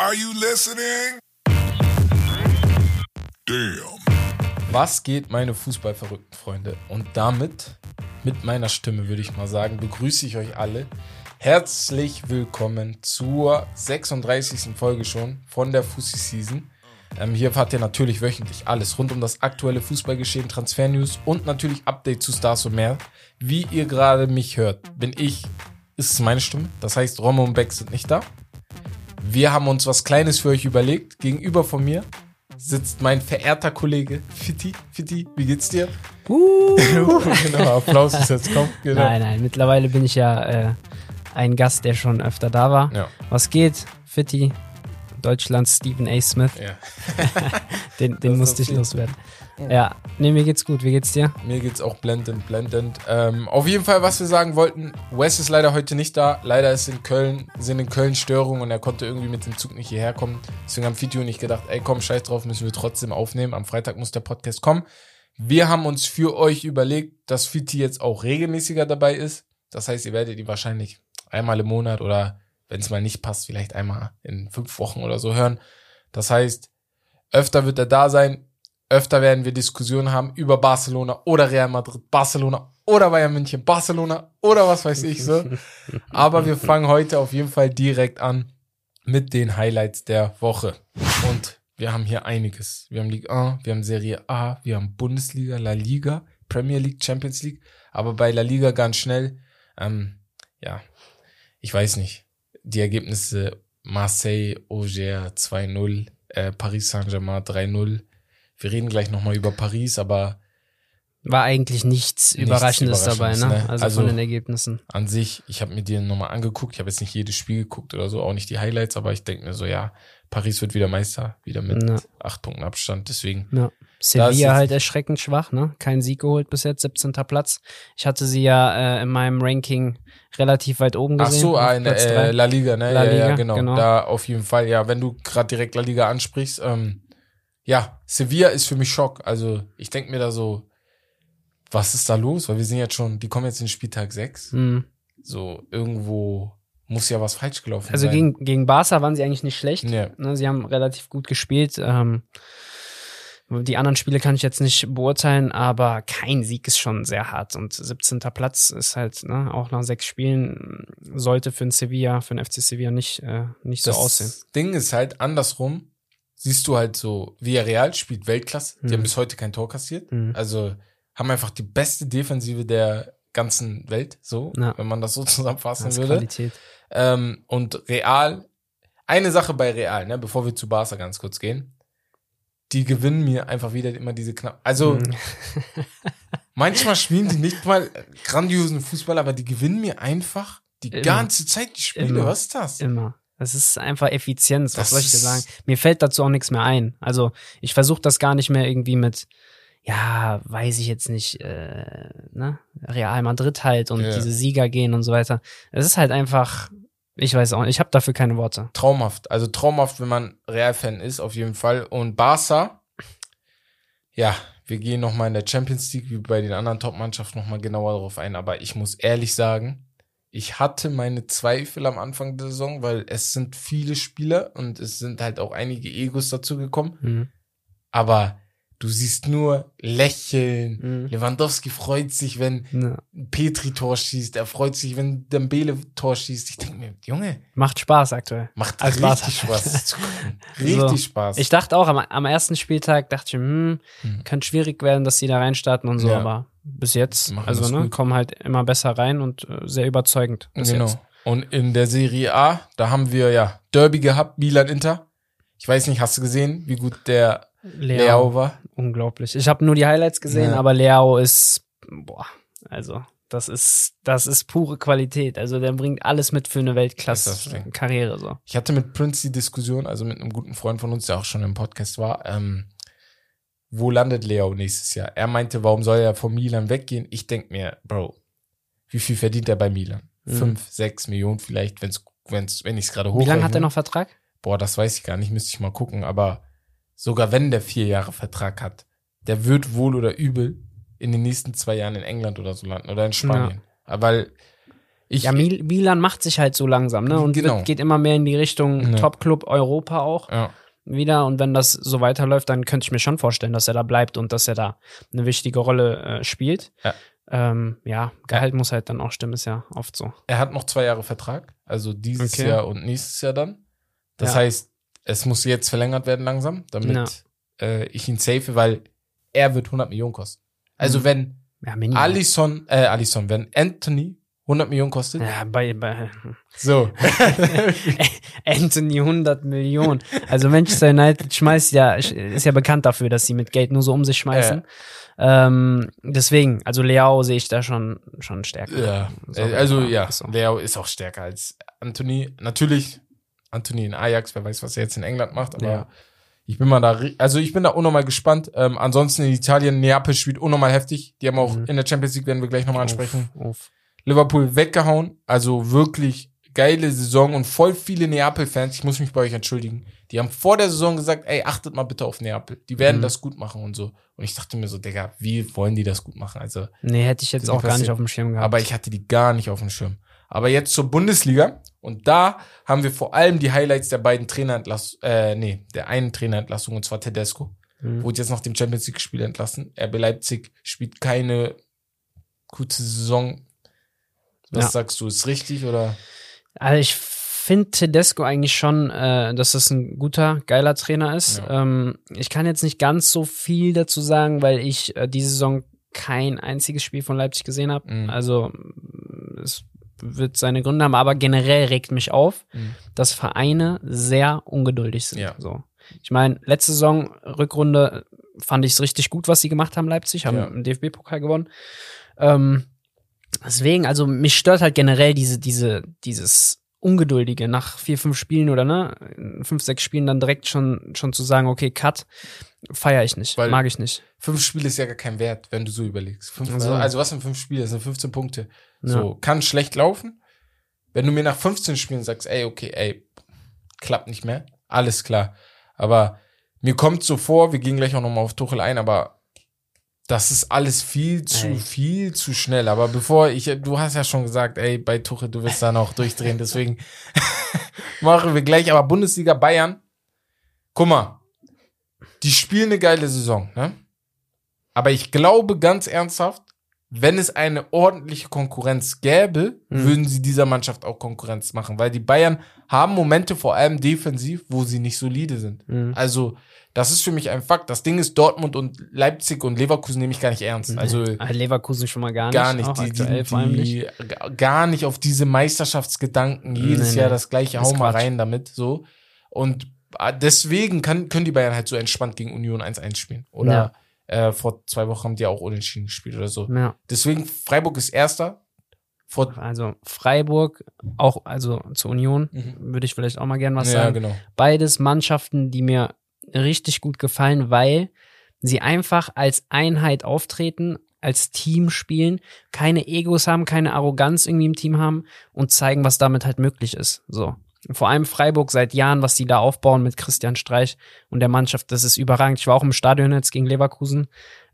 Are you listening? Damn. Was geht, meine fußballverrückten Freunde? Und damit, mit meiner Stimme würde ich mal sagen, begrüße ich euch alle. Herzlich willkommen zur 36. Folge schon von der Fussi Season. Ähm, hier erfahrt ihr natürlich wöchentlich alles rund um das aktuelle Fußballgeschehen, Transfer-News und natürlich Update zu Stars und mehr. Wie ihr gerade mich hört, bin ich, ist es meine Stimme. Das heißt, Romo und Beck sind nicht da. Wir haben uns was Kleines für euch überlegt. Gegenüber von mir sitzt mein verehrter Kollege Fitti. Fitti, wie geht's dir? Uh. genau, Applaus ist jetzt kommt. Genau. Nein, nein, mittlerweile bin ich ja äh, ein Gast, der schon öfter da war. Ja. Was geht, Fitti? Deutschlands Stephen A. Smith. ja. Den, den musste ich loswerden. Ja, nee, mir geht's gut. Wie geht's dir? Mir geht's auch blendend, blendend. Ähm, auf jeden Fall, was wir sagen wollten, Wes ist leider heute nicht da. Leider ist in Köln, sind in Köln Störungen und er konnte irgendwie mit dem Zug nicht hierher kommen. Deswegen haben Fiti und ich gedacht, ey komm, scheiß drauf, müssen wir trotzdem aufnehmen. Am Freitag muss der Podcast kommen. Wir haben uns für euch überlegt, dass Fiti jetzt auch regelmäßiger dabei ist. Das heißt, ihr werdet ihn wahrscheinlich einmal im Monat oder wenn es mal nicht passt, vielleicht einmal in fünf Wochen oder so hören. Das heißt, öfter wird er da sein. Öfter werden wir Diskussionen haben über Barcelona oder Real Madrid, Barcelona oder Bayern München, Barcelona oder was weiß ich so. Aber wir fangen heute auf jeden Fall direkt an mit den Highlights der Woche. Und wir haben hier einiges. Wir haben Ligue 1, wir haben Serie A, wir haben Bundesliga, La Liga, Premier League, Champions League. Aber bei La Liga ganz schnell, ähm, ja, ich weiß nicht. Die Ergebnisse Marseille, Auger 2-0, äh, Paris Saint-Germain 3-0. Wir reden gleich nochmal über Paris, aber War eigentlich nichts, Überraschendes dabei, ne? Überraschendes, ne? Also, Also- von den Ergebnissen. an sich, ich habe mir die nochmal angeguckt. Ich habe jetzt nicht jedes Spiel geguckt oder so, auch nicht die Highlights, aber ich denke mir so, ja, Paris wird wieder Meister, wieder mit Ja. acht Punkten Abstand. Deswegen, Ja. Sevilla halt erschreckend schwach, ne? Kein Sieg geholt bis jetzt, 17. Platz. Ich hatte sie ja äh, in meinem Ranking relativ weit oben ach gesehen. so, auf eine Platz äh. La Liga, ne? La ja, ja, Liga, genau. genau. Da auf jeden Fall, ja, wenn du gerade direkt La Liga ansprichst, ähm, ja, Sevilla ist für mich Schock. Also ich denke mir da so, was ist da los? Weil wir sind jetzt schon, die kommen jetzt in Spieltag 6. Mhm. So, irgendwo muss ja was falsch gelaufen Also sein. gegen, gegen Barca waren sie eigentlich nicht schlecht. Ja. Ne, sie haben relativ gut gespielt. Ähm, die anderen Spiele kann ich jetzt nicht beurteilen, aber kein Sieg ist schon sehr hart. Und 17. Platz ist halt, ne, auch nach sechs Spielen, sollte für ein Sevilla, für ein FC Sevilla nicht, äh, nicht so das aussehen. Ding ist halt andersrum. Siehst du halt so, Villarreal spielt Weltklasse. Die Mhm. haben bis heute kein Tor kassiert. Mhm. Also haben einfach die beste Defensive der ganzen Welt, so, Ja. wenn man das so zusammenfassen Das würde. Qualität. Ähm, und Real, eine Sache bei Real, ne, bevor wir zu Barca ganz kurz gehen. Die gewinnen mir einfach wieder immer diese knapp. Also Mhm. manchmal spielen die nicht mal grandiosen Fußball, aber die gewinnen mir einfach die Immer. ganze Zeit die Spiele. Immer. Was ist das? Immer. Das ist einfach Effizienz, Das was soll ich dir sagen? Mir fällt dazu auch nichts mehr ein. Also ich versuche das gar nicht mehr irgendwie mit, ja, weiß ich jetzt nicht, äh, ne, Real Madrid halt und Ja. diese Sieger gehen und so weiter. Es ist halt einfach, ich weiß auch nicht, ich habe dafür keine Worte. traumhaft. Also traumhaft, wenn man Real-Fan ist, auf jeden Fall. Und Barca, ja, wir gehen nochmal in der Champions League, wie bei den anderen Top-Mannschaften, nochmal genauer darauf ein. Aber ich muss ehrlich sagen, ich hatte meine Zweifel am Anfang der Saison, weil es sind viele Spieler und es sind halt auch einige Egos dazu gekommen. Mhm. Aber du siehst nur Lächeln. Mhm. Lewandowski freut sich, wenn Ja. Petri Tor schießt. Er freut sich, wenn Dembele Tor schießt. Ich denke mir, Junge, Macht Spaß aktuell. Macht Als richtig. Spaß gucken. Richtig So. Spaß. Ich dachte auch am, am ersten Spieltag, dachte ich, hm, Hm. könnte schwierig werden, dass die da reinstarten und so, Ja. aber bis jetzt, Machen also ne, gut. kommen halt immer besser rein und äh, sehr überzeugend. Genau. Jetzt. Und in der Serie A, da haben wir ja Derby gehabt, Milan Inter. Ich weiß nicht, hast du gesehen, wie gut der Leao. Leao war? Unglaublich. Ich habe nur die Highlights gesehen, Ja. aber Leao ist, boah, also das ist, das ist pure Qualität. Also der bringt alles mit für eine Ding. Weltklasse-Karriere so. Ich hatte mit Prince die Diskussion, also mit einem guten Freund von uns, der auch schon im Podcast war, ähm, wo landet Leo nächstes Jahr? Er meinte, warum soll er von Milan weggehen? Ich denk mir, Bro, wie viel verdient er bei Milan? Mhm. Fünf, sechs Millionen vielleicht, wenn's, wenn's, wenn ich es gerade Wie lange hat hochrechne. er noch Vertrag? Boah, das weiß ich gar nicht, müsste ich mal gucken. Aber sogar wenn der vier Jahre Vertrag hat, der wird wohl oder übel in den nächsten zwei Jahren in England oder so landen oder in Spanien. Aber Weil Ich, Ja, Mil Milan macht sich halt so langsam, ne? Und Genau. wird, geht immer mehr in die Richtung Ja. Top-Club Europa auch ja. Wieder. Und wenn das so weiterläuft, dann könnte ich mir schon vorstellen, dass er da bleibt und dass er da eine wichtige Rolle äh, spielt. Ja. Ähm, ja, Gehalt muss halt dann auch stimmen, ist ja oft so. Er hat noch zwei Jahre Vertrag, also dieses Okay. Jahr und nächstes Jahr dann. Das Ja. heißt, es muss jetzt verlängert werden langsam, damit äh, ich ihn safe, weil er wird 100 Millionen kosten. Also Mhm. wenn Ja. Alisson, äh, Alisson, wenn Anthony 100 Millionen kostet, Ja, bei, bei so. Anthony 100 Millionen. Also Manchester United schmeißt ja, ist ja bekannt dafür, dass sie mit Geld nur so um sich schmeißen. Ähm, deswegen, also Leao sehe ich da schon, schon stärker. ja. So, Äh, also ja, ist so. Leo ist auch stärker als Anthony. Natürlich, Anthony in Ajax, wer weiß, was er jetzt in England macht, aber Ja. ich bin mal da, also ich bin da unnormal gespannt. Ähm, ansonsten in Italien, Neapel spielt unnormal heftig. Die haben auch Mhm. in der Champions League, werden wir gleich nochmal ansprechen. Uff, uff. Liverpool weggehauen. Also wirklich geile Saison und voll viele Neapel-Fans. Ich muss mich bei euch entschuldigen. Die haben vor der Saison gesagt, ey, achtet mal bitte auf Neapel. Die werden Mhm. das gut machen und so. Und ich dachte mir so, Digga, wie wollen die das gut machen? Also, Nee, hätte ich jetzt auch gar nicht auf dem Schirm gehabt. aber ich hatte die gar nicht auf dem Schirm. Aber jetzt zur Bundesliga. Und da haben wir vor allem die Highlights der beiden Trainerentlassungen, äh, nee, der einen Trainerentlassung, und zwar Tedesco. Mhm. Wurde jetzt nach dem Champions League-Spiel entlassen. RB Leipzig spielt keine gute Saison. Was Ja. sagst du, ist richtig oder? Also ich finde Tedesco eigentlich schon, äh, dass das ein guter, geiler Trainer ist. Ja. Ähm, ich kann jetzt nicht ganz so viel dazu sagen, weil ich äh, diese Saison kein einziges Spiel von Leipzig gesehen habe. Mhm. Also es wird seine Gründe haben, aber generell regt mich auf, Mhm. dass Vereine sehr ungeduldig sind. Ja. So. Ich meine, letzte Saison, Rückrunde, fand ich es richtig gut, was sie gemacht haben, Leipzig, haben Ja. einen DFB-Pokal gewonnen. Ähm, deswegen, also mich stört halt generell diese, diese, dieses Ungeduldige nach vier, fünf Spielen oder ne, fünf, sechs Spielen dann direkt schon, schon zu sagen, okay, Cut, feiere ich nicht, Weil- mag ich nicht. Fünf Spiele ist ja gar kein Wert, wenn du so überlegst. Fünf, Also- also was sind fünf Spiele? Das sind 15 Punkte. Ja. So, kann schlecht laufen. Wenn du mir nach 15 Spielen sagst, ey, okay, ey, klappt nicht mehr, alles klar. Aber mir kommt so vor, wir gehen gleich auch nochmal auf Tuchel ein, aber das ist alles viel zu, Ey. viel zu schnell. Aber bevor ich, du hast ja schon gesagt, ey, bei Tuchel, du wirst da noch durchdrehen, deswegen machen wir gleich. Aber Bundesliga Bayern, guck mal, die spielen eine geile Saison, ne? Aber ich glaube ganz ernsthaft, wenn es eine ordentliche Konkurrenz gäbe, Mhm. würden sie dieser Mannschaft auch Konkurrenz machen, weil die Bayern haben Momente vor allem defensiv, wo sie nicht solide sind. Mhm. Also, das ist für mich ein Fakt. Das Ding ist, Dortmund und Leipzig und Leverkusen nehme ich gar nicht ernst. Also, Ah, Leverkusen schon mal gar nicht. gar nicht. Die, die, allem nicht. die, gar nicht auf diese Meisterschaftsgedanken, jedes Nee, Jahr nee. das gleiche, hau mal rein damit, so. Und ah, deswegen kann, können die Bayern halt so entspannt gegen Union 1-1 spielen. Oder äh, vor zwei Wochen haben die auch unentschieden gespielt oder so. Ja. Deswegen, Freiburg ist Erster. Vor, Also Freiburg, auch, also zur Union, Mhm. würde ich vielleicht auch mal gern was ja, sagen. genau. Beides Mannschaften, die mir richtig gut gefallen, weil sie einfach als Einheit auftreten, als Team spielen, keine Egos haben, keine Arroganz irgendwie im Team haben und zeigen, was damit halt möglich ist. So. Vor allem Freiburg seit Jahren, was die da aufbauen mit Christian Streich und der Mannschaft, das ist überragend. Ich war auch im Stadion jetzt gegen Leverkusen.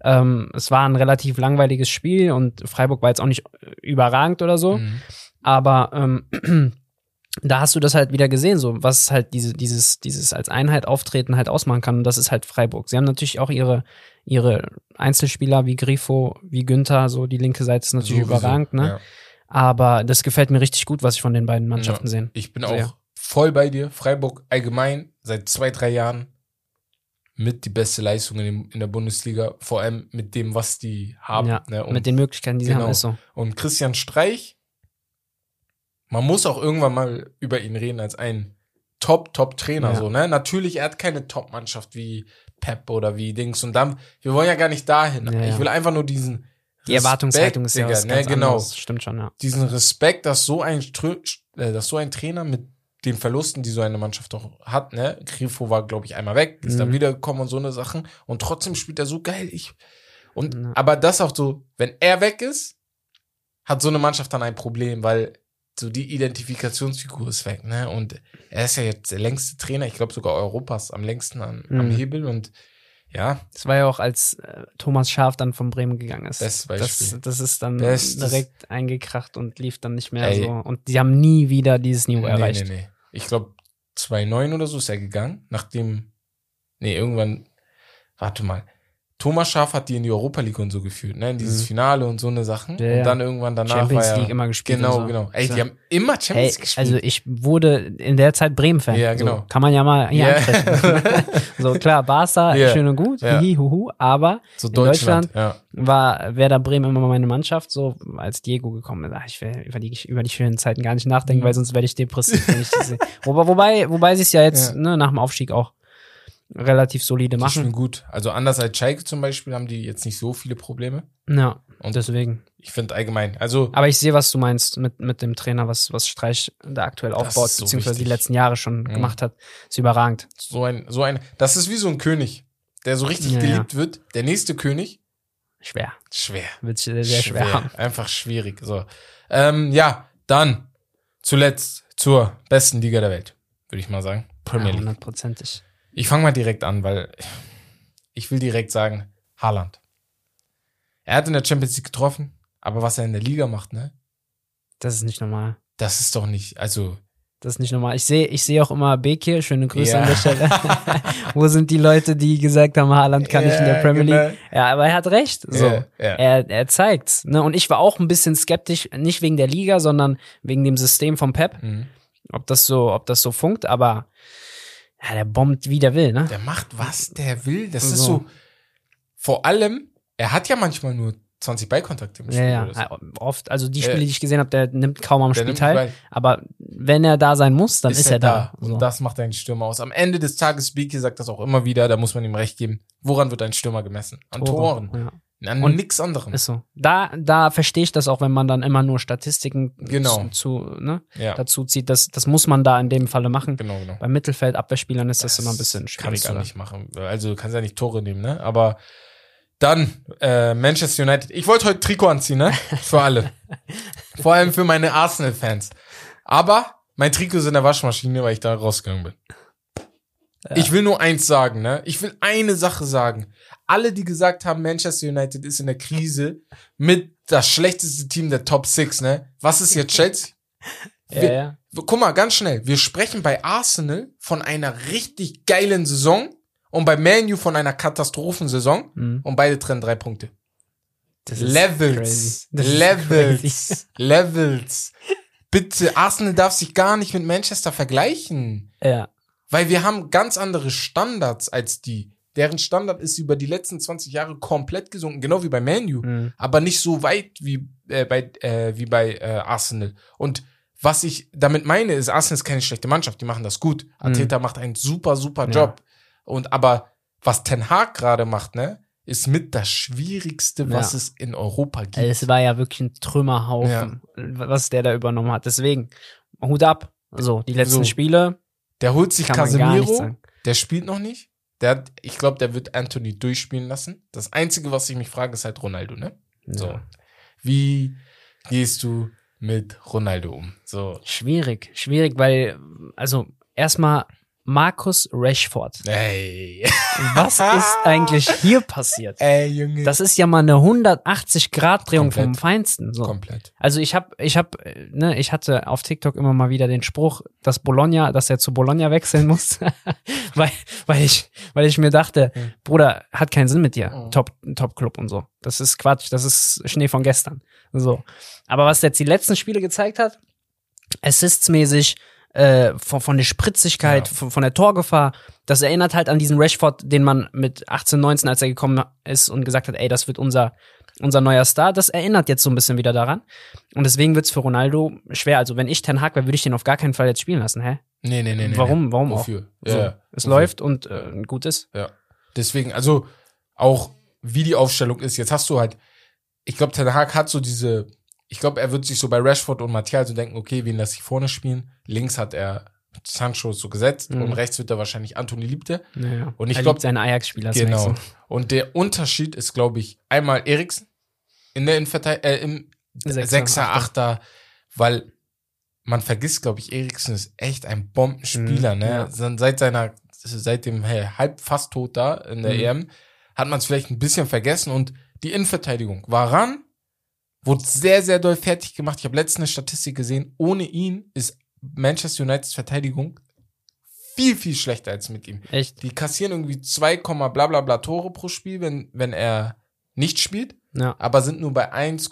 Ähm, es war ein relativ langweiliges Spiel und Freiburg war jetzt auch nicht überragend oder so. Mhm. Aber ähm, da hast du das halt wieder gesehen, so was halt diese, dieses, dieses als Einheit auftreten halt ausmachen kann. Und das ist halt Freiburg. Sie haben natürlich auch ihre, ihre Einzelspieler wie Grifo, wie Günther, so die linke Seite ist natürlich Sowieso, überragend, ne? ja. Aber das gefällt mir richtig gut, was ich von den beiden Mannschaften Ja. sehe. Ich bin Sehr. auch voll bei dir. Freiburg allgemein seit zwei, drei Jahren mit die beste Leistung in, dem, in der Bundesliga. Vor allem mit dem, was die haben. Ja, ne? Und, mit den Möglichkeiten, die sie genau. haben, ist so. und Christian Streich, man muss auch irgendwann mal über ihn reden als ein Top-Top-Trainer. Ja. So, ne? Natürlich, er hat keine Top-Mannschaft wie Pep oder wie Dings. Und dann, wir wollen ja gar nicht dahin. Ja, ich will einfach nur diesen Die Erwartungshaltung ist ja was ne? Genau anderes. Stimmt schon, ja. diesen Respekt, dass so ein äh, dass so ein Trainer mit den Verlusten, die so eine Mannschaft auch hat, ne? Grifo war, glaube ich, einmal weg, ist dann Mhm. wiedergekommen und so eine Sachen. Und trotzdem spielt er so geil. Ich. Und Ja. aber das auch so, wenn er weg ist, hat so eine Mannschaft dann ein Problem, weil so die Identifikationsfigur ist weg, ne? Und er ist ja jetzt der längste Trainer, ich glaube sogar Europas am längsten an, am Mhm. Hebel und Ja, Das war ja auch, als äh, Thomas Schaf dann von Bremen gegangen ist. Beispiel. Das, das ist dann Bestes- direkt eingekracht und lief dann nicht mehr Ey. so. Und die haben nie wieder dieses Niveau nee, erreicht. nee, nee. Ich glaube, 2,9 oder so ist er gegangen, nachdem, nee, irgendwann, warte mal, Thomas Schaaf hat die in die Europa League und so geführt, ne, in dieses Mhm. Finale und so eine Sachen. Ja, ja. Und dann irgendwann danach Champions war League immer gespielt. Genau, so. genau. Ey, die haben immer Champions Hey, gespielt. also ich wurde in der Zeit Bremen-Fan. Ja, genau. So, kann man ja mal hier Ja. ansprechen. so klar, Barca, schön und gut, Ja. hihi, huhu, aber so in Deutschland, Deutschland- ja. war Werder Bremen immer meine Mannschaft, so als Diego gekommen ist. Ach, ich will über die, über die schönen Zeiten gar nicht nachdenken, Mhm. weil sonst werde ich depressiv, wenn ich die sehe. Wobei, wobei, wobei sie es ja jetzt Ja. Ne, nach dem Aufstieg auch relativ solide Die spielen machen. gut. Also anders als Schalke zum Beispiel haben die jetzt nicht so viele Probleme. Ja, Und deswegen. ich finde allgemein, also Aber ich sehe, was du meinst mit, mit dem Trainer, was, was Streich da aktuell aufbaut, so beziehungsweise die wichtig. letzten Jahre schon Mhm. gemacht hat, ist überragend. so ein, so ein, das ist wie so ein König, der so richtig Ja, ja. geliebt wird. Der nächste König, Schwer. schwer. Wird sehr, sehr schwer, haben. Einfach schwierig. So. Ähm, ja, dann zuletzt zur besten Liga der Welt, würde ich mal sagen. Premier Ja, League. hundertprozentig. Ich fange mal direkt an, weil ich will direkt sagen, Haaland. Er hat in der Champions League getroffen, aber was er in der Liga macht, ne? Das ist nicht normal. Das ist doch nicht, also Das ist nicht normal. Ich sehe, ich sehe auch immer Bekir, schöne Grüße Ja. an der Stelle. Wo sind die Leute, die gesagt haben, Haaland kann nicht in der Ja, Premier genau. League? Ja, aber er hat recht. So. Ja, ja. Er, er zeigt's. Ne? Und ich war auch ein bisschen skeptisch, nicht wegen der Liga, sondern wegen dem System vom Pep, Mhm. ob das so, ob das so funkt, aber ja, der bombt wie der will, ne? Der macht, was der will. Das ist So. so. Vor allem, er hat ja manchmal nur 20 Ballkontakte im Spiel. ja, oder so. ja, oft. Also die Ja. Spiele, die ich gesehen habe, der nimmt kaum am Spiel teil. Aber wenn er da sein muss, dann ist, er da. Und So. das macht einen Stürmer aus. Am Ende des Tages, Biki sagt das auch immer wieder, da muss man ihm recht geben. Woran wird ein Stürmer gemessen? An Toren. Ja. An Und- nichts anderem. Ist so. Da, da verstehe ich das auch, wenn man dann immer nur Statistiken Genau. zu, zu, ne, Ja, dazu zieht. Das, das muss man da in dem Falle machen. genau, genau. Bei Mittelfeld-Abwehrspielern ist das, immer ein bisschen schwieriger. Kannst du nicht machen. Also du kannst ja nicht Tore nehmen, ne? Aber dann äh, Manchester United. Ich wollte heute Trikot anziehen, ne? Für alle. Vor allem für meine Arsenal-Fans. Aber mein Trikot ist in der Waschmaschine, weil ich da rausgegangen bin. Ich will nur eins sagen, ne? Ich will eine Sache sagen. Alle, die gesagt haben, Manchester United ist in der Krise mit das schlechteste Team der Top 6, ne? Was ist jetzt Chelsea? Ja, Wir- ja. Guck mal, ganz schnell. Wir sprechen bei Arsenal von einer richtig geilen Saison und bei Man U von einer Katastrophensaison Mhm. und beide trennen drei Punkte. Levels. Levels. Levels. Bitte, Arsenal darf sich gar nicht mit Manchester vergleichen. Ja. Weil wir haben ganz andere Standards als die. Deren Standard ist über die letzten 20 Jahre komplett gesunken, genau wie bei Man U. Mhm. aber nicht so weit wie äh, bei, äh, wie bei äh, Arsenal. Und was ich damit meine, ist, Arsenal ist keine schlechte Mannschaft, die machen das gut. Arteta macht einen super, super Ja. Job. Und aber was Ten Hag gerade macht, ne, ist mit das Schwierigste, was Ja. es in Europa gibt. Es war ja wirklich ein Trümmerhaufen, was der da übernommen hat. Deswegen, Hut ab. So, die letzten So. Spiele Der holt sich Casemiro, der spielt noch nicht. Der hat, ich glaube, der wird Anthony durchspielen lassen. Das Einzige, was ich mich frage, ist halt Ronaldo, ne? So. Ja. Wie gehst du mit Ronaldo um? So. Schwierig, schwierig, weil, also, erstmal Markus Rashford. Ey. Was ist eigentlich hier passiert? Ey, Junge. Das ist ja mal eine 180-Grad-Drehung vom Komplett. Feinsten. So. komplett. Also ich habe, ich habe, ne, ich hatte auf TikTok immer mal wieder den Spruch, dass Bologna, dass er zu Bologna wechseln muss, weil, weil ich, weil ich mir dachte, Mhm. Bruder, hat keinen Sinn mit dir, Mhm. Top, Top Club und so. Das ist Quatsch, das ist Schnee von gestern. So. Aber was jetzt die letzten Spiele gezeigt hat, Assists-mäßig, äh, von, von der Spritzigkeit, Ja. von, von der Torgefahr, das erinnert halt an diesen Rashford, den man mit 18, 19, als er gekommen ist und gesagt hat, ey, das wird unser, unser neuer Star, das erinnert jetzt so ein bisschen wieder daran. Und deswegen wird's für Ronaldo schwer. Also wenn ich Ten Hag wäre, würde ich den auf gar keinen Fall jetzt spielen lassen, hä? Nee, nee, nee, nee. Warum? Nee. Warum Wofür? auch? So, Ja, es wofür? läuft und äh, gut ist. Ja. Deswegen, also auch wie die Aufstellung ist. Jetzt hast du halt, ich glaube, Ten Hag hat so diese, ich glaube, er wird sich so bei Rashford und Martial so denken, okay, wen lasse ich vorne spielen? Links hat er Sancho so gesetzt Mhm. und rechts wird er wahrscheinlich Anthony Liebte. Naja. Und ich glaub- liebt seine Ajax-Spieler. Genau. merkst Und der Unterschied ist, glaube ich, einmal Eriksen in der Innenvertei äh, im Sechser, Achter. Weil man vergisst, glaube ich, Eriksen ist echt ein Bombenspieler, Mhm, ne? ja. Seit seiner, seit dem hey, halb fast tot da in der Mhm. EM, hat man es vielleicht ein bisschen vergessen und die Innenverteidigung war ran, wurde sehr, sehr doll fertig gemacht. Ich habe letztens eine Statistik gesehen, ohne ihn ist Manchester Uniteds Verteidigung viel, viel schlechter als mit ihm. Echt? Die kassieren irgendwie 2, bla bla bla Tore pro Spiel, wenn, wenn er nicht spielt, Ja. aber sind nur bei 1,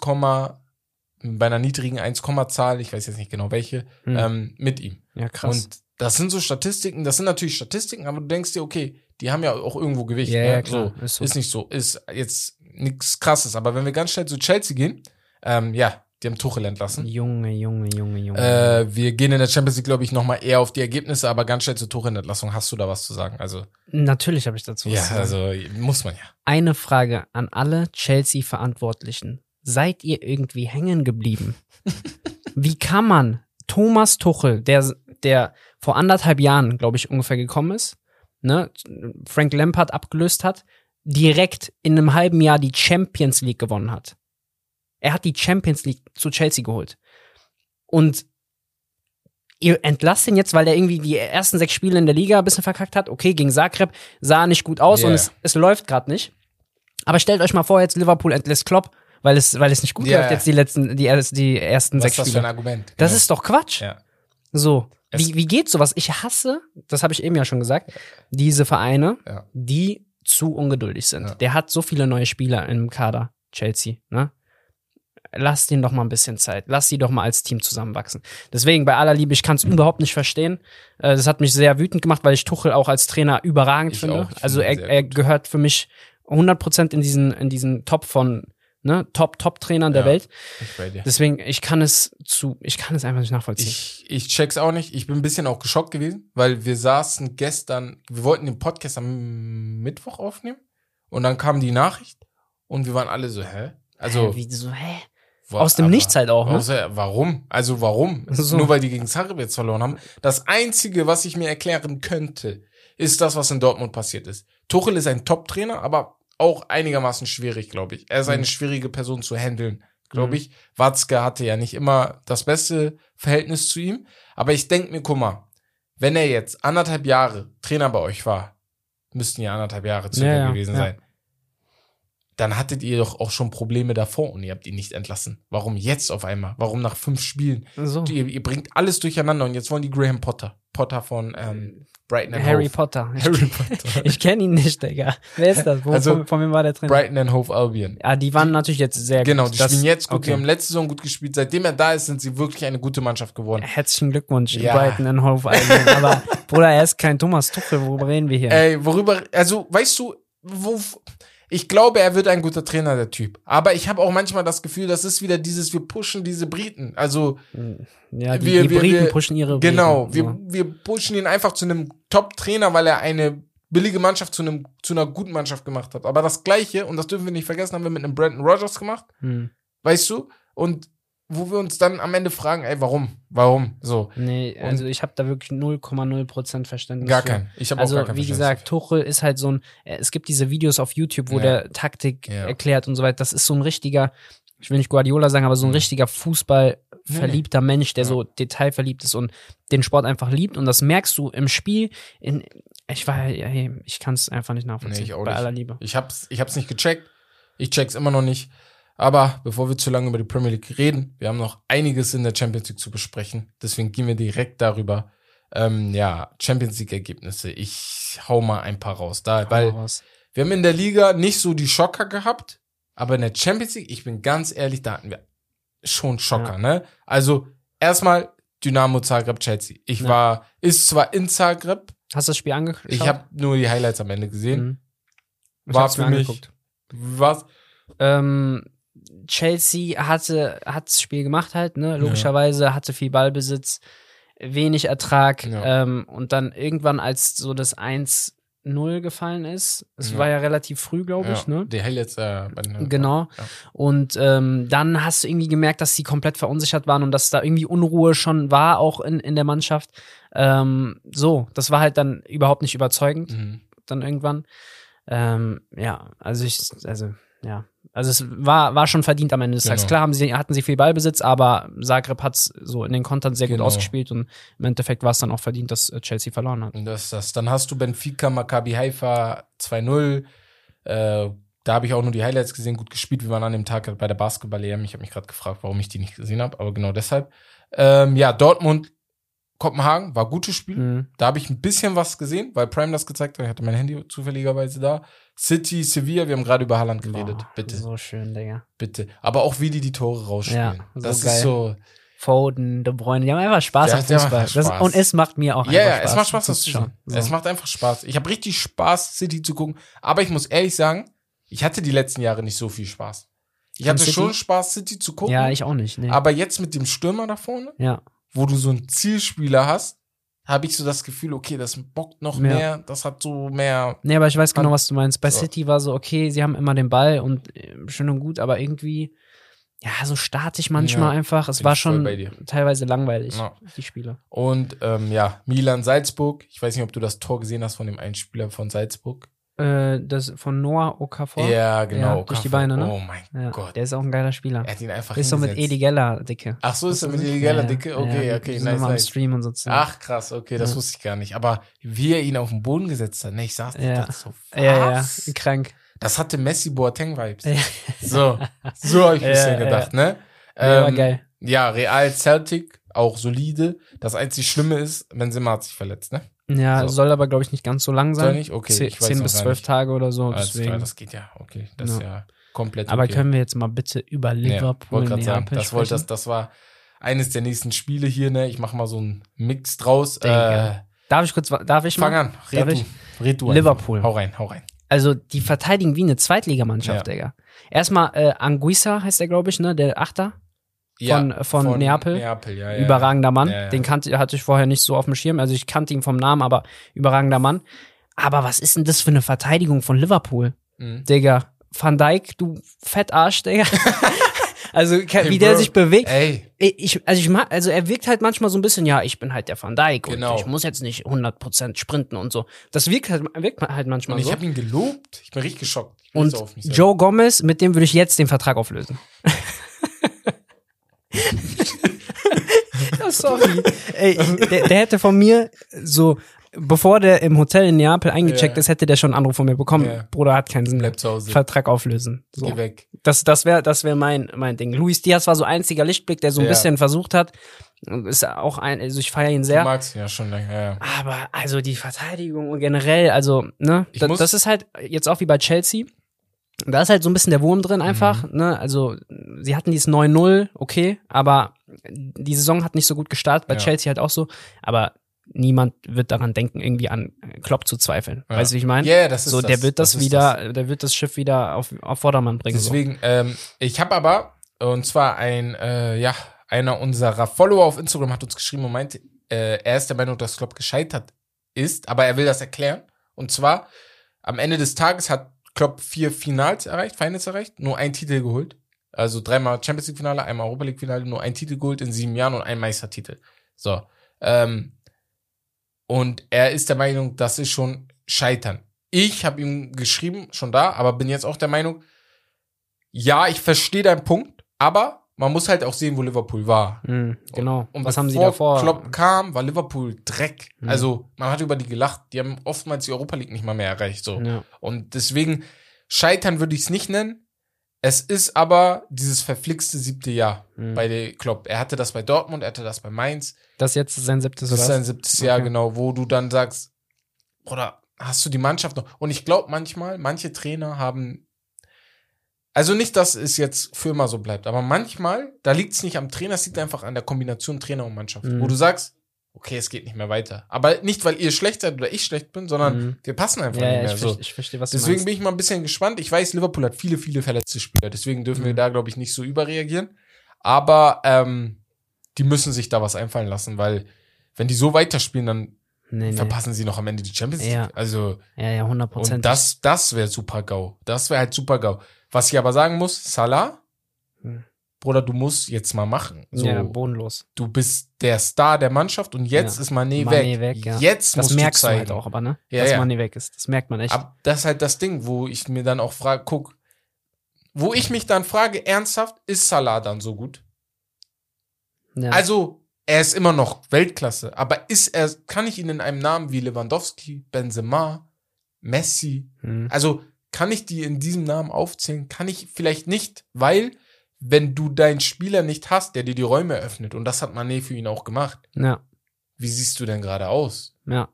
bei einer niedrigen 1, Zahl, ich weiß jetzt nicht genau welche, Hm. ähm, mit ihm. Ja, krass. Und das sind so Statistiken, das sind natürlich Statistiken, aber du denkst dir, okay, die haben ja auch irgendwo Gewicht. Ja, ne? ja, klar, So, ist ist, so. nicht so, ist jetzt nichts krasses. Aber wenn wir ganz schnell zu Chelsea gehen, ähm, ja, die haben Tuchel entlassen. Junge, Junge, Junge, Junge. Äh, wir gehen in der Champions League, glaube ich, nochmal eher auf die Ergebnisse, aber ganz schnell zur Tuchel-Entlassung. Hast du da was zu sagen? Also, Natürlich habe ich dazu was ja, zu sagen. also muss man ja. Eine Frage an alle Chelsea-Verantwortlichen. Seid ihr irgendwie hängen geblieben? Wie kann man Thomas Tuchel, der, der vor anderthalb Jahren, glaube ich, ungefähr gekommen ist, ne, Frank Lampard abgelöst hat, direkt in einem halben Jahr die Champions League gewonnen hat? Er hat die Champions League zu Chelsea geholt. Und ihr entlasst ihn jetzt, weil er irgendwie die ersten sechs Spiele in der Liga ein bisschen verkackt hat. Okay, gegen Zagreb sah nicht gut aus Ja. und es, es läuft gerade nicht. Aber stellt euch mal vor, jetzt Liverpool entlässt Klopp, weil es, weil es nicht gut Ja. läuft jetzt die letzten, die, die ersten Was sechs ist das für ein Spiele. Argument? Das Genau. ist doch Quatsch. Ja. So. Es- Wie, wie geht sowas? Ich hasse, das habe ich eben ja schon gesagt, diese Vereine, Ja. die zu ungeduldig sind. Ja. Der hat so viele neue Spieler im Kader, Chelsea, ne? Lass denen doch mal ein bisschen Zeit. Lass sie doch mal als Team zusammenwachsen. Deswegen, bei aller Liebe, ich kann es überhaupt nicht verstehen. Äh, das hat mich sehr wütend gemacht, weil ich Tuchel auch als Trainer überragend Ich finde. auch. Also er, er gehört für mich 100% in diesen, in diesen Top von, ne, Top, Top-Trainern der Ja. Welt. Ich. Deswegen, ich kann es zu, ich kann es einfach nicht nachvollziehen. Ich, ich check's auch nicht. Ich bin ein bisschen auch geschockt gewesen, weil wir saßen gestern, wir wollten den Podcast am Mittwoch aufnehmen und dann kam die Nachricht und wir waren alle so, hä? Also, Hä, wie so, hä? Aus dem Nichts halt auch, ne? Außer, warum? Also warum? So. Nur weil die gegen Zagreb jetzt verloren haben. Das Einzige, was ich mir erklären könnte, ist das, was in Dortmund passiert ist. Tuchel ist ein Top-Trainer, aber auch einigermaßen schwierig, glaube ich. Er ist eine Mhm. schwierige Person zu handeln, glaube Mhm. ich. Watzke hatte ja nicht immer das beste Verhältnis zu ihm. Aber ich denke mir, guck mal, wenn er jetzt anderthalb Jahre Trainer bei euch war, müssten ja anderthalb Jahre circa Ja, ja, gewesen ja. sein. Dann hattet ihr doch auch schon Probleme davor und ihr habt ihn nicht entlassen. Warum jetzt auf einmal? Warum nach fünf Spielen? So. Ihr, ihr bringt alles durcheinander und jetzt wollen die Graham Potter. Potter von ähm, Brighton and Harry Hove. Potter. Ich, Harry Potter. ich kenne ihn nicht, Digga. Wer ist das? Wo, Also, von, von wem war der Trainer? Brighton and Hove Albion. Ja, die waren natürlich jetzt sehr Genau, gut. die Das- spielen jetzt gut. Die okay. haben letzte Saison gut gespielt. Seitdem er da ist, sind sie wirklich eine gute Mannschaft geworden. Herzlichen Glückwunsch, Ja. Brighton and Hove Albion. Aber, Bruder, er ist kein Thomas Tuchel. Worüber reden wir hier? Ey, worüber, also, weißt du, wo, ich glaube, er wird ein guter Trainer, der Typ. Aber ich habe auch manchmal das Gefühl, das ist wieder dieses, wir pushen diese Briten. Also, ja, die, wir- die wir- Briten wir- pushen ihre genau, Briten. wir, wir pushen ihn einfach zu einem Top-Trainer, weil er eine billige Mannschaft zu einem, zu einer guten Mannschaft gemacht hat. Aber das Gleiche, und das dürfen wir nicht vergessen, haben wir mit einem Brandon Rogers gemacht. Hm. Weißt du? Und wo wir uns dann am Ende fragen, ey, warum? Warum? So. Nee, also ich habe da wirklich 0,0% Verständnis. Gar für. kein. Ich habe Also, auch gar kein wie gesagt, Tuchel ist halt so ein, äh, es gibt diese Videos auf YouTube, wo Ja. der Taktik Ja. erklärt und so weiter. Das ist so ein richtiger, ich will nicht Guardiola sagen, aber so ein Mhm. richtiger Fußball-verliebter Mensch, der Ja. so detailverliebt ist und den Sport einfach liebt. Und das merkst du im Spiel. In, ich war, ja, hey, ich kann es einfach nicht nachvollziehen. Nee, ich auch bei nicht. aller Liebe. Ich hab's, ich hab's nicht gecheckt. Ich check's immer noch nicht. Aber bevor wir zu lange über die Premier League reden, wir haben noch einiges in der Champions League zu besprechen. Deswegen gehen wir direkt darüber. Ähm, ja, Champions League Ergebnisse. Ich hau mal ein paar raus. Da, weil Raus. wir haben in der Liga nicht so die Schocker gehabt, aber in der Champions League, ich bin ganz ehrlich, da hatten wir schon Schocker, Ja. ne? Also erstmal Dynamo Zagreb Chelsea. Ich Ja. war, ist zwar in Zagreb, Hast du das Spiel angeguckt? ich habe nur die Highlights am Ende gesehen. Mhm. Ich War für mir mich-. Was? Ähm, Chelsea hatte hat das Spiel gemacht halt, ne? Logischerweise hatte viel Ballbesitz, wenig Ertrag Ja. ähm, und dann irgendwann, als so das 1-0 gefallen ist, es Ja. war ja relativ früh, glaube ich, ja, ne? Die Highlights äh, bei den Genau. Ja. Und ähm, dann hast du irgendwie gemerkt, dass sie komplett verunsichert waren und dass da irgendwie Unruhe schon war, auch in, in der Mannschaft. Ähm, so, das war halt dann überhaupt nicht überzeugend Mhm. dann irgendwann. Ähm, ja, also ich, also ja. Also es war, war schon verdient am Ende des Tages. Genau. Klar haben sie, hatten sie viel Ballbesitz, aber Zagreb hat's so in den Kontern sehr Genau. gut ausgespielt und im Endeffekt war es dann auch verdient, dass äh, Chelsea verloren hat. Und das, das. Dann hast du Benfica, Maccabi Haifa 2-0. Äh, da habe ich auch nur die Highlights gesehen, gut gespielt. Wir waren an dem Tag bei der Basketball-EM. Ich habe mich gerade gefragt, warum ich die nicht gesehen habe, aber genau deshalb. Ähm, ja, Dortmund, Kopenhagen, war gutes Spiel. Mhm. Da habe ich ein bisschen was gesehen, weil Prime das gezeigt hat. Ich hatte mein Handy zufälligerweise da. City, Sevilla, wir haben gerade über Haaland geredet. Boah, bitte, So schön, Digga. bitte. Aber auch wie die die Tore rausspielen. Ja, so das geil. ist so. Foden, De Bruyne, die haben einfach Spaß Ja, am Fußball. einfach Das, Spaß. und es macht mir auch Ja, ja, einfach Spaß. es macht Spaß, das zu schauen. So. Es macht einfach Spaß. Ich habe richtig Spaß, City zu gucken. Aber ich muss ehrlich sagen, ich hatte die letzten Jahre nicht so viel Spaß. Ich hatte City? schon Spaß, City zu gucken. ja, ich auch nicht. Nee. aber jetzt mit dem Stürmer da vorne, ja. Wo du so einen Zielspieler hast, habe ich so das Gefühl, okay, das bockt noch Ja. mehr, das hat so mehr. Nee, aber ich weiß genau, was du meinst. Bei So. City war so, okay, sie haben immer den Ball und äh, schön und gut, aber irgendwie, ja, so statisch manchmal Ja, einfach. Es war schon teilweise langweilig, Ja. die Spiele. Und ähm, ja, Milan Salzburg. Ich weiß nicht, ob du das Tor gesehen hast von dem einen Spieler von Salzburg. Äh, das von Noah Okafor. Ja, genau. Ja, durch die Beine, ne? Oh mein Ja, Gott. Der ist auch ein geiler Spieler. Er hat ihn einfach ist so mit. Edi Geller, Dicke. Ach so, ist er mit? Edi Geller, Dicke? Okay, Ja, okay, nice, am nice. Stream und so. Ach krass, okay, das wusste ich gar nicht. Aber wie er ihn auf den Boden gesetzt hat, ne, ich saß da Ja. dachte so, was? ja, ja, krank. Das hatte Messi Boateng Vibes. So, so habe ich ein bisschen gedacht, ne? Nee, war Ähm, geil. Ja, Real Celtic, auch solide. Das einzig Schlimme ist, Benzema hat sich verletzt, ne? Ja, so. soll aber, glaube ich, nicht ganz so lang sein. Soll nicht? Okay, Zehn, zehn bis zwölf. Tage oder so. Alles deswegen. klar, das geht ja, okay. Das ist ja komplett aber okay. können wir jetzt mal bitte über Liverpool grad sagen, das, wollte, das, das war eines der nächsten Spiele hier, ne? Ich mache mal so einen Mix draus. Äh. Darf ich kurz, darf ich fang mal? an, red Darf du. ich? Red du Liverpool. Einfach. Hau rein, hau rein. Also, die verteidigen wie eine Zweitligamannschaft, Ja. Digga. Erstmal, äh, Anguissa heißt der, glaube ich, ne? Der Achter. Von- von Neapel. Neapel ja, ja, überragender Mann. Ja, ja. Den kannte, hatte ich vorher nicht so auf dem Schirm. Also, ich kannte ihn vom Namen, aber überragender Mann. Aber was ist denn das für eine Verteidigung von Liverpool? Mhm. Digga, Van Dijk, du Fettarsch, Digga. also, ke- Hey, wie der Bro. sich bewegt. Ey, Ich, also, ich mag, also er wirkt halt manchmal so ein bisschen, ja, ich bin halt der Van Dijk Genau. und ich muss jetzt nicht 100% sprinten und so. Das wirkt halt, wirkt halt manchmal und ich so. habe ihn gelobt. Ich bin richtig geschockt. Ich bin Und so. Joe Gomez, mit dem würde ich jetzt den Vertrag auflösen. Ja, sorry. Ey, der, der hätte von mir so, bevor der im Hotel in Neapel eingecheckt Ja. ist, hätte der schon einen Anruf von mir bekommen. Ja. Bruder hat keinen Sinn. Bleib zu Hause. Vertrag auflösen. So. Geh weg. Das, das wäre das wär mein, mein Ding. Luis Diaz war so einziger Lichtblick, der so ein Ja. bisschen versucht hat. Ist auch ein, also ich feiere ihn Du sehr. magst ihn ja schon länger. Ja. Aber also die Verteidigung und generell, also, ne, da, muss- das ist halt jetzt auch wie bei Chelsea. Da ist halt so ein bisschen der Wurm drin einfach, Mhm. ne? Also, sie hatten dieses 9-0, okay, aber die Saison hat nicht so gut gestartet, bei Ja. Chelsea halt auch so, aber niemand wird daran denken, irgendwie an Klopp zu zweifeln. Ja. Weißt du, wie ich meine? Ja, ja, das ist so, das. der wird das, Das wieder, der wird das Schiff wieder auf, auf Vordermann bringen. so. Deswegen, ähm, ich habe aber, und zwar ein, äh, ja, einer unserer Follower auf Instagram hat uns geschrieben und meinte, äh, er ist der Meinung, dass Klopp gescheitert ist, aber er will das erklären. Und zwar, am Ende des Tages hat Klopp vier Finals erreicht, Finals erreicht, nur ein Titel geholt. Also dreimal Champions League Finale, einmal Europa League Finale, nur ein Titel geholt in sieben Jahren und ein Meistertitel. So. Ähm, und er ist der Meinung, das ist schon Scheitern. Ich habe ihm geschrieben, schon da, aber bin jetzt auch der Meinung, ja, ich verstehe deinen Punkt, aber man muss halt auch sehen, wo Liverpool war. Mhm, genau. Und Was haben sie davor? Klopp kam, war Liverpool Dreck. Mhm. Also, man hat über die gelacht. Die haben oftmals die Europa League nicht mal mehr erreicht. So. Ja. Und deswegen, scheitern würde ich es nicht nennen. Es ist aber dieses verflixte siebte Jahr Mhm. bei der Klopp. Er hatte das bei Dortmund, er hatte das bei Mainz. Das jetzt ist sein siebtes Das ist sein siebtes Jahr, Okay. genau, wo du dann sagst, oder hast du die Mannschaft noch? Und ich glaube manchmal, manche Trainer haben, also nicht, dass es jetzt für immer so bleibt, aber manchmal, da liegt es nicht am Trainer, es liegt einfach an der Kombination Trainer und Mannschaft, Mhm. wo du sagst, okay, es geht nicht mehr weiter. Aber nicht, weil ihr schlecht seid oder ich schlecht bin, sondern Mhm. wir passen einfach Ja, nicht mehr ich, so. verstehe, ich verstehe, was du Deswegen bin ich mal ein bisschen gespannt. Ich weiß, Liverpool hat viele, viele verletzte Spieler. Deswegen dürfen wir Mhm. da, glaube ich, nicht so überreagieren. Aber ähm, die müssen sich da was einfallen lassen, weil wenn die so weiterspielen, dann Nee, nee. verpassen sie noch am Ende die Champions League. Ja. Also, Ja, ja, 100 und Prozent. das, das wäre super GAU. Das wäre halt super GAU. Was ich aber sagen muss, Salah, Hm. Bruder, du musst jetzt mal machen. So, ja, bodenlos. du bist der Star der Mannschaft und jetzt Ja. ist Mané, Mané weg. weg, ja. Jetzt Das musst merkst du du zeigen. halt auch, aber ne? Ja, Dass ja. man nie weg ist. Das merkt man echt. Ab, das ist halt das Ding, wo ich mir dann auch frage, guck, wo ich mich dann frage, ernsthaft, ist Salah dann so gut? Ja. Also, er ist immer noch Weltklasse, aber ist er, kann ich ihn in einem Namen wie Lewandowski, Benzema, Messi, Hm. also kann ich die in diesem Namen aufzählen? Kann ich vielleicht nicht, weil wenn du deinen Spieler nicht hast, der dir die Räume öffnet, und das hat Mané für ihn auch gemacht, ja. wie siehst du denn gerade aus? Ja.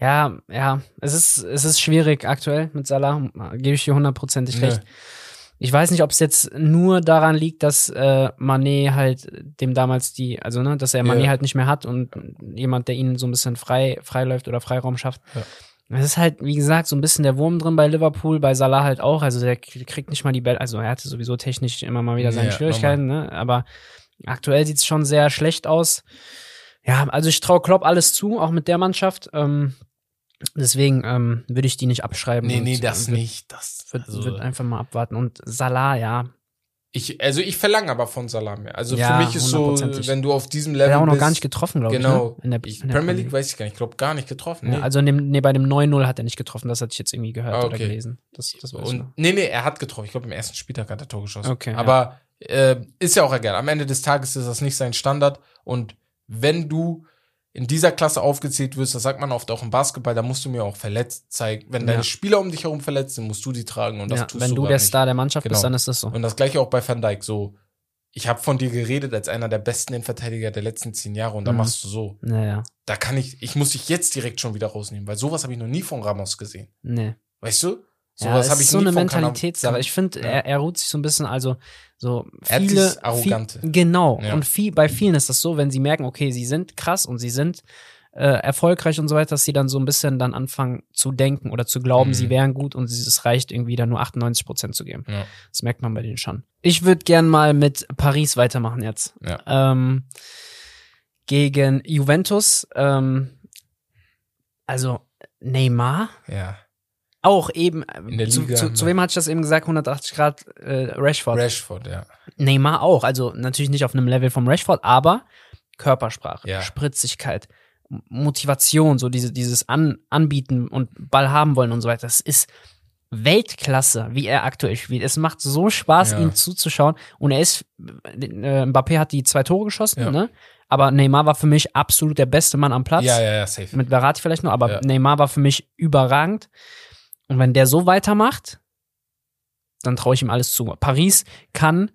Ja, ja, es ist, es ist schwierig aktuell mit Salah, gebe ich dir hundertprozentig Nee. recht. Ich weiß nicht, ob es jetzt nur daran liegt, dass äh, Mané halt dem damals die, also ne, dass er Mané Ja. halt nicht mehr hat und jemand, der ihn so ein bisschen frei, frei läuft oder Freiraum schafft. Ja. Es ist halt, wie gesagt, so ein bisschen der Wurm drin bei Liverpool, bei Salah halt auch. Also der kriegt nicht mal die Bälle. Also er hatte sowieso technisch immer mal wieder seine Ja, Schwierigkeiten, ne? Aber aktuell sieht's schon sehr schlecht aus. Ja, also ich traue Klopp alles zu, auch mit der Mannschaft. Ähm, deswegen ähm, würde ich die nicht abschreiben. Nee, und, nee, das würd- nicht. Das, Würd, also, würd einfach mal abwarten. Und Salah, ja, ich, also ich verlange aber von Salah mehr. Also Ja, für mich ist so, wenn du auf diesem Level hat auch noch bist, gar nicht getroffen, glaube genau. ich. Ne? In der, ich, in der Premier League weiß ich gar nicht. Ich glaube gar nicht getroffen. Ja, Nee. also dem, nee, bei dem 9-0 hat er nicht getroffen, das hatte ich jetzt irgendwie gehört Ah, oder okay. gelesen. Das, das weiß ich noch. Und, nee, nee, er hat getroffen. Ich glaube, im ersten Spieltag hat er Tor geschossen. Okay, Aber äh, ist ja auch egal. Am Ende des Tages ist das nicht sein Standard. Und wenn du in dieser Klasse aufgezählt wirst, das sagt man oft auch im Basketball, da musst du mir auch verletzt zeigen. Wenn deine Ja. Spieler um dich herum verletzt sind, musst du die tragen. Und das ja, tust wenn du grad der nicht. Star der Mannschaft bist, Genau. dann ist das so. Und das gleiche auch bei Van Dijk. So, ich habe von dir geredet als einer der besten Innenverteidiger der letzten zehn Jahre und da Mhm. machst du so. Naja, Da kann ich, ich muss dich jetzt direkt schon wieder rausnehmen, weil sowas habe ich noch nie von Ramos gesehen. nee. Weißt du? Ja, Sowas es habe ist ich so nie eine Mentalitätssache. Ich finde, Ja. er, er ruht sich so ein bisschen, also so viele, Arrogante. Viel, genau. Ja. Und viel, bei vielen ist das so, wenn sie merken, okay, sie sind krass und sie sind äh, erfolgreich und so weiter, dass sie dann so ein bisschen dann anfangen zu denken oder zu glauben, Mhm. sie wären gut und es reicht irgendwie dann nur 98 Prozent zu geben. Ja. Das merkt man bei denen schon. Ich würde gern mal mit Paris weitermachen jetzt. Ja. Ähm, gegen Juventus. Ähm, also Neymar Ja. Auch eben. In der zu, Liga, zu, ne? zu wem hatte ich das eben gesagt? 180 Grad äh, Rashford. Rashford, ja. Neymar auch. Also natürlich nicht auf einem Level vom Rashford, aber Körpersprache, Ja. Spritzigkeit, Motivation, so diese, dieses An Anbieten und Ball haben wollen und so weiter. Das ist Weltklasse, wie er aktuell spielt. Es macht so Spaß, Ja. ihm zuzuschauen. Und er ist, äh, Mbappé hat die zwei Tore geschossen, Ja. ne? Aber Neymar war für mich absolut der beste Mann am Platz. Ja, ja, ja, safe. Mit Verratti vielleicht noch, aber. Neymar war für mich überragend. Und wenn der so weitermacht, dann traue ich ihm alles zu. Paris kann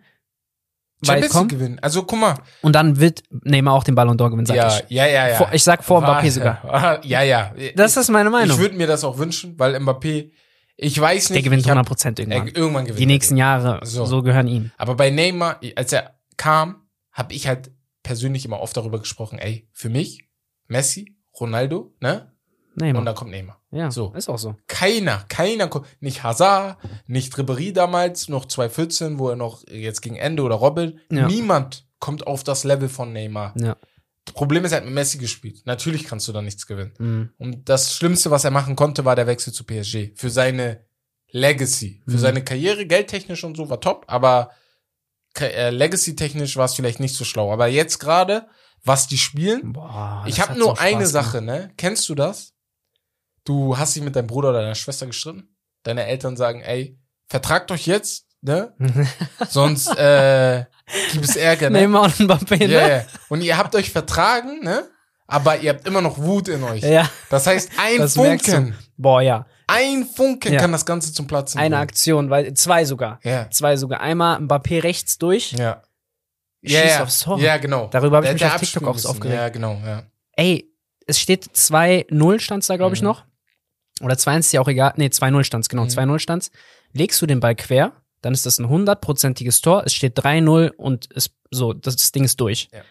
Champions League gewinnen. Also guck mal. und dann wird Neymar auch den Ballon d'Or gewinnen, sag Ja, ich. ja, ja, ja. Vor, ich sag vor War- Mbappé sogar. Ja, ja. Das ist meine Meinung. Ich würde mir das auch wünschen, weil Mbappé, ich weiß nicht. der gewinnt ich hab- 100% Er, irgendwann. irgendwann gewinnt Die nächsten. Jahre, So. so, gehören ihm. Aber bei Neymar, als er kam, habe ich halt persönlich immer oft darüber gesprochen, ey, für mich, Messi, Ronaldo, ne? Neymar. Und dann kommt Neymar. ja, so. ist auch so. Keiner, keiner, kommt- nicht Hazard, nicht Ribéry damals, noch 2014, wo er noch jetzt gegen Ende oder Robin, Ja. niemand kommt auf das Level von Neymar. Ja. Das Problem ist, er hat mit Messi gespielt. Natürlich kannst du da nichts gewinnen. Mhm. Und das Schlimmste, was er machen konnte, war der Wechsel zu PSG. Für seine Legacy. Für Mhm. seine Karriere, geldtechnisch und so, war top, aber äh, Legacy-technisch war es vielleicht nicht so schlau. Aber jetzt gerade, was die spielen, Boah, ich habe nur Spaß eine. Sache, ne? Kennst du das? Du hast dich mit deinem Bruder oder deiner Schwester gestritten. Deine Eltern sagen, ey, vertragt euch jetzt, ne? Sonst äh, gibt es Ärger, ne? Neymar und Mbappé, Ja, ne? ja. Und ihr habt euch vertragen, ne? Aber ihr habt immer noch Wut in euch. Ja, Das heißt, ein das Funken. Boah, ja. ein Funken Ja. kann das Ganze zum Platzen Eine bringen. Aktion, weil zwei sogar. Ja. Zwei sogar. Einmal Mbappé rechts durch, Ja. schießt Ja, ja. aufs Tor. ja, genau. Darüber habe ich Der mich auf TikTok auch aufgeregt. Ja, genau, ja. Ey, es steht 2-0 stand's da, glaube ich, Mhm. noch. Oder 2-1 ist ja auch egal. Nee, 2-0 stand's, genau, Mhm. 2-0 stand's. Legst du den Ball quer, dann ist das ein hundertprozentiges Tor. Es steht 3-0 und ist so, das Ding ist durch. Ja.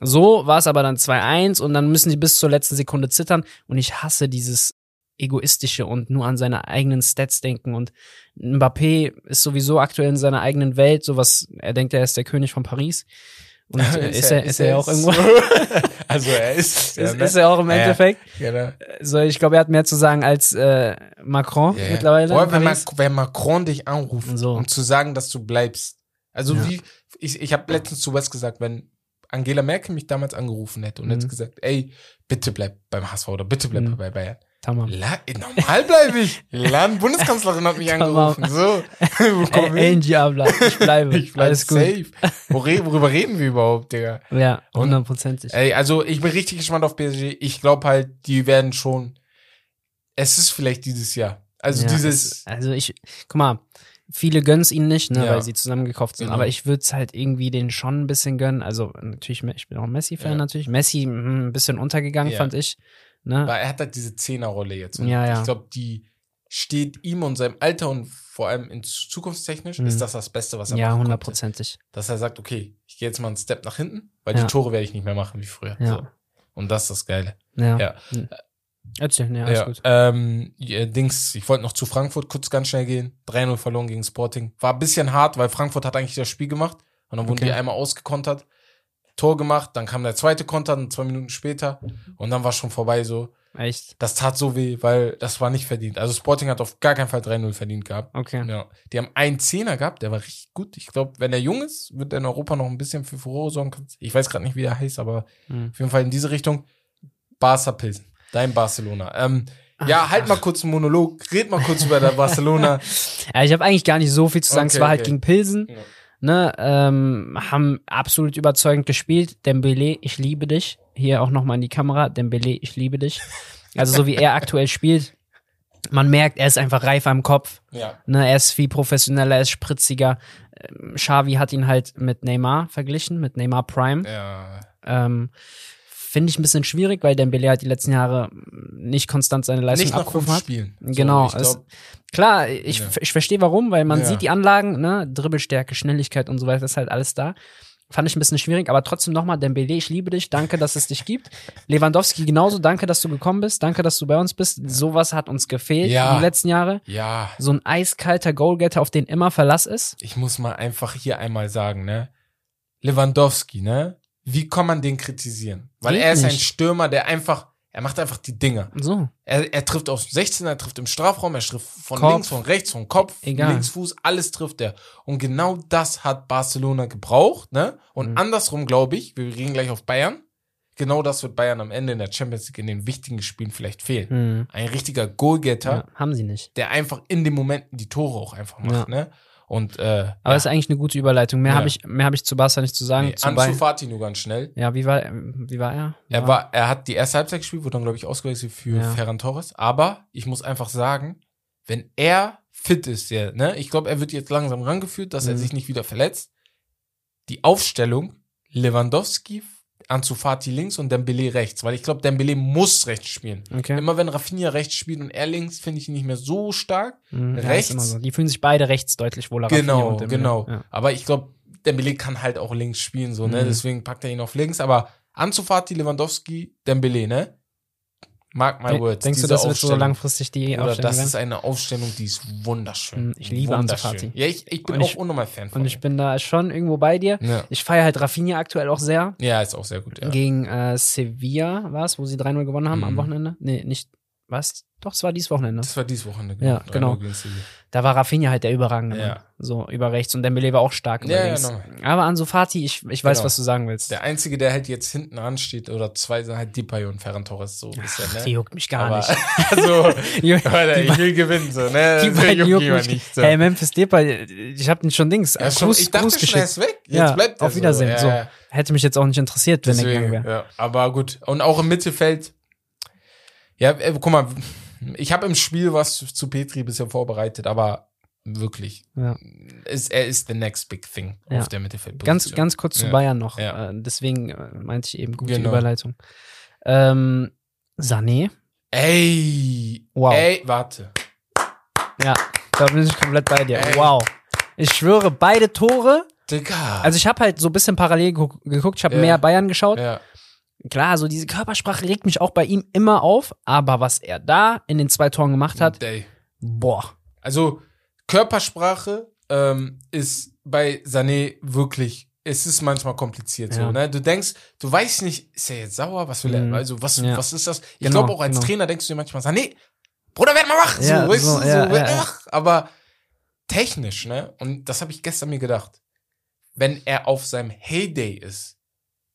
So war es aber dann 2-1 und dann müssen die bis zur letzten Sekunde zittern. Und ich hasse dieses egoistische und nur an seine eigenen Stats denken. Und Mbappé ist sowieso aktuell in seiner eigenen Welt, sowas, er denkt, er ist der König von Paris. Und ist, er, ist er ja auch irgendwo. also er ist. Ist, ist er auch im Ja, ja. Endeffekt. Genau. So, ich glaube, er hat mehr zu sagen als äh, Macron Ja, ja. mittlerweile. Boah, wenn. Mac wenn Macron dich anruft, So. um zu sagen, dass du bleibst. Also Ja. wie, ich, ich habe letztens zu West gesagt, wenn Angela Merkel mich damals angerufen hätte und Mhm. hätte gesagt, ey, bitte bleib beim HSV oder bitte bleib Mhm. bei Bayern. Tamam. La normal bleibe ich. Lan Bundeskanzlerin hat mich angerufen. So. Hin? Angie Abla, ich bleibe. Ich bleib Alles gut. safe. Worüber, reden wir überhaupt, Digga? Ja, Und- hundertprozentig. Ey, also ich bin richtig gespannt auf PSG. Ich glaube halt, die werden schon. Es ist vielleicht dieses Jahr. Also Ja, dieses. es- also ich, guck mal, viele gönnen es ihnen nicht, ne, Ja. weil sie zusammengekauft sind. Genau. Aber ich würde es halt irgendwie denen schon ein bisschen gönnen. Also natürlich, ich bin auch ein Messi-Fan Ja. natürlich. Messi mh, ein bisschen untergegangen, fand ich. Ne? Weil er hat halt diese Zehnerrolle jetzt. Und Ja, ja. Ich glaube, die steht ihm und seinem Alter und vor allem in zukunftstechnisch Mhm. ist das das Beste, was er Ja, machen konnte. hundertprozentig. Dass er sagt, okay, ich gehe jetzt mal einen Step nach hinten, weil Ja. die Tore werde ich nicht mehr machen wie früher. Ja. So. Und das ist das Geile. Ja. Ja. Hm. Erzähl, ja, alles Ja, gut. ähm, ja, Dings, ich wollte noch zu Frankfurt kurz ganz schnell gehen. 3-0 verloren gegen Sporting. War ein bisschen hart, weil Frankfurt hat eigentlich das Spiel gemacht. Und dann wurden Okay. die einmal ausgekontert. Tor gemacht, dann kam der zweite Konter, dann zwei Minuten später. Und dann war schon vorbei so. Echt? Das tat so weh, weil das war nicht verdient. Also Sporting hat auf gar keinen Fall 3-0 verdient gehabt. Okay. Ja. Die haben einen Zehner gehabt, der war richtig gut. Ich glaube, wenn er jung ist, wird er in Europa noch ein bisschen für Furore sorgen. Ich weiß gerade nicht, wie der heißt, aber Hm. auf jeden Fall in diese Richtung. Barca Pilsen. Dein Barcelona. Ähm, ja, halt mal kurz einen Monolog. Red mal kurz über der Barcelona. Ja, ich habe eigentlich gar nicht so viel zu sagen. Okay, es war halt okay. gegen Pilsen. Ja. Ne, ähm, haben absolut überzeugend gespielt. Dembele, ich liebe dich. Hier auch nochmal in die Kamera. Dembele, ich liebe dich. Also so wie er aktuell spielt, man merkt, er ist einfach reifer im Kopf. Ja. Ne, er ist viel professioneller, er ist spritziger. Ähm, Xavi hat ihn halt mit Neymar verglichen, mit Neymar Prime. Ja. Ähm, Finde ich ein bisschen schwierig, weil Dembele halt die letzten Jahre nicht konstant seine Leistung Nicht nach fünf abgerufen hat. Spielen. Genau, So, ich es- glaub, Klar, ich, Ja. ich verstehe warum, weil man Ja. sieht die Anlagen, ne, Dribbelstärke, Schnelligkeit und so weiter, ist halt alles da. Fand ich ein bisschen schwierig, aber trotzdem nochmal, Dembele, ich liebe dich, danke, dass es dich gibt. Lewandowski genauso, danke, dass du gekommen bist, danke, dass du bei uns bist. Sowas hat uns gefehlt Ja. die letzten Jahre. ja, So ein eiskalter Goalgetter, auf den immer Verlass ist. ich muss mal einfach hier einmal sagen, ne? Lewandowski, ne? Wie kann man den kritisieren? Weil Geht er ist ein nicht. Stürmer, der einfach, er macht einfach die Dinger. So, Er, er trifft aus 16, er trifft im Strafraum, er trifft von Kopf. links, von rechts, von Kopf, Egal. Linksfuß, alles trifft er. Und genau das hat Barcelona gebraucht, ne? Und Mhm. andersrum glaube ich, wir reden gleich auf Bayern. Genau das wird Bayern am Ende in der Champions League in den wichtigen Spielen vielleicht fehlen. hm. Ein richtiger Goalgetter, ja, haben sie nicht. der einfach in den Momenten die Tore auch einfach macht, ne? Und äh, Aber ja, ist eigentlich eine gute Überleitung. Mehr Ja. habe ich, mehr habe ich zu Barca nicht zu sagen. nee, zu Ansu Fati nur ganz schnell. ja, wie war, wie war er? Er war, er hat die erste Halbzeit gespielt, wurde dann glaube ich ausgewechselt für Ja. Ferran Torres. Aber ich muss einfach sagen, wenn er fit ist, der, ne, ich glaube, er wird jetzt langsam rangeführt, dass er Mhm. sich nicht wieder verletzt. Die Aufstellung Lewandowski, Ansu Fati links und Dembele rechts, weil ich glaube, Dembele muss rechts spielen. Okay. Immer wenn Rafinha rechts spielt und er links, finde ich ihn nicht mehr so stark. Mhm, ja, rechts. immer so. Die fühlen sich beide rechts deutlich wohler. Genau, genau. Ja. Aber ich glaube, Dembele kann halt auch links spielen, so, ne? Mhm. Deswegen packt er ihn auf links. Aber Ansu Fati, Lewandowski, Dembele, ne? Mark my words. Denkst du, das wird so langfristig die Oder Aufstellung das werden? ist eine Aufstellung, die ist wunderschön. Mhm, ich liebe Ansu. Ja, ich, ich bin Und auch ich- unnormal Fan von Und ich bin da schon irgendwo bei dir. ja. Ich feiere halt Rafinha aktuell auch sehr. ja, ist auch sehr gut, ja. Gegen äh, Sevilla war es, wo sie 3-0 gewonnen haben am Mhm. Wochenende. Nee, nicht. Was? Doch, es war dieses Wochenende. Das war dieses Wochenende. Ja, 3-0 genau. gegen Sevilla. Da war Rafinha halt der Überragende. Ja. So über rechts. Und Dembele war auch stark über Ja, ja, links. genau. Aber Ansu Fati, ich, ich weiß, Genau. was du sagen willst. Der Einzige, der halt jetzt hinten ansteht, oder zwei sind halt Depay und Ferran Torres, so er, Die ne? juckt mich gar Aber, nicht. also, Die Alter, ich will gewinnen, so, ne? die beiden juckt mich. nicht, so. Hey, Memphis Depay, ich hab den schon Dings. Ja, schon, Gruß, ich dachte Gruß schon, er ist weg. Jetzt ja, bleibt er auf Wiedersehen. So. Ja, ja. Hätte mich jetzt auch nicht interessiert, wenn er Deswegen, gegangen wäre. ja. Aber gut. Und auch im Mittelfeld. Ja, äh, guck mal, ich habe im Spiel was zu Petri bisschen vorbereitet, aber wirklich, Ja. ist, er ist the next big thing Ja. auf der Mittelfeldposition. Ganz, ganz kurz zu Ja. Bayern noch. Ja. Äh, deswegen äh, meinte ich eben gute Genau. Überleitung. Ähm, Sané. Ey, Wow. ey, warte. Ja, da bin ich komplett bei dir. Ey. Wow. Ich schwöre, beide Tore. Digga. Also ich habe halt so ein bisschen parallel geguck- geguckt. Ich habe mehr Bayern geschaut. ja. Klar, so diese Körpersprache regt mich auch bei ihm immer auf. Aber was er da in den zwei Toren gemacht hat, Ey. boah. Also Körpersprache ähm, ist bei Sané wirklich, es ist manchmal kompliziert Ja. so, ne? Du denkst, du weißt nicht, ist er jetzt sauer, was will er, Mhm. also was, Ja. was ist das? Ich Genau, glaube auch als genau. Trainer denkst du dir manchmal, Sané, Bruder, werd mal wach, Ja, so, weißt so, du, so, ja, werd ja, ja. wach. aber technisch, ne? Und das habe ich gestern mir gedacht. Wenn er auf seinem Heyday ist,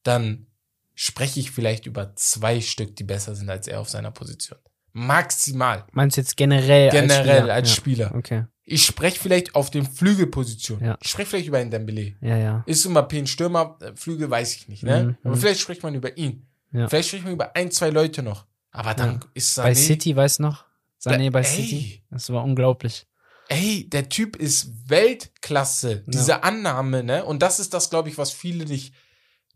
dann spreche ich vielleicht über zwei Stück, die besser sind als er auf seiner Position. Maximal. Meinst du jetzt generell? Generell als Spieler? als ja. Spieler. Okay. Ich spreche vielleicht auf den Flügelpositionen. Ja. Ich spreche vielleicht über einen Dembele. Ja, ja. Ist Mbappé ein Stürmer, äh, Flügel, weiß ich nicht, ne? Mhm, Aber mhm. vielleicht spricht man über ihn. Ja. Vielleicht spricht man über ein, zwei Leute noch. Aber dann Ja. ist Sané, Bei City, weißt du noch? Sané bei ey. City. Das war unglaublich. ey, der Typ ist Weltklasse. Diese Annahme, ne? Und das ist das, glaube ich, was viele nicht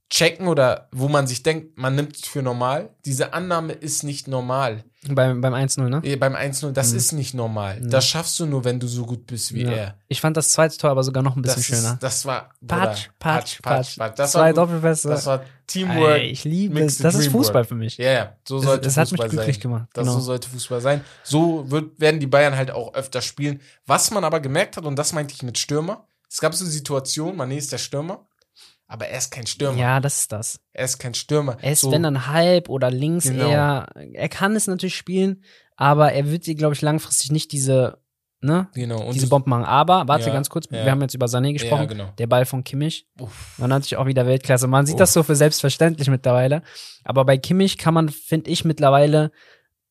checken oder wo man sich denkt, man nimmt es für normal. Diese Annahme ist nicht normal. Beim, beim 1-0, ne? Eh, Beim 1-0, das Mhm. ist nicht normal. Mhm. Das schaffst du nur, wenn du so gut bist wie Ja. er. Ich fand das zweite Tor aber sogar noch ein bisschen Das, schöner. ist, das war Patsch, patsch, patsch. Das Zwei. Doppelpässe. das war Teamwork. Ey, ich liebe es. Das ist Fußball für mich. Ja, ja, so Das, sollte das hat mich Fußball glücklich sein. gemacht. Das, Genau. So sollte Fußball sein. So wird, werden die Bayern halt auch öfter spielen. Was man aber gemerkt hat, und das meinte ich mit Stürmer, es gab so Situationen, Mané ist der Stürmer, aber er ist kein Stürmer. Ja, das ist das. Er ist kein Stürmer. Er ist, so, wenn dann halb oder links Genau. eher. Er kann es natürlich spielen, aber er wird dir, glaube ich, langfristig nicht diese, ne, genau. Und diese Bomben machen. Aber, warte Ja, ganz kurz, ja. wir haben jetzt über Sané gesprochen. Ja, genau. Der Ball von Kimmich. Uff. war natürlich auch wieder Weltklasse. Man sieht Uff. das so für selbstverständlich mittlerweile. Aber bei Kimmich kann man, finde ich, mittlerweile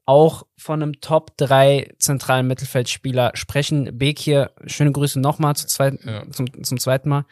auch von einem Top 3 zentralen Mittelfeldspieler sprechen. Beek hier, schöne Grüße nochmal zu zweit, Ja. zum, zum zweiten Mal.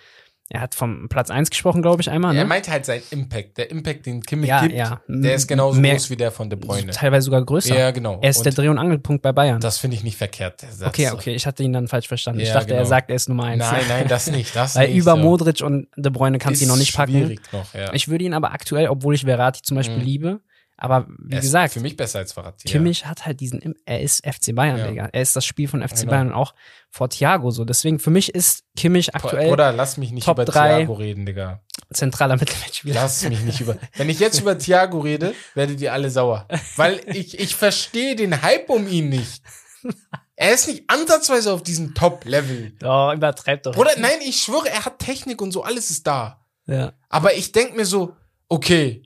Er hat vom Platz 1 gesprochen, glaube ich, einmal. Er Ne? meinte halt seinen Impact. Der Impact, den Kimmich Ja, gibt, ja. der ist genauso Mehr- groß wie der von De Bruyne. Teilweise sogar größer. Ja, genau. Er ist Und der Dreh- und Angelpunkt bei Bayern. das finde ich nicht verkehrt. okay, okay, ich hatte ihn dann falsch verstanden. ich Ja, dachte, er genau. sagt, er ist Nummer 1. Nein, nein, das nicht. Das Weil nicht, über so. Modric und De Bruyne kannst du ihn noch nicht packen. Schwierig noch, ja. Ich würde ihn aber aktuell, obwohl ich Verratti zum Beispiel Mhm. liebe, aber wie Er gesagt, für mich besser als Verratti. ja. Kimmich hat halt diesen, er ist FC Bayern, Ja. Digga. Er ist das Spiel von FC Genau. Bayern und auch vor Thiago so. Deswegen für mich ist Kimmich aktuell Oder lass mich nicht Top über. Thiago reden, Digga. zentraler Mittelfeldspieler. Lass mich nicht über. Wenn ich jetzt über Thiago rede, werdet ihr alle sauer. Weil ich, ich verstehe den Hype um ihn nicht. Er ist nicht ansatzweise auf diesem Top-Level. Oh, übertreibt doch. Oder nein, ich schwöre, er hat Technik und so, alles ist da. Ja. Aber ich denke mir so, okay,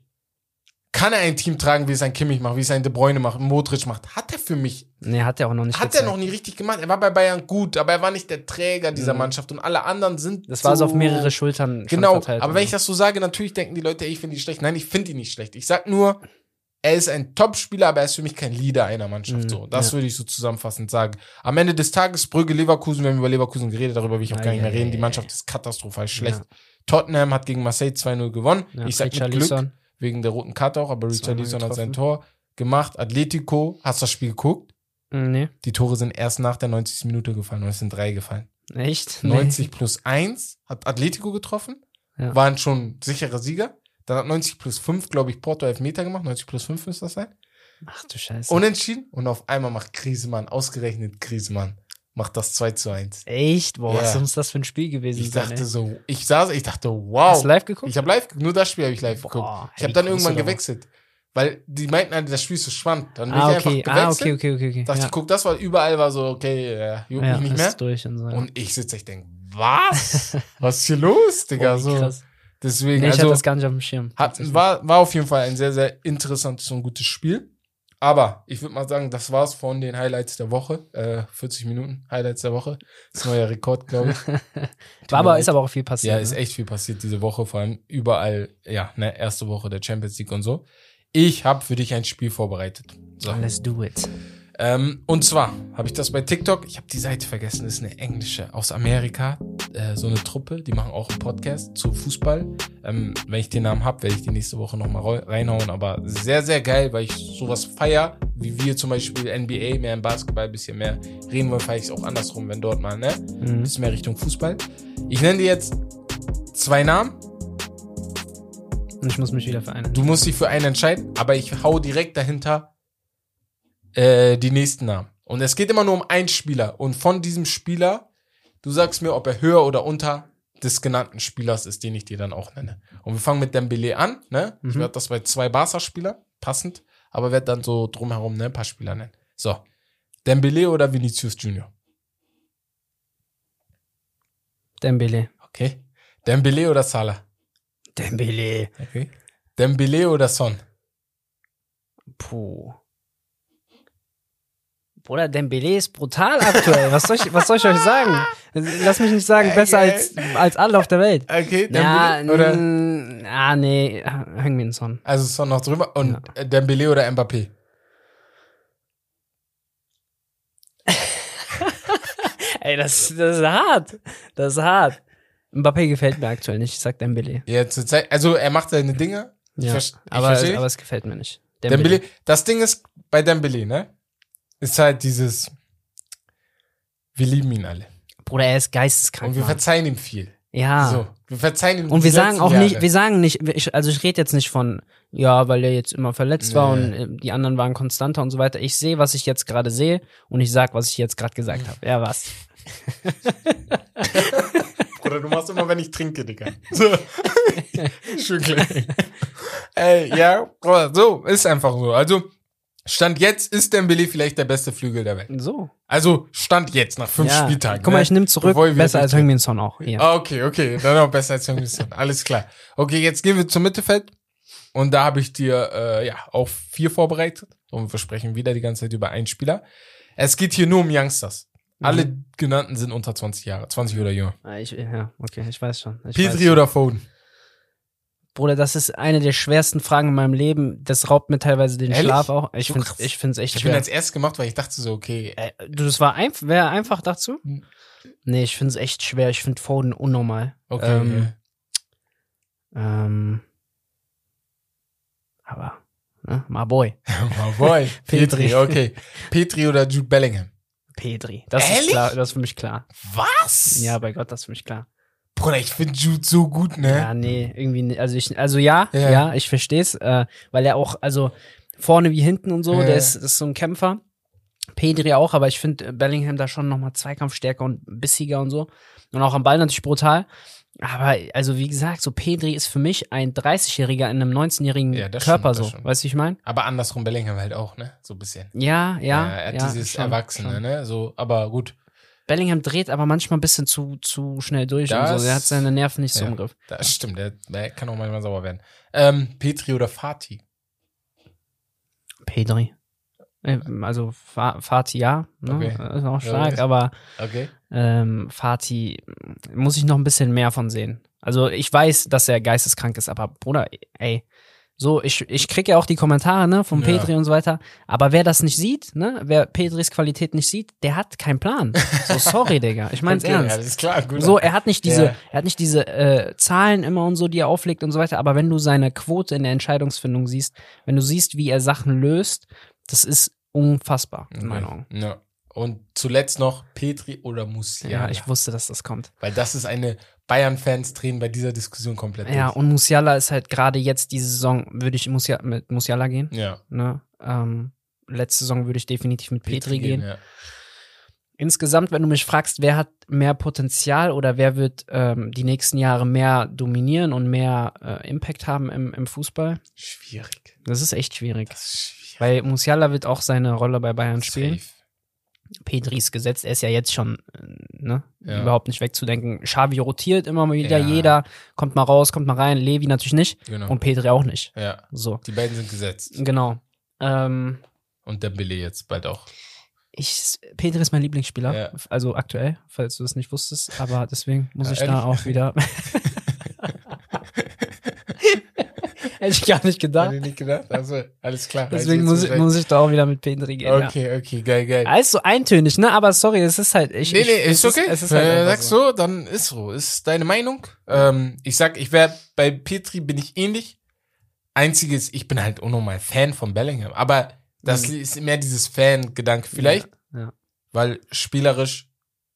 kann er ein Team tragen, wie es ein Kimmich macht, wie es ein De Bruyne macht, Modric macht? Hat er für mich. Nee, hat er auch noch nicht Hat gezeigt. er noch nie richtig gemacht. Er war bei Bayern gut, aber er war nicht der Träger dieser Mhm. Mannschaft und alle anderen sind. Das war so auf mehrere Schultern Genau, verteilt. aber wenn ich das so sage, natürlich denken die Leute, ey, ich finde ihn schlecht. Nein, ich finde ihn nicht schlecht. Ich sag nur, er ist ein Top-Spieler, aber er ist für mich kein Leader einer Mannschaft. Mhm, so, das ja. würde ich so zusammenfassend sagen. Am Ende des Tages Brügge Leverkusen, wir haben über Leverkusen geredet, darüber will ich auch gar nicht mehr reden. Die Mannschaft ist katastrophal schlecht. Ja. Tottenham hat gegen Marseille 2-0 gewonnen. ja, ich sag mit Glück. Wegen der roten Karte auch, aber Richarlison hat sein. Tor gemacht. Atletico, hast du das Spiel geguckt? Mm, Nee, Die Tore sind erst nach der 90. Minute gefallen, und es sind drei gefallen. echt? 90 plus 1 hat Atletico getroffen, Ja. waren schon sichere Sieger. Dann hat 90 plus 5, glaube ich, Porto Elfmeter gemacht. 90 plus 5 müsste das sein. Nee. Ach du Scheiße. Unentschieden. Und auf einmal macht Griezmann, ausgerechnet Griezmann, macht das 2 zu 1. echt? Boah, Ja. was muss das für ein Spiel gewesen Ich sein? dachte ey? so, ich saß, ich dachte, Hast wow. du live geguckt? Ich habe live, nur das Spiel habe ich live Boah, geguckt. Ich habe dann irgendwann gewechselt. Weil die meinten, halt, das Spiel ist so spannend. Dann bin ah, ich einfach okay. gewechselt. Ah, okay, okay, okay, okay. Dachte ja. ich, guck, das war überall war so, okay, äh, juckt ja, mich nicht mehr. ist durch und so. ja. Und ich sitze, ich denke, was? Was ist hier los, Digga? Wie so. krass. Deswegen, Nee, ich hatte also, das gar nicht auf dem Schirm. hat, war, war auf jeden Fall ein sehr, sehr interessantes und gutes Spiel. Aber ich würde mal sagen, das war's von den Highlights der Woche. Äh, 40 Minuten Highlights der Woche. Das ist ein neuer Rekord, glaube ich. War aber, ist aber auch viel passiert. Ja, ist ne? echt viel passiert diese Woche, vor allem überall, ja, ne, erste Woche der Champions League und so. Ich habe für dich ein Spiel vorbereitet. So. Let's do it. Ähm, und zwar habe ich das bei TikTok, ich habe die Seite vergessen, das ist eine englische aus Amerika, äh, so eine Truppe, die machen auch einen Podcast zu Fußball. Ähm, wenn ich den Namen hab, werde ich die nächste Woche nochmal reinhauen, aber sehr, sehr geil, weil ich sowas feier, wie wir zum Beispiel NBA, mehr im Basketball, bisschen mehr reden wollen, feiere ich es auch andersrum, wenn dort mal, ne? Mhm. bisschen mehr Richtung Fußball. Ich nenne dir jetzt zwei Namen. Und ich muss mich wieder vereinen. Du musst dich für einen entscheiden, aber ich hau direkt dahinter äh, die nächsten Namen. Und es geht immer nur um einen Spieler. Und von diesem Spieler, du sagst mir, ob er höher oder unter des genannten Spielers ist, den ich dir dann auch nenne. Und wir fangen mit Dembele an, ne? Ich Mhm. werde das bei zwei Barca-Spielern, passend, aber werde dann so drumherum, ne, ein paar Spieler nennen. So. Dembele oder Vinicius Junior? Dembele. Okay. Dembele oder Salah? Dembele. Okay. Dembele oder Son? Puh. Bruder, Dembele ist brutal aktuell. Was soll ich, was soll ich euch sagen? Lass mich nicht sagen, besser als, als alle auf der Welt. Okay, Dembele ja, oder? Ah, nee, hängen wir in Son. Also Son noch drüber und ja. Dembele oder Mbappé? Ey, das, das ist hart. Das ist hart. Mbappé gefällt mir aktuell nicht, ich sag Dembele. Ja, zur Zeit, also er macht seine Dinge. Ja, ich verstehe, ich aber, aber es gefällt mir nicht. Dembele. Dembele. Das Ding ist bei Dembele, ne? Ist halt dieses, wir lieben ihn alle. Bruder, er ist geisteskrank. Und wir Mann. verzeihen ihm viel. ja. So, wir verzeihen ihm Und wir sagen auch Jahre. nicht, wir sagen nicht, ich, also ich rede jetzt nicht von, ja, weil er jetzt immer verletzt war Nee. und äh, die anderen waren konstanter und so weiter. Ich sehe, was ich jetzt gerade sehe und ich sag, was ich jetzt gerade gesagt habe. Ja, was? Bruder, du machst immer, wenn ich trinke, Digga. So. Schön klein. Ey, ja, Bruder, so, ist einfach so. Also, Stand jetzt ist Dembele vielleicht der beste Flügel der Welt. So. Also, Stand jetzt, nach fünf ja. Spieltagen. Guck mal, ne? ich nehme zurück, besser als. Heung-Min Son auch. Hier. Ah, okay, okay. Dann auch besser als Heung-Min Son. Alles klar. Okay, jetzt gehen wir zum Mittelfeld. Und da habe ich dir äh, ja auch vier vorbereitet. Und wir sprechen wieder die ganze Zeit über einen Spieler. Es geht hier nur um Youngsters. Mhm. Alle genannten sind unter 20 Jahre, 20 oder jünger. Ah, Ich, ja, okay, ich weiß schon. Ich weiß Petri schon. oder Foden? Bruder, das ist eine der schwersten Fragen in meinem Leben. Das raubt mir teilweise den Ehrlich? Schlaf auch. Ich So finde ich find's echt Ich bin schwer. als erstes gemacht, weil ich dachte so, okay, Äh, du, das war einfach, wäre einfach dazu? Hm. Nee, ich finde es echt schwer. Ich finde Foden unnormal. okay. Ähm, ähm, aber, ne, my boy. Oh boy. Petri, Petri. okay. Petri oder Jude Bellingham? Pedri. Das Ehrlich? ist klar, das ist für mich klar. Was? Ja, bei Gott, das ist für mich klar. Bruder, ich finde Jude so gut, ne? Ja, nee, irgendwie, also ich, also ja, Ja. ja, ich versteh's, äh, weil er auch, also vorne wie hinten und so, Ja. der ist, ist so ein Kämpfer. Pedri auch, aber ich finde Bellingham da schon nochmal Zweikampfstärker und bissiger und so. Und auch am Ball natürlich brutal. Aber, also wie gesagt, so Pedri ist für mich ein 30-Jähriger in einem 19-jährigen Ja, Körper stimmt, so. stimmt. Weißt du, wie ich meine? Aber andersrum Bellingham halt auch, ne? So ein bisschen. Ja, ja. er hat ja, dieses schon, Erwachsene, schon. ne? So, aber gut. Bellingham dreht aber manchmal ein bisschen zu, zu schnell durch und Das- so. Er hat seine Nerven nicht so Ja. im Griff. Das stimmt, der, der kann auch manchmal sauer werden. Ähm, Petri oder Fatih? Pedri. Äh, Also Fa- Fatih ja, ne? Okay. ist auch stark, okay. aber Okay. ähm, Fatih mm, muss ich noch ein bisschen mehr von sehen. Also ich weiß, dass er geisteskrank ist, aber Bruder, ey, so, ich, ich krieg ja auch die Kommentare, ne, vom Ja. Petri und so weiter, aber wer das nicht sieht, ne, wer Petris Qualität nicht sieht, der hat keinen Plan. So, sorry, Digga, ich mein's okay, ernst. Alles klar, gut. So, er hat nicht diese, Ja. er hat nicht diese äh, Zahlen immer und so, die er auflegt und so weiter, aber wenn du seine Quote in der Entscheidungsfindung siehst, wenn du siehst, wie er Sachen löst, das ist unfassbar, in meinen Augen. Ja. Und zuletzt noch Petri oder Musiala. Ja, ich wusste, dass das kommt. Weil das ist eine Bayern-Fans drehen bei dieser Diskussion komplett Ja, durch. und Musiala ist halt gerade jetzt diese Saison, würde ich Musia mit Musiala gehen. Ja. Ne? Ähm, letzte Saison würde ich definitiv mit Petri, gehen. Ja. Insgesamt, wenn du mich fragst, wer hat mehr Potenzial oder wer wird ähm, die nächsten Jahre mehr dominieren und mehr äh, Impact haben im, im Fußball, Schwierig. das ist echt schwierig. Das ist schwierig. Weil Musiala wird auch seine Rolle bei Bayern spielen. Safe. Pedri ist gesetzt, er ist ja jetzt schon äh, ne, Ja. überhaupt nicht wegzudenken. Xavi rotiert immer mal wieder, Ja. jeder kommt mal raus, kommt mal rein, Levi natürlich nicht Genau. und Pedri auch nicht. ja. So, Die beiden sind gesetzt. genau. Ähm, Und der Billy jetzt bald auch. ich, Pedri ist mein Lieblingsspieler, Ja. also aktuell, falls du das nicht wusstest, aber deswegen muss ich da auch wieder. Hätte ich gar nicht gedacht. Hätte ich nicht gedacht. Also, alles klar. Deswegen Also, muss jetzt ich, muss ich da auch wieder mit Pedri gehen. Ja. Okay, okay, geil, geil. Also eintönig, ne? Aber sorry, es ist halt. Ich, nee, ich, nee, es ist okay. Es ist halt einfach sagst so, dann ist so. Ist deine Meinung. Ähm, ich sag, ich wäre bei Petri bin ich ähnlich. Einziges, ich bin halt unnormal Fan von Bellingham. Aber das Mhm. ist mehr dieses Fan-Gedanke vielleicht, Ja, ja. weil spielerisch,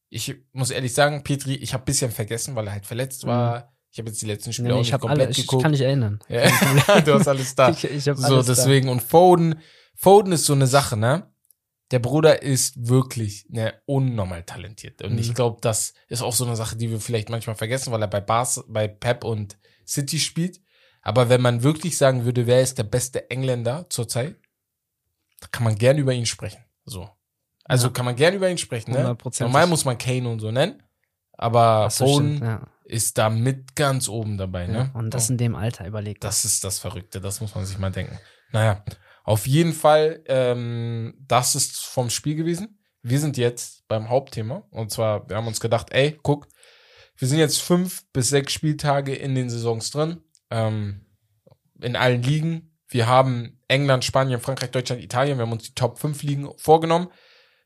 ich muss ehrlich sagen, Petri, ich habe bisschen vergessen, weil er halt verletzt war. Ich habe jetzt die letzten Spiele nee, auch ich nicht komplett alle, ich geguckt. kann nicht erinnern. ja, du hast alles da. Ich, ich hab So, alles deswegen. Und Foden, Foden ist so eine Sache, ne? Der Bruder ist wirklich ne, unnormal talentiert. Und Mhm. ich glaube, das ist auch so eine Sache, die wir vielleicht manchmal vergessen, weil er bei Bars, bei Pep und City spielt. Aber wenn man wirklich sagen würde, wer ist der beste Engländer zurzeit, da kann man gern über ihn sprechen. So. Also Ja. kann man gern über ihn sprechen, ne? 100%. Normal muss man Kane und so nennen. Aber so, stimmt, ja. ist da mit ganz oben dabei, Ja, ne? und das in dem Alter überlegt. Das ist das Verrückte, das muss man sich mal denken. Naja, auf jeden Fall, ähm, das ist vom Spiel gewesen. Wir sind jetzt beim Hauptthema. Und zwar, wir haben uns gedacht, ey, guck, wir sind jetzt fünf bis sechs Spieltage in den Saisons drin. Ähm, in allen Ligen. Wir haben England, Spanien, Frankreich, Deutschland, Italien. Wir haben uns die Top 5 Ligen vorgenommen.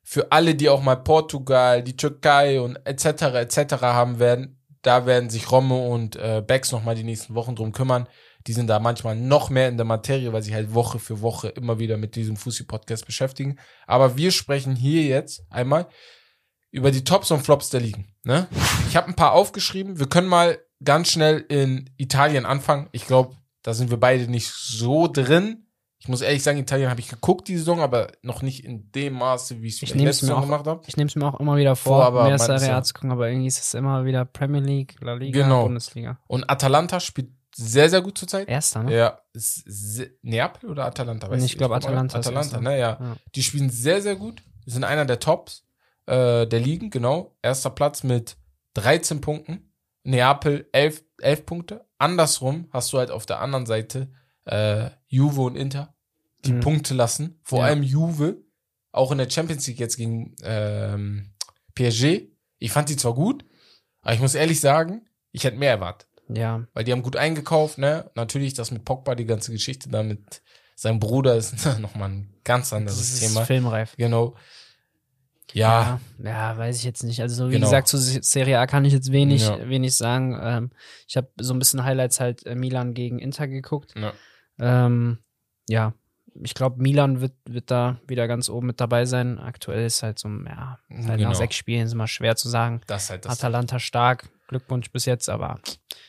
Für alle, die auch mal Portugal, die Türkei und etc. etc. haben werden, da werden sich Romme und äh, Bex nochmal die nächsten Wochen drum kümmern. Die sind da manchmal noch mehr in der Materie, weil sie halt Woche für Woche immer wieder mit diesem Fussi-Podcast beschäftigen. Aber wir sprechen hier jetzt einmal über die Tops und Flops der Ligen. Ne? Ich habe ein paar aufgeschrieben. Wir können mal ganz schnell in Italien anfangen. Ich glaube, da sind wir beide nicht so drin. Ich muss ehrlich sagen, Italien habe ich geguckt die Saison, aber noch nicht in dem Maße, wie ich es mir Saison auch, gemacht habe. ich nehme es mir auch immer wieder vor, Vor, aber mehr Serie A zu gucken, aber irgendwie ist es immer wieder Premier League, La Liga, Genau. Bundesliga. Und Atalanta spielt sehr, sehr gut zurzeit. Erster, ne? Ja, Neapel oder Atalanta? Nee, ich glaube, Atalanta Atalanta, ne, ja. Ja. Die spielen sehr, sehr gut. Sind einer der Tops äh, der Ligen, genau. Erster Platz mit 13 Punkten. Neapel 11, 11 Punkte. Andersrum hast du halt auf der anderen Seite äh, Juve und Inter, die Mhm. Punkte lassen. Vor Ja. allem Juve, auch in der Champions League jetzt gegen ähm, PSG. Ich fand die zwar gut, aber ich muss ehrlich sagen, ich hätte mehr erwartet. Ja, Weil die haben gut eingekauft, ne? Natürlich, das mit Pogba, die ganze Geschichte da mit seinem Bruder ist nochmal ein ganz das anderes ist Thema. filmreif. Genau. Ja, ja, ja, weiß ich jetzt nicht. Also so wie Genau. gesagt, zu Serie A kann ich jetzt wenig, Ja. wenig sagen. Ähm, ich habe so ein bisschen Highlights halt äh, Milan gegen Inter geguckt. ja. Ähm, ja, ich glaube, Milan wird, wird da wieder ganz oben mit dabei sein. Aktuell ist halt so, ja, halt Genau. nach sechs Spielen ist immer schwer zu sagen. das halt das. Atalanta stark, Glückwunsch bis jetzt, aber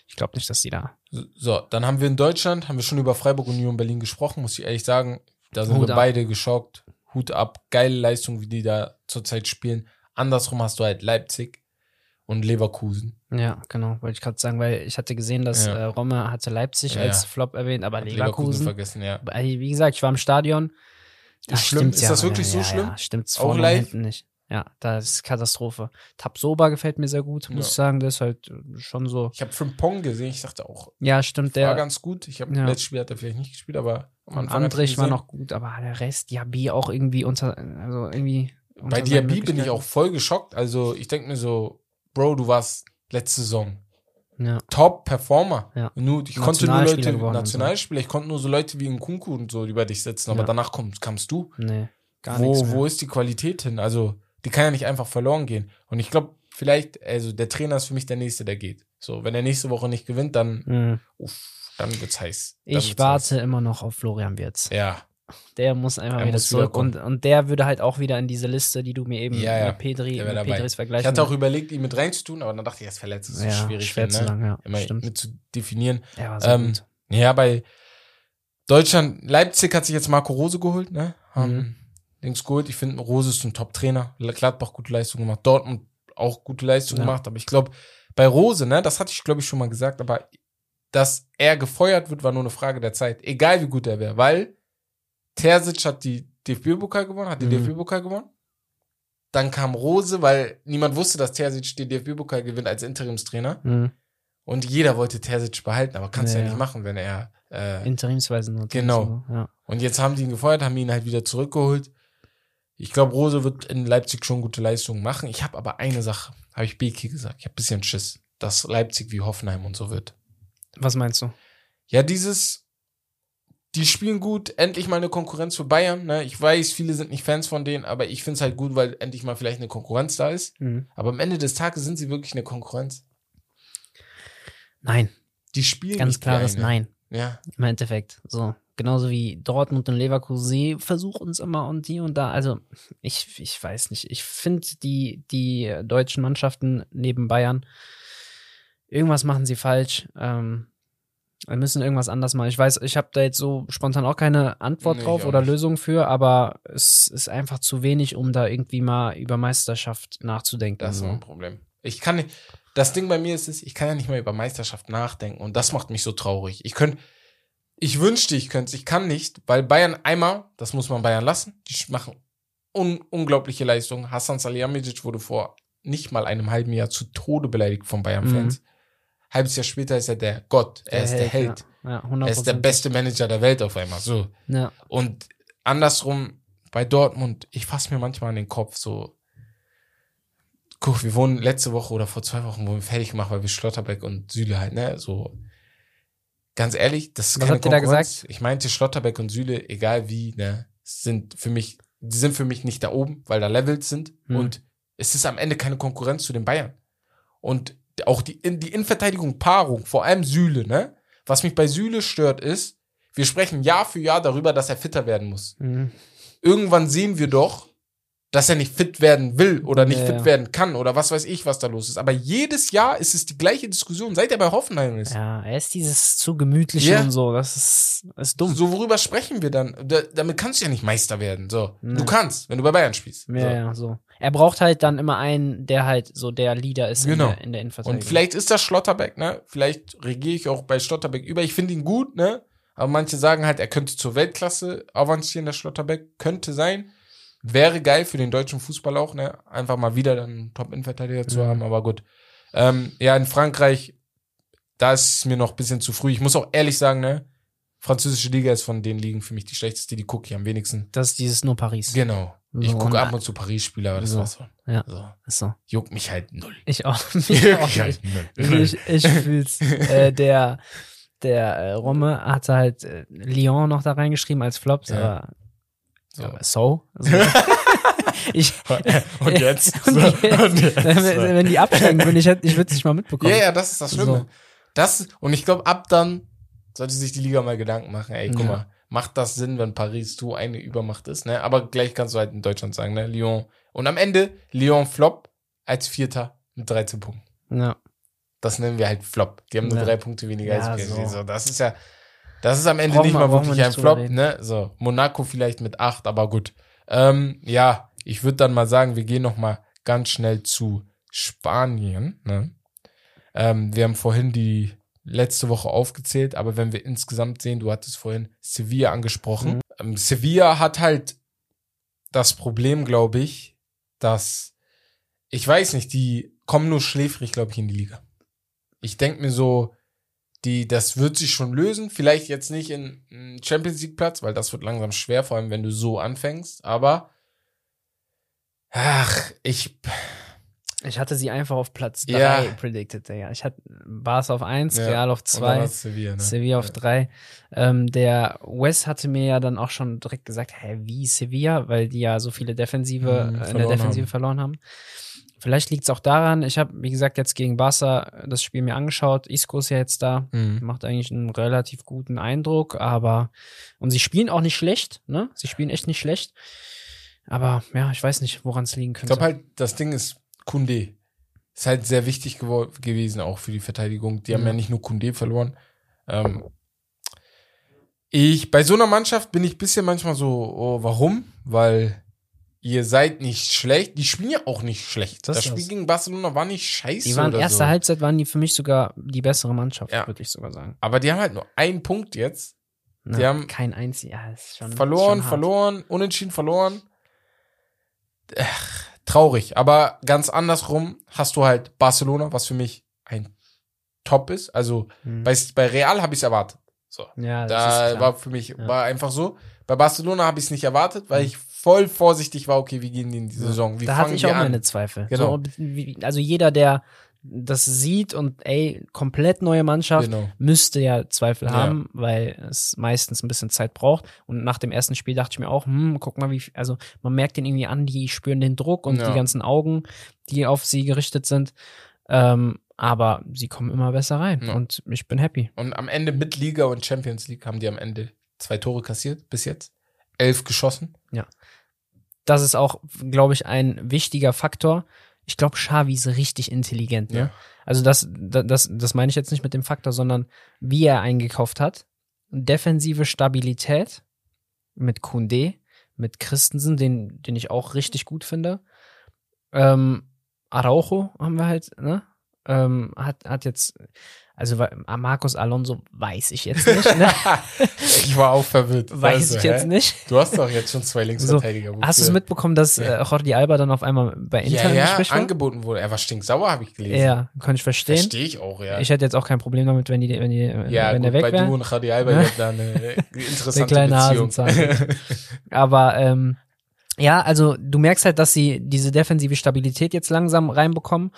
ich glaube nicht, dass die da. So, dann haben wir in Deutschland, haben wir schon über Freiburg und Union Berlin gesprochen, muss ich ehrlich sagen. Da sind Hut wir ab. beide geschockt. Hut ab, geile Leistung, wie die da zurzeit spielen. Andersrum hast du halt Leipzig und Leverkusen. Ja, genau, wollte ich gerade sagen, weil ich hatte gesehen, dass Ja. äh, Romme hatte Leipzig Ja, als. Flop erwähnt, aber Hat Leverkusen, vergessen, ja. Wie gesagt, ich war im Stadion. Da Ist schlimm? Ist ja, das wirklich so ja, schlimm? Ja, stimmt's Auch vorne hinten nicht. Ja, das ist Katastrophe. Tabsoba gefällt mir sehr gut, muss Ja. ich sagen. Der ist halt schon so. Ich habe Frimpong gesehen, ich dachte auch, Ja, stimmt, war der. ganz gut. Ich habe Ja. letztes Spiel hat er vielleicht nicht gespielt, aber am Und Anfang Andrich war noch gut, aber der Rest, Diaby auch irgendwie unter, also irgendwie. unter Bei Diaby bin ich auch voll geschockt. Also ich denke mir so, Bro, du warst letzte Saison Ja, Top-Performer. Ja. Nur, ich konnte nur Nationalspieler Leute, und so. Nationalspieler, ich konnte nur so Leute wie Nkunku und so über dich setzen, aber Ja. danach komm, kamst du. nee, gar nichts. Wo, mehr. wo ist die Qualität hin? Also, die kann ja nicht einfach verloren gehen. Und ich glaube, vielleicht, also der Trainer ist für mich der Nächste, der geht. So, wenn er nächste Woche nicht gewinnt, dann, Mhm. uff, dann wird's heiß. Dann Ich wird's warte immer noch auf Florian Wirtz. Heiß. Ja, Der muss einfach Er wieder muss zurück. und, und der würde halt auch wieder in diese Liste, die du mir eben Ja, ja. mit Pedri, der mit. Pedris Ich vergleichen hatte auch überlegt, ihn mit reinzutun, aber dann dachte ich, er ist verletzt, das ist ja, so schwierig. schwer ihn, zu ne? sagen, ja. Immer stimmt. mit zu definieren. Er war sehr Ähm, gut. Ja, bei Deutschland, Leipzig hat sich jetzt Marco Rose geholt, ne? Haben Mhm. Dings geholt. Ich finde, Rose ist ein Top-Trainer. Gladbach gute Leistung gemacht. Dortmund auch gute Leistung Ja. gemacht. Aber ich glaube, bei Rose, ne, das hatte ich, glaube ich, schon mal gesagt, aber dass er gefeuert wird, war nur eine Frage der Zeit. Egal wie gut er wäre, weil Terzic hat die DFB-Pokal gewonnen, hat den Mhm. DFB-Pokal gewonnen. Dann kam Rose, weil niemand wusste, dass Terzic den DFB-Pokal gewinnt als Interimstrainer. Mhm. Und jeder wollte Terzic behalten, aber kannst du ja, Ja, nicht machen, wenn er äh, Interimsweise nur. Genau. Ja. und jetzt haben die ihn gefeuert, haben ihn halt wieder zurückgeholt. Ich glaube, Rose wird in Leipzig schon gute Leistungen machen. Ich habe aber eine Sache, habe ich Beki gesagt. Ich habe ein bisschen Schiss, dass Leipzig wie Hoffenheim und so wird. Was meinst du? Ja, dieses, die spielen gut, endlich mal eine Konkurrenz für Bayern. Ne? Ich weiß, viele sind nicht Fans von denen, aber ich finde es halt gut, weil endlich mal vielleicht eine Konkurrenz da ist. Mhm. Aber am Ende des Tages sind sie wirklich eine Konkurrenz. Nein, Die spielen ganz klares. Nein. Ja, Im Endeffekt. So. Genauso wie Dortmund und Leverkusen, sie versuchen es immer und die und da. Also, ich, ich weiß nicht. Ich finde die, die deutschen Mannschaften neben Bayern, irgendwas machen sie falsch. Ähm, wir müssen irgendwas anders machen. Ich weiß, ich habe da jetzt so spontan auch keine Antwort Nee, drauf oder nicht. Lösung für, aber es ist einfach zu wenig, um da irgendwie mal über Meisterschaft nachzudenken. Das ist so. mein Problem. Ich kann nicht, das Ding bei mir ist es, ich kann ja nicht mehr über Meisterschaft nachdenken und das macht mich so traurig. Ich könnte, ich wünschte, ich könnte ich kann nicht, weil Bayern einmal, das muss man Bayern lassen, die machen un unglaubliche Leistungen. Hassan Salihamidzic wurde vor nicht mal einem halben Jahr zu Tode beleidigt von Bayern-Fans. Halbes Jahr später ist er der Gott, er ist der Held. Ja, ja 100%. Er ist der beste Manager der Welt auf einmal, so. Ja. Und andersrum bei Dortmund, ich fasse mir manchmal an den Kopf so. Guck, wir wurden letzte Woche oder vor zwei Wochen wurden wir fertig gemacht, weil wir Schlotterbeck und Süle halt, ne, so. Ganz ehrlich, das ist Was keine habt ihr da Konkurrenz. gesagt? Ich meinte Schlotterbeck und Süle, egal wie, ne, sind für mich die sind für mich nicht da oben, weil da Levels sind. Hm. Und es ist am Ende keine Konkurrenz zu den Bayern. Und auch die, in, die Innenverteidigung, Paarung, vor allem Süle, ne? Was mich bei Süle stört, ist, wir sprechen Jahr für Jahr darüber, dass er fitter werden muss. Mhm. Irgendwann sehen wir doch, dass er nicht fit werden will oder nicht Ja, fit ja. werden kann oder was weiß ich, was da los ist. Aber jedes Jahr ist es die gleiche Diskussion, seit er bei Hoffenheim ist. Ja, er ist dieses zu gemütliche Ja. und so. Das ist, ist dumm. So, worüber sprechen wir dann? Da, damit kannst du ja nicht Meister werden. So. Nee. Du kannst, wenn du bei Bayern spielst. Ja, so. ja, so. Er braucht halt dann immer einen, der halt so der Leader ist Genau. in, der, in der Innenverteidigung. Und vielleicht ist das Schlotterbeck, ne? Vielleicht regiere ich auch bei Schlotterbeck über. Ich finde ihn gut, ne? Aber manche sagen halt, er könnte zur Weltklasse avancieren, der Schlotterbeck. Könnte sein. Wäre geil für den deutschen Fußball auch, ne? Einfach mal wieder dann einen Top-Innenverteidiger zu haben, aber gut. Ähm, ja, in Frankreich, da ist es mir noch ein bisschen zu früh. Ich muss auch ehrlich sagen, ne? Französische Liga ist von den Ligen für mich die schlechteste, die gucke ich am wenigsten. das ist dieses nur Paris. Genau. Ich So, gucke ab und zu Paris-Spiele, aber das So. war's schon. Ja. So. Ist so. Juckt mich halt null. Ich auch. Mich auch halt nicht. Ich, ich fühl's. äh, der der äh, Romme hatte halt äh, Lyon noch da reingeschrieben als Flops, Ja. aber So. so. so. ich, Und jetzt? Und jetzt? Und jetzt? wenn, die absteigen würden, ich, ich würde es nicht mal mitbekommen. Ja, ja, das ist das Schlimme. So. Das, und ich glaube, ab dann sollte sich die Liga mal Gedanken machen, ey, guck Ja. mal, macht das Sinn, wenn Paris so eine Übermacht ist, ne? Aber gleich kannst du halt in Deutschland sagen, ne? Lyon. Und am Ende, Lyon Flop als Vierter mit 13 Punkten. Ja. Das nennen wir halt Flop. Die haben nur Ja. drei Punkte weniger Ja, als PSG. so. So. das ist ja, das ist am Ende Brauchen nicht mal wir wirklich ein nicht drüber Flop, reden. ne? So, Monaco vielleicht mit acht, aber gut. Ähm, ja, ich würde dann mal sagen, wir gehen noch mal ganz schnell zu Spanien, ne? Ähm, wir haben vorhin die letzte Woche aufgezählt, aber wenn wir insgesamt sehen, du hattest vorhin Sevilla angesprochen. Mhm. Ähm, Sevilla hat halt das Problem, glaube ich, dass ich weiß nicht, die kommen nur schläfrig, glaube ich, in die Liga. Ich denke mir so, die, das wird sich schon lösen. Vielleicht jetzt nicht in Champions League Platz, weil das wird langsam schwer, vor allem wenn du so anfängst. Aber ach, ich Ich hatte sie einfach auf Platz 3 Ja. predicted, Digga. Ich hatte Barca auf 1, Ja. Real auf und dann 2, hast du Sevilla, ne? Sevilla auf Ja. 3. Ähm, der Wes hatte mir ja dann auch schon direkt gesagt, hä, wie Sevilla? Weil die ja so viele Defensive, Mhm, äh, in der Defensive haben. verloren haben. Vielleicht liegt es auch daran, ich habe, wie gesagt, jetzt gegen Barca das Spiel mir angeschaut. Isco ist ja jetzt da. Mhm. Macht eigentlich einen relativ guten Eindruck, aber und sie spielen auch nicht schlecht, ne? Sie spielen echt nicht schlecht. Aber ja, ich weiß nicht, woran es liegen Ich könnte. glaube halt, das Ding ist, Kunde ist halt sehr wichtig gewesen, auch für die Verteidigung. Die haben Mhm. ja nicht nur Kunde verloren. Ähm, ich, bei so einer Mannschaft bin ich ein bisschen manchmal so, oh, warum? Weil ihr seid nicht schlecht. Die spielen ja auch nicht schlecht. Das Das, Spiel das. gegen Barcelona war nicht scheiße. die waren erste so. Halbzeit waren die für mich sogar die bessere Mannschaft, Ja. würde ich sogar sagen. Aber die haben halt nur einen Punkt jetzt. Na, Die haben kein einziger, ja, ist schon verloren, schon verloren, unentschieden verloren. Ach, traurig. Aber ganz andersrum hast du halt Barcelona, was für mich ein Top ist. Also Hm. bei, bei Real habe ich es erwartet. So. ja, das ist Da war für mich, Ja. war einfach so. Bei Barcelona habe ich es nicht erwartet, weil Mhm. ich voll vorsichtig war, okay, wie gehen die in die Saison? Wie da hatte ich auch an? meine Zweifel. Genau. So, also jeder, der das sieht und ey, komplett neue Mannschaft, Genau. müsste ja Zweifel Ja. haben, weil es meistens ein bisschen Zeit braucht. Und nach dem ersten Spiel dachte ich mir auch, hm, guck mal, wie, also man merkt den irgendwie an, die spüren den Druck und Ja. die ganzen Augen, die auf sie gerichtet sind. Ähm, aber sie kommen immer besser rein Ja. und ich bin happy. Und am Ende mit Liga und Champions League haben die am Ende zwei Tore kassiert bis jetzt. Elf geschossen. Das ist auch, glaube ich, ein wichtiger Faktor. Ich glaube, Xavi ist richtig intelligent, ne? Ja. Also das, das, das, meine ich jetzt nicht mit dem Faktor, sondern wie er eingekauft hat. Defensive Stabilität mit Kunde, mit Christensen, den, den ich auch richtig gut finde. Ähm, Araujo haben wir halt, ne? Ähm, hat, hat jetzt, also weil- Marcos Alonso weiß ich jetzt nicht, ne? ich war auch verwirrt. weiß Also, ich hä? jetzt nicht. Du hast doch jetzt schon zwei Linksverteidiger. Hast du es mitbekommen, dass Ja. äh, Jordi Alba dann auf einmal bei Inter Ja, ja, angeboten wurde. Er war stinksauer, habe ich gelesen. Ja, kann ich verstehen. Verstehe ich auch, ja. Ich hätte jetzt auch kein Problem damit, wenn die, wenn die, ja, wenn gut, der weg bei wäre. du und Khadi Alba, Ja. da eine interessante kleine Beziehung. Aber ähm, ja, also du merkst halt, dass sie diese defensive Stabilität jetzt langsam reinbekommen.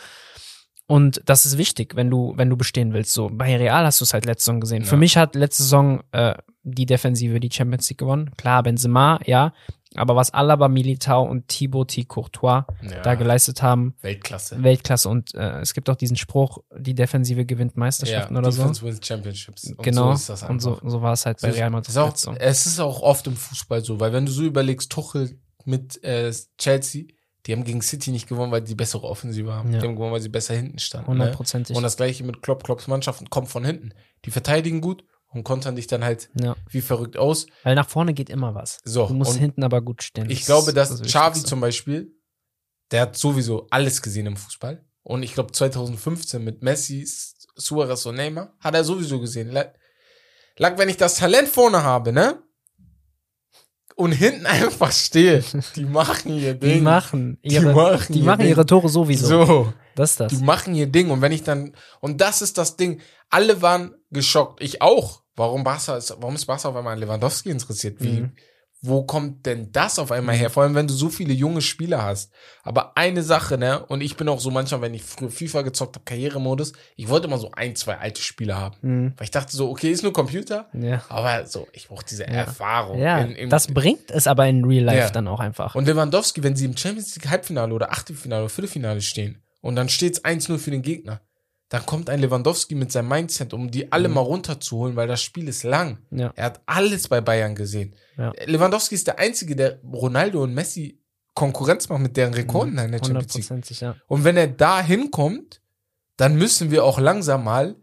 Und das ist wichtig, wenn du, wenn du bestehen willst. So, bei Real hast du es halt letzte Saison gesehen. Ja. Für mich hat letzte Saison äh, die Defensive die Champions League gewonnen. Klar, Benzema, ja. Aber was Alaba, Militao und Thibaut T. Courtois Ja. da geleistet haben, Weltklasse. Weltklasse. Und äh, es gibt auch diesen Spruch, die Defensive gewinnt Meisterschaften oder so. Defense wins Championships. Und genau. So ist das und so, so war es halt bei Real ist Madrid. auch, jetzt so. Es ist auch oft im Fußball so, weil wenn du so überlegst, Tuchel mit äh, Chelsea, die haben gegen City nicht gewonnen, weil die bessere Offensive haben. Ja. Die haben gewonnen, weil sie besser hinten standen. Ne? Hundertprozentig. Und das gleiche mit Klopp. Klopps Mannschaften kommt von hinten. Die verteidigen gut und kontern dich dann halt Ja, wie verrückt aus. weil nach vorne geht immer was. So, Du musst hinten aber gut stehen. ich Das glaube, dass das Xavi zum Beispiel, der hat sowieso alles gesehen im Fußball. Und ich glaube 2015 mit Messi, Suarez und Neymar hat er sowieso gesehen. Lag, wenn ich das Talent vorne habe, ne? Und hinten einfach stehe, die machen ihr Ding. Die machen ihre, die machen ihr machen Ding. ihre Tore sowieso. So, Das ist das. die machen ihr Ding. Und wenn ich dann, und das ist das Ding, alle waren geschockt. Ich auch. Warum Barca ist, warum ist Barca auf einmal an Lewandowski interessiert? Wie, Mhm. Wo kommt denn das auf einmal her? Vor allem, wenn du so viele junge Spieler hast. Aber eine Sache, ne, und ich bin auch so manchmal, wenn ich früher FIFA gezockt habe, Karrieremodus, ich wollte immer so ein, zwei alte Spieler haben. Mhm. Weil ich dachte so, okay, ist nur Computer, Ja. aber so, ich brauche diese Erfahrung. Ja, in- im- das bringt es aber in Real Life Ja. dann auch einfach. und Lewandowski, wenn sie im Champions League Halbfinale oder Achtelfinale oder Viertelfinale stehen und dann steht es 1-0 für den Gegner, dann kommt ein Lewandowski mit seinem Mindset, um die alle mal runterzuholen, weil das Spiel ist lang. Mhm. Ja. Er hat alles bei Bayern gesehen. Ja. Lewandowski ist der Einzige, der Ronaldo und Messi Konkurrenz macht mit deren Rekorden in der Champions League. Ja. Und wenn er da hinkommt, dann müssen wir auch langsam mal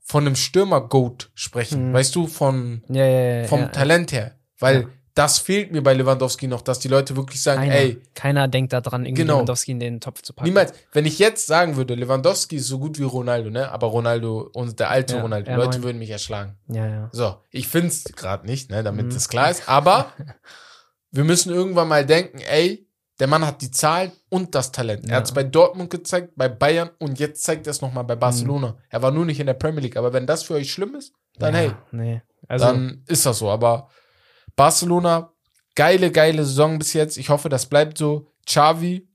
von einem Stürmer-Goat sprechen. Mhm. Weißt du, von, Ja, vom Talent her. Weil. Das fehlt mir bei Lewandowski noch, dass die Leute wirklich sagen, Keiner, ey, keiner denkt daran, irgendwie Genau. Lewandowski in den Topf zu packen. Niemals. Wenn ich jetzt sagen würde, Lewandowski ist so gut wie Ronaldo, ne? Aber Ronaldo und der alte Ja, Ronaldo, R9. Leute würden mich erschlagen. Ja, ja. So, ich find's gerade nicht, ne, damit Mhm. das klar ist. Aber wir müssen irgendwann mal denken, ey, der Mann hat die Zahlen und das Talent. Er Ja. hat's bei Dortmund gezeigt, bei Bayern und jetzt zeigt er es nochmal bei Barcelona. Mhm. Er war nur nicht in der Premier League. Aber wenn das für euch schlimm ist, dann ja, hey, Nee. Also, dann ist das so. Aber Barcelona, geile, geile Saison bis jetzt. Ich hoffe, das bleibt so. Xavi,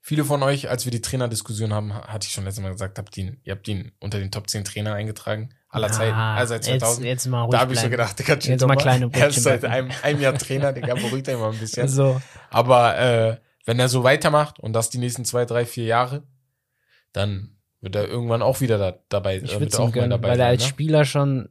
viele von euch, als wir die Trainerdiskussion haben, ha- hatte ich schon letztes Mal gesagt, habt ihn, ihr habt ihn unter den Top 10 Trainer eingetragen. Aller ja, Zeiten. Also seit 2000. Jetzt, jetzt mal ruhig da habe ich so gedacht, Digga, chill Jetzt doch mal kleine Er ist seit einem, einem Jahr Trainer, Digga, beruhigt er mal ein bisschen. So. Aber äh, wenn er so weitermacht und das die nächsten zwei, drei, vier Jahre, dann wird er irgendwann auch wieder da, dabei, Ich äh, wird er auch gönnen, dabei weil er sein, als Spieler schon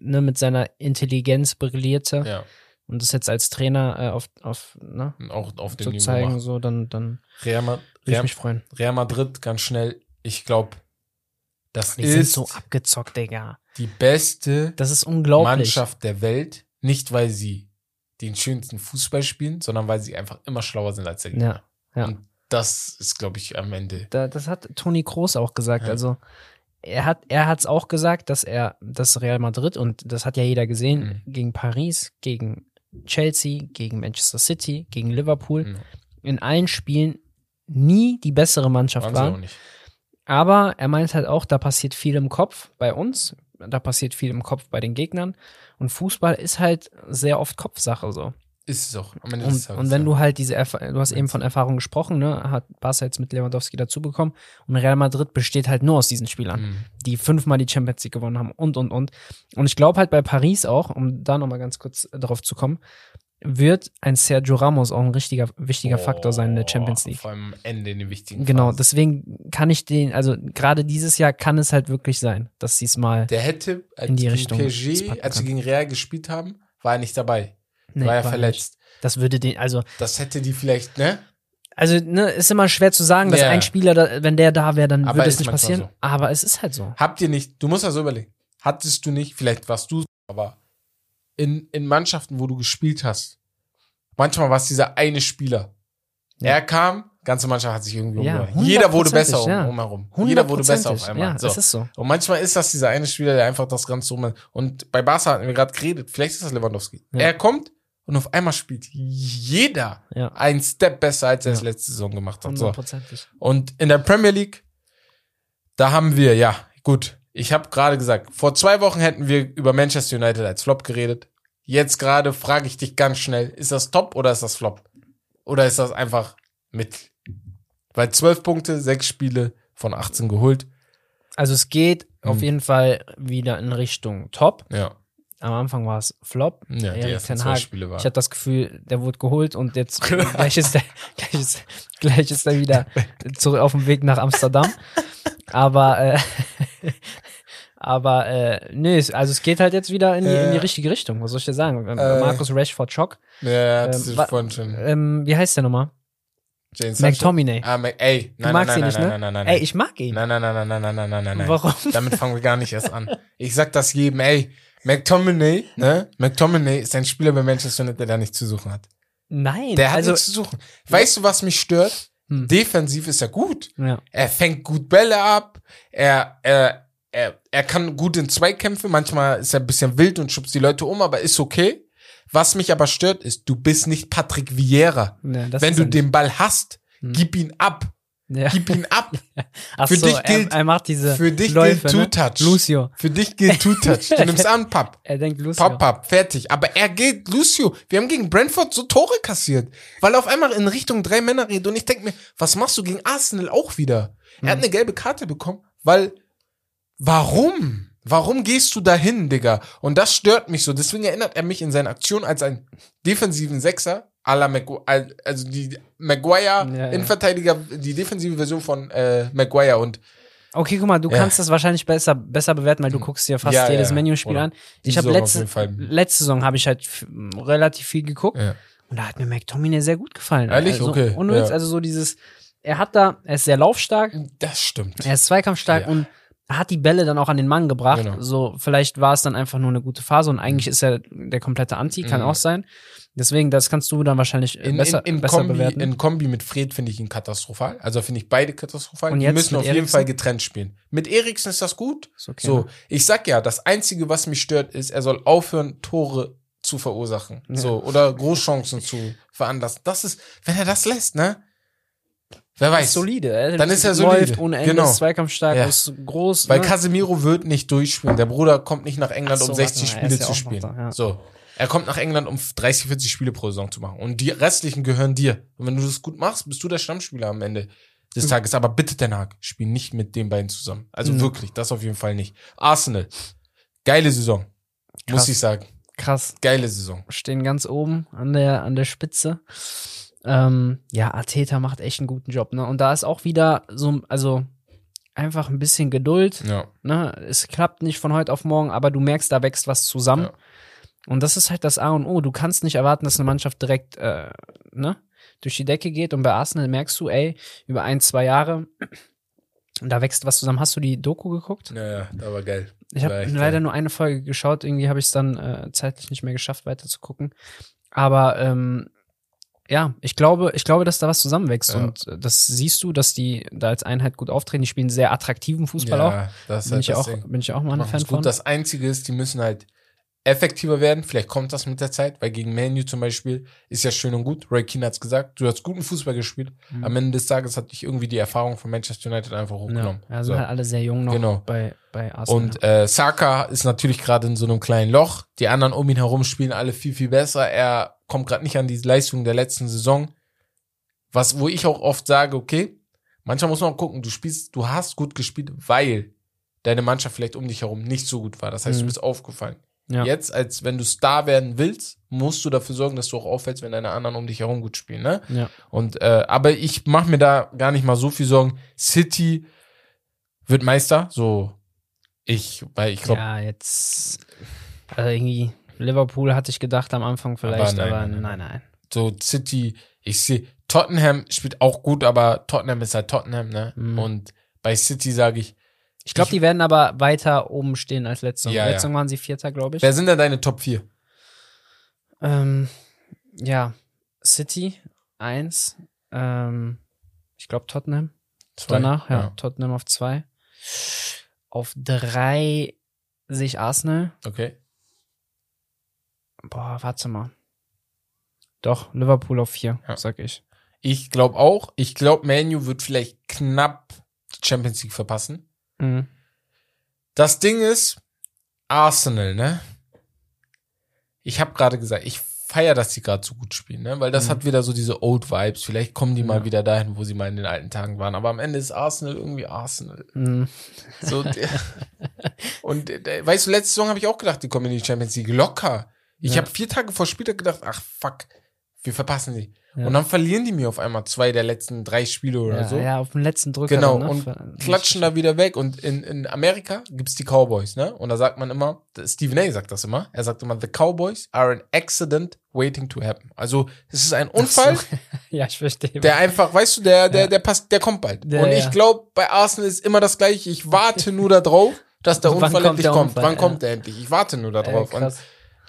ne, mit seiner Intelligenz brillierte? Ja, und das jetzt als Trainer äh, auf, auf ne, auch auf dem zu zeigen, macht. so, dann, dann Real, Ma- würde ich Real, mich freuen. Real Madrid, ganz schnell, ich glaube, das Die sind ist so abgezockt, Digga. die beste Das ist unglaublich. Mannschaft der Welt. Nicht, weil sie den schönsten Fußball spielen, sondern weil sie einfach immer schlauer sind als der Gegner. Ja, ja. Und das ist, glaube ich, am Ende. Da, das hat Toni Kroos auch gesagt. Ja. Also er hat er hat's auch gesagt, dass er das Real Madrid und das hat ja jeder gesehen Mhm. gegen Paris, gegen Chelsea, gegen Manchester City, gegen Liverpool Mhm. in allen Spielen nie die bessere Mannschaft Waren waren. Aber er meint halt auch, da passiert viel im Kopf bei uns, da passiert viel im Kopf bei den Gegnern und Fußball ist halt sehr oft Kopfsache so. Ist es auch. Und, und wenn du halt diese, Erfa du hast eben von Erfahrung gesprochen, ne, hat Barca jetzt mit Lewandowski dazu bekommen und Real Madrid besteht halt nur aus diesen Spielern, Mhm. die fünfmal die Champions League gewonnen haben und, und, und. Und ich glaube halt bei Paris auch, um da nochmal ganz kurz drauf zu kommen, wird ein Sergio Ramos auch ein richtiger, wichtiger Faktor sein in der Champions League. Vor allem am Ende in den wichtigen Genau, Phasen. deswegen kann ich den, also gerade dieses Jahr kann es halt wirklich sein, dass sie es mal. Der hätte, in die Richtung PSG, als sie gegen Real gespielt haben, war er nicht dabei. Nee, war war verletzt. Nicht. Das würde den, also, Das hätte die vielleicht, ne? also, ne, ist immer schwer zu sagen, dass Ja. ein Spieler, da, wenn der da wäre, dann Aber würde es nicht passieren. Aber es ist halt so. Habt ihr nicht, du musst ja so überlegen, hattest du nicht, vielleicht warst du, aber in, in Mannschaften, wo du gespielt hast, manchmal war es dieser eine Spieler. Ja. Er kam, ganze Mannschaft hat sich irgendwie Ja. Jeder wurde besser um, ja. umherum. Jeder wurde besser auf einmal. Ja, so. es ist so. Und manchmal ist das dieser eine Spieler, der einfach das Ganze um. Und bei Barca hatten wir gerade geredet, vielleicht ist das Lewandowski. Ja. Er kommt und auf einmal spielt jeder Ja. einen Step besser, als er es Ja. letzte Saison gemacht hat. So. Und in der Premier League, da haben wir, ja, gut, ich habe gerade gesagt, vor zwei Wochen hätten wir über Manchester United als Flop geredet. Jetzt gerade frage ich dich ganz schnell, ist das Top oder ist das Flop? Oder ist das einfach mit? Weil zwölf Punkte, sechs Spiele von 18 geholt. Also es geht auf Hm. jeden Fall wieder in Richtung Top. Ja. Am Anfang war es Flop. Ja, die Erik ersten Ten zwei Spiele waren. Ich hatte das Gefühl, der wurde geholt und jetzt gleich ist er, gleich ist, gleich ist er wieder zurück auf dem Weg nach Amsterdam. Aber, äh, aber, äh, nee, es- also es geht halt jetzt wieder in die, in die Äh, richtige Richtung. Was soll ich dir sagen? Ähm, äh, Markus Rashford Schock. Ja, das Ähm, ist vorhin schon. Ähm, wie heißt der nochmal? Sancho. McTominay. Ah, Mac, ey, Du nein, nein, magst nein, ihn nein, nicht, nein, ne? nein, nein, nein, Ey, ich mag ihn. Nein, nein, nein, nein, nein, nein, nein, nein, nein, nein. Warum? Damit fangen wir gar nicht erst an. Ich sag das jedem, ey, McTominay, ne? McTominay ist ein Spieler bei Manchester United, der da nichts zu suchen hat. Nein, Der hat also, nichts zu suchen. Weißt du, was mich stört? Hm. Defensiv ist er gut. ja. Er fängt gut Bälle ab. Er, er, er, er kann gut in Zweikämpfe. Manchmal ist er ein bisschen wild und schubst die Leute um, aber ist okay. Was mich aber stört, ist, du bist nicht Patrick Vieira. Das Wenn du den Ball hast, Hm. gib ihn ab. Ja. Gib ihn ab. Ach für so, dich gilt- er, er macht diese Für dich Läufe, gilt ne? Two-Touch. Lucio. Für dich gilt Two-Touch. Du nimmst an, Papp. Er denkt Lucio. Papp, Papp, fertig. Aber er geht, Lucio, wir haben gegen Brentford so Tore kassiert. Weil er auf einmal in Richtung drei Männer redet und ich denke mir, was machst du gegen Arsenal auch wieder? Er hat eine gelbe Karte bekommen, weil, warum? Warum gehst du dahin, Digga? Und das stört mich so. Deswegen erinnert er mich in seinen Aktionen als einen defensiven Sechser, à la Magu also die Maguire, Ja, ja. Innenverteidiger, die defensive Version von äh, Maguire und Okay, guck mal, du Ja. kannst das wahrscheinlich besser, besser bewerten, weil du guckst dir fast Ja, jedes ja. Menüspiel an. Ich habe letzte, letzte Saison habe ich halt relativ viel geguckt und da hat mir McTominay sehr gut gefallen. Ehrlich? Also, Okay, Und also so dieses, er hat da, er ist sehr laufstark, das stimmt. er ist zweikampfstark und hat die Bälle dann auch an den Mann gebracht. Genau. So, vielleicht war es dann einfach nur eine gute Phase und eigentlich ist er der komplette Anti, kann Mhm. auch sein. Deswegen, das kannst du dann wahrscheinlich äh, In, besser, in, in, besser Kombi, bewerten. in Kombi mit Fred finde ich ihn katastrophal. Also finde ich beide katastrophal. Und Die jetzt müssen mit auf jeden Eriksen? Fall getrennt spielen. Mit Eriksen ist das gut. Ist okay, so, ne? ich sag ja, das Einzige, was mich stört, ist, er soll aufhören, Tore zu verursachen. So, oder Großchancen zu veranlassen. Das ist, wenn er das lässt, ne? Wer ist weiß. solide. Er Dann ist er läuft solide. ohne Ende, Genau. ist zweikampfstark, Ja. ist groß. Weil ne? Casemiro wird nicht durchspielen. Der Bruder kommt nicht nach England, so, um 60 warte mal, er Spiele ist ja zu spielen. da, ja. So. Er kommt nach England, um 30, 40 Spiele pro Saison zu machen. Und die restlichen gehören dir. Und wenn du das gut machst, bist du der Stammspieler am Ende des Mhm. Tages. Aber bitte, Den Haag, spiel nicht mit den beiden zusammen. Also Mhm. wirklich, das auf jeden Fall nicht. Arsenal. Geile Saison. Muss Krass. ich sagen. Krass. Geile Saison. Stehen ganz oben an der, an der Spitze. Ähm, ja, Arteta macht echt einen guten Job, ne? Und da ist auch wieder so, also einfach ein bisschen Geduld. Ja. Ne? Es klappt nicht von heute auf morgen, aber du merkst, da wächst was zusammen. Ja. Und das ist halt das A und O. Du kannst nicht erwarten, dass eine Mannschaft direkt äh, ne, durch die Decke geht. Und bei Arsenal merkst du, ey, über ein, zwei Jahre, da wächst was zusammen. Hast du die Doku geguckt? Ja, ja, da war geil. Ich habe leider geil. nur eine Folge geschaut. Irgendwie habe ich es dann äh, zeitlich nicht mehr geschafft, weiter zu gucken. Aber ähm, ja, ich glaube, ich glaube, dass da was zusammenwächst. Ja. Und äh, das siehst du, dass die da als Einheit gut auftreten. Die spielen sehr attraktiven Fußball auch. Ja, das ist Bin halt ich, das auch, Ding. bin ich auch mal ein Fan gut. von. Das Einzige ist, die müssen halt effektiver werden. Vielleicht kommt das mit der Zeit, weil gegen Manu zum Beispiel ist ja schön und gut. Ray Keane hat's gesagt, du hast guten Fußball gespielt. Mhm. Am Ende des Tages hat dich irgendwie die Erfahrung von Manchester United einfach hochgenommen. ja, sind so. halt alle sehr jung noch Genau. bei, bei Arsenal. Und äh, Saka ist natürlich gerade in so einem kleinen Loch. Die anderen um ihn herum spielen alle viel, viel besser. Er kommt gerade nicht an die Leistung der letzten Saison. Was, wo ich auch oft sage, okay, manchmal muss man gucken, du spielst, du hast gut gespielt, weil deine Mannschaft vielleicht um dich herum nicht so gut war. Das heißt, Mhm. du bist aufgefallen. ja. Jetzt, als wenn du Star werden willst, musst du dafür sorgen, dass du auch auffällst, wenn deine anderen um dich herum gut spielen. Ne? ja. Und äh, aber ich mache mir da gar nicht mal so viel Sorgen. City wird Meister, so ich, weil ich glaube, ja, jetzt also irgendwie Liverpool hatte ich gedacht am Anfang vielleicht, Aber aber nein, nein, nein, nein. so City, ich sehe Tottenham spielt auch gut, aber Tottenham ist halt Tottenham, ne? Mhm. Und bei City sage ich, Ich glaube, die werden aber weiter oben stehen als letzte. Ja, letzte ja. waren sie Vierter, glaube ich. wer sind denn deine Top 4? Ähm, ja, City eins. Ähm, ich glaube Tottenham. Danach, ja, Tottenham auf zwei. Auf drei sehe ich Arsenal. Okay. Boah, warte mal. Doch, Liverpool auf vier, Ja. sag ich. Ich glaube auch, ich glaube Manu wird vielleicht knapp die Champions League verpassen. Mhm. Das Ding ist, Arsenal, ne? Ich habe gerade gesagt, ich feier, dass die gerade so gut spielen, ne? Weil das Mhm. hat wieder so diese Old Vibes. Vielleicht kommen die mal Ja. wieder dahin, wo sie mal in den alten Tagen waren. Aber am Ende ist Arsenal irgendwie Arsenal. Mhm. So, der, und äh, weißt du, letzte Saison habe ich auch gedacht, die kommen in die Champions League locker. Ich Ja. habe vier Tage vor Spieltag gedacht, ach fuck, wir verpassen sie. Ja. Und dann verlieren die mir auf einmal zwei der letzten drei Spiele oder Ja, so. ja, auf den letzten Drücker. Genau, ne? und klatschen da wieder weg. Und in, in Amerika gibt's die Cowboys, ne? Und da sagt man immer, Stephen A. sagt das immer, er sagt immer, the Cowboys are an accident waiting to happen. Also es ist ein Unfall, so. ja, ich verstehe. der einfach, weißt du, der, der, der passt, der kommt bald. Ja, und ich ja. glaube, bei Arsenal ist immer das gleiche. Ich warte nur darauf, dass der Wann Unfall kommt endlich der kommt. Unfall, Wann ja. kommt der endlich? Ich warte nur ja, darauf. krass.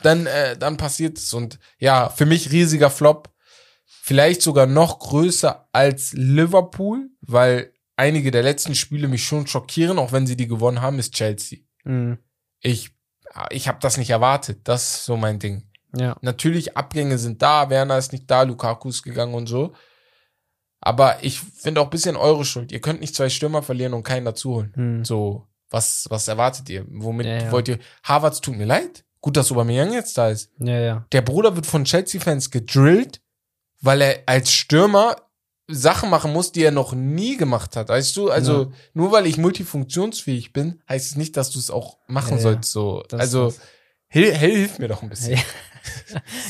Dann, äh, dann passiert es. Und ja, für mich riesiger Flop. Vielleicht sogar noch größer als Liverpool, weil einige der letzten Spiele mich schon schockieren, auch wenn sie die gewonnen haben, ist Chelsea. Mhm. Ich, ich habe das nicht erwartet. Das ist so mein Ding. Ja. Natürlich, Abgänge sind da, Werner ist nicht da, Lukaku ist gegangen und so. Aber ich finde auch ein bisschen eure Schuld. Ihr könnt nicht zwei Stürmer verlieren und keinen dazu holen. Mhm. So, was, was erwartet ihr? Womit Ja, ja. wollt ihr? Harvards tut mir leid. Gut, dass Aubameyang jetzt da ist. Ja, ja. Der Bruder wird von Chelsea-Fans gedrillt, weil er als Stürmer Sachen machen muss, die er noch nie gemacht hat. Weißt du? Also, Ja. nur weil ich multifunktionsfähig bin, heißt es nicht, dass du es auch machen Ja, sollst. So, Das- also, das- hil hilf mir doch ein bisschen. Ja.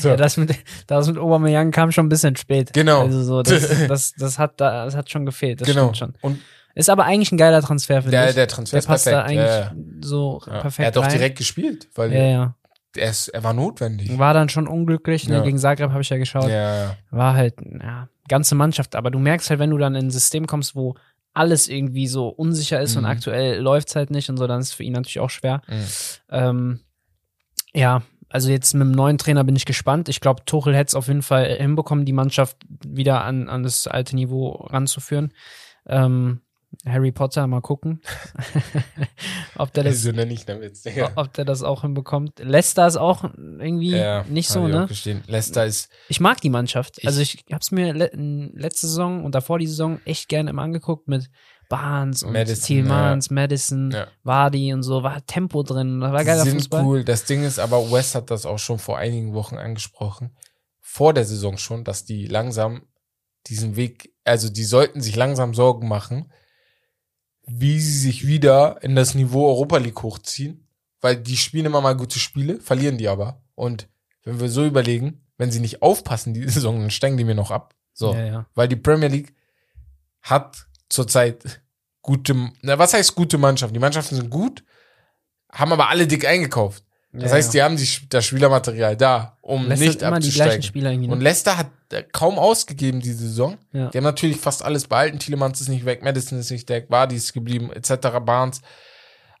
So. Ja, das mit, das mit Aubameyang kam schon ein bisschen spät. Genau. Also so, das, das, das hat da, das hat schon gefehlt. Das genau. stimmt schon. Und Ist aber eigentlich ein geiler Transfer für der, dich. der Transfer der ist passt perfekt. da eigentlich so perfekt Er hat rein. direkt gespielt, weil Ja, ja. Er, ist, er war notwendig. War dann schon unglücklich, ne? Ja. Gegen Zagreb habe ich ja geschaut. Ja. War halt, ja, ganze Mannschaft. Aber du merkst halt, wenn du dann in ein System kommst, wo alles irgendwie so unsicher ist und Mhm. aktuell läuft's halt nicht und so, dann ist es für ihn natürlich auch schwer. Mhm. Ähm, ja, also jetzt mit dem neuen Trainer bin ich gespannt. Ich glaube, Tuchel hätte es auf jeden Fall hinbekommen, die Mannschaft wieder an, an das alte Niveau ranzuführen. Ähm, Harry Potter, mal gucken, ob der das, damit. Ja. ob der das auch hinbekommt. Leicester ist auch irgendwie Ja, nicht so, ne? Leicester ist Ich mag die Mannschaft. Ich- also ich hab's mir le letzte Saison und davor die Saison echt gerne immer angeguckt mit Barnes und Madison, Thielmans, Madison, Ja. Vardy und so. War Tempo drin. Da war geiler sind Fußball. cool. Das Ding ist aber, West hat das auch schon vor einigen Wochen angesprochen. Vor der Saison schon, dass die langsam diesen Weg, also die sollten sich langsam Sorgen machen, wie sie sich wieder in das Niveau Europa League hochziehen. Weil die spielen immer mal gute Spiele, verlieren die aber. Und wenn wir so überlegen, wenn sie nicht aufpassen, die Saison, dann steigen die mir noch ab. So. Ja, ja. Weil die Premier League hat zurzeit gute, na, was heißt gute Mannschaften? Die Mannschaften sind gut, haben aber alle dick eingekauft. Das Ja, heißt, die haben die, das Spielermaterial da, um Leicester nicht immer die gleichen abzusteigen. Spieler irgendwie. Ne? Und Leicester hat äh, kaum ausgegeben diese Saison. Ja. Die haben natürlich fast alles behalten. Tielemans ist nicht weg, Madison ist nicht weg, Vardy ist geblieben, etc. Barnes.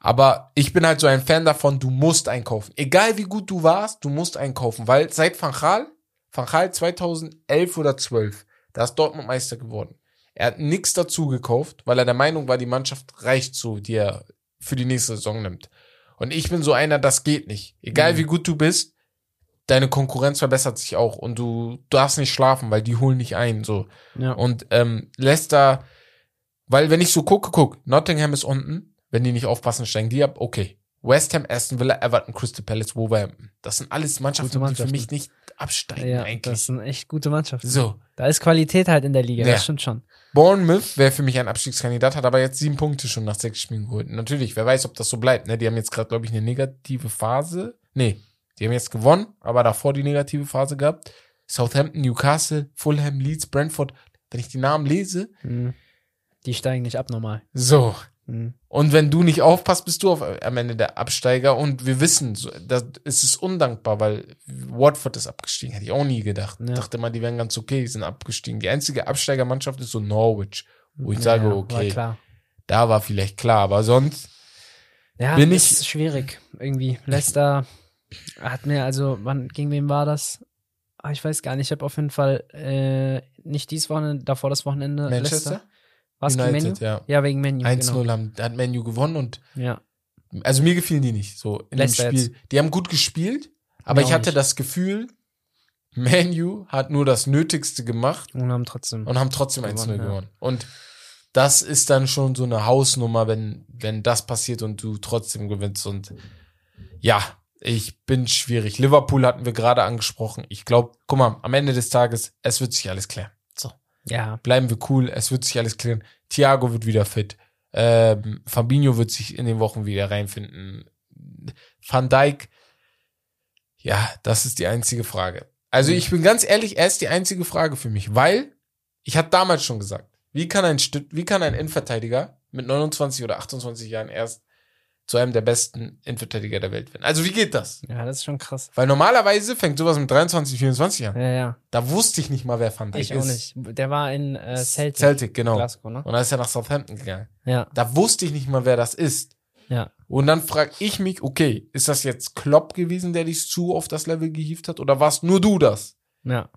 Aber ich bin halt so ein Fan davon, du musst einkaufen. Egal wie gut du warst, du musst einkaufen. Weil seit Van Gaal, Van Gaal 2011 oder 12, da ist Dortmund Meister geworden. Er hat nichts dazu gekauft, weil er der Meinung war, die Mannschaft reicht so, die er für die nächste Saison nimmt. Und ich bin so einer, das geht nicht. Egal Mhm. wie gut du bist, deine Konkurrenz verbessert sich auch und du darfst nicht schlafen, weil die holen nicht ein. So. ja. Und ähm, Leicester, weil wenn ich so gucke, guck, Nottingham ist unten, wenn die nicht aufpassen, steigen die ab, okay. West Ham, Aston Villa, Everton, Crystal Palace, Wolverhampton. Das sind alles Mannschaften, Gute die für Mannschaften. mich nicht absteigen ja, das eigentlich. sind echt gute Mannschaften. So, Da ist Qualität halt in der Liga, Ja. das stimmt schon. Bournemouth wäre für mich ein Abstiegskandidat, hat aber jetzt sieben Punkte schon nach sechs Spielen geholt. Natürlich, wer weiß, ob das so bleibt. Ne? Die haben jetzt gerade, glaube ich, eine negative Phase. Nee, die haben jetzt gewonnen, aber davor die negative Phase gehabt. Southampton, Newcastle, Fulham, Leeds, Brentford. Wenn ich die Namen lese, Mhm. Die steigen nicht ab normal. so, Mhm. Und wenn du nicht aufpasst, bist du auf, am Ende der Absteiger. Und wir wissen, das, es ist undankbar, weil Watford ist abgestiegen. Hätte ich auch nie gedacht. Ja. Dachte mal, die wären ganz okay, die sind abgestiegen. Die einzige Absteigermannschaft ist so Norwich, wo ich sage, ja, okay, War klar. da war vielleicht klar. Aber sonst, Ja, Bin ist ich- schwierig irgendwie. Leicester hat mir, also, wann, gegen wen war das? Ah, ich weiß gar nicht. Ich habe auf jeden Fall äh, nicht dieses Wochenende, davor das Wochenende Manchester? Was gegen Menu? United, ja. Ja, wegen Menu. 1-0 Genau. haben, hat Menu gewonnen und Ja. also mir gefielen die nicht so in Leicester dem Spiel. Die haben gut gespielt, aber ich hatte nicht. das Gefühl, Menu hat nur das Nötigste gemacht Und haben trotzdem. und haben trotzdem 1-0 Gewonnen, ja. gewonnen. Und das ist dann schon so eine Hausnummer, wenn, wenn das passiert und du trotzdem gewinnst. Und ja, Ich bin schwierig. Liverpool hatten wir gerade angesprochen. Ich glaube, guck mal, am Ende des Tages, es wird sich alles klären. Ja, Bleiben wir cool, es wird sich alles klären. Thiago wird wieder fit. Ähm, Fabinho wird sich in den Wochen wieder reinfinden. Van Dijk, ja, das ist die einzige Frage. Also ich bin ganz ehrlich, er ist die einzige Frage für mich, weil ich hatte damals schon gesagt, wie kann ein Stüt wie kann ein Innenverteidiger mit 29 oder 28 Jahren erst zu einem der besten Innenverteidiger der Welt werden? Also wie geht das? ja, das ist schon krass. Weil normalerweise fängt sowas mit 23, 24 an. Ja, ja. Da wusste ich nicht mal, wer Van Dijk Ich ist. auch nicht. Der war in äh, Celtic. Celtic, genau. Glasgow, ne? Und dann ist er nach Southampton gegangen. Ja, Da wusste ich nicht mal, wer das ist. ja. Und dann frage ich mich, okay, ist das jetzt Klopp gewesen, der dich zu auf das Level gehievt hat? Oder warst nur du das? Ja.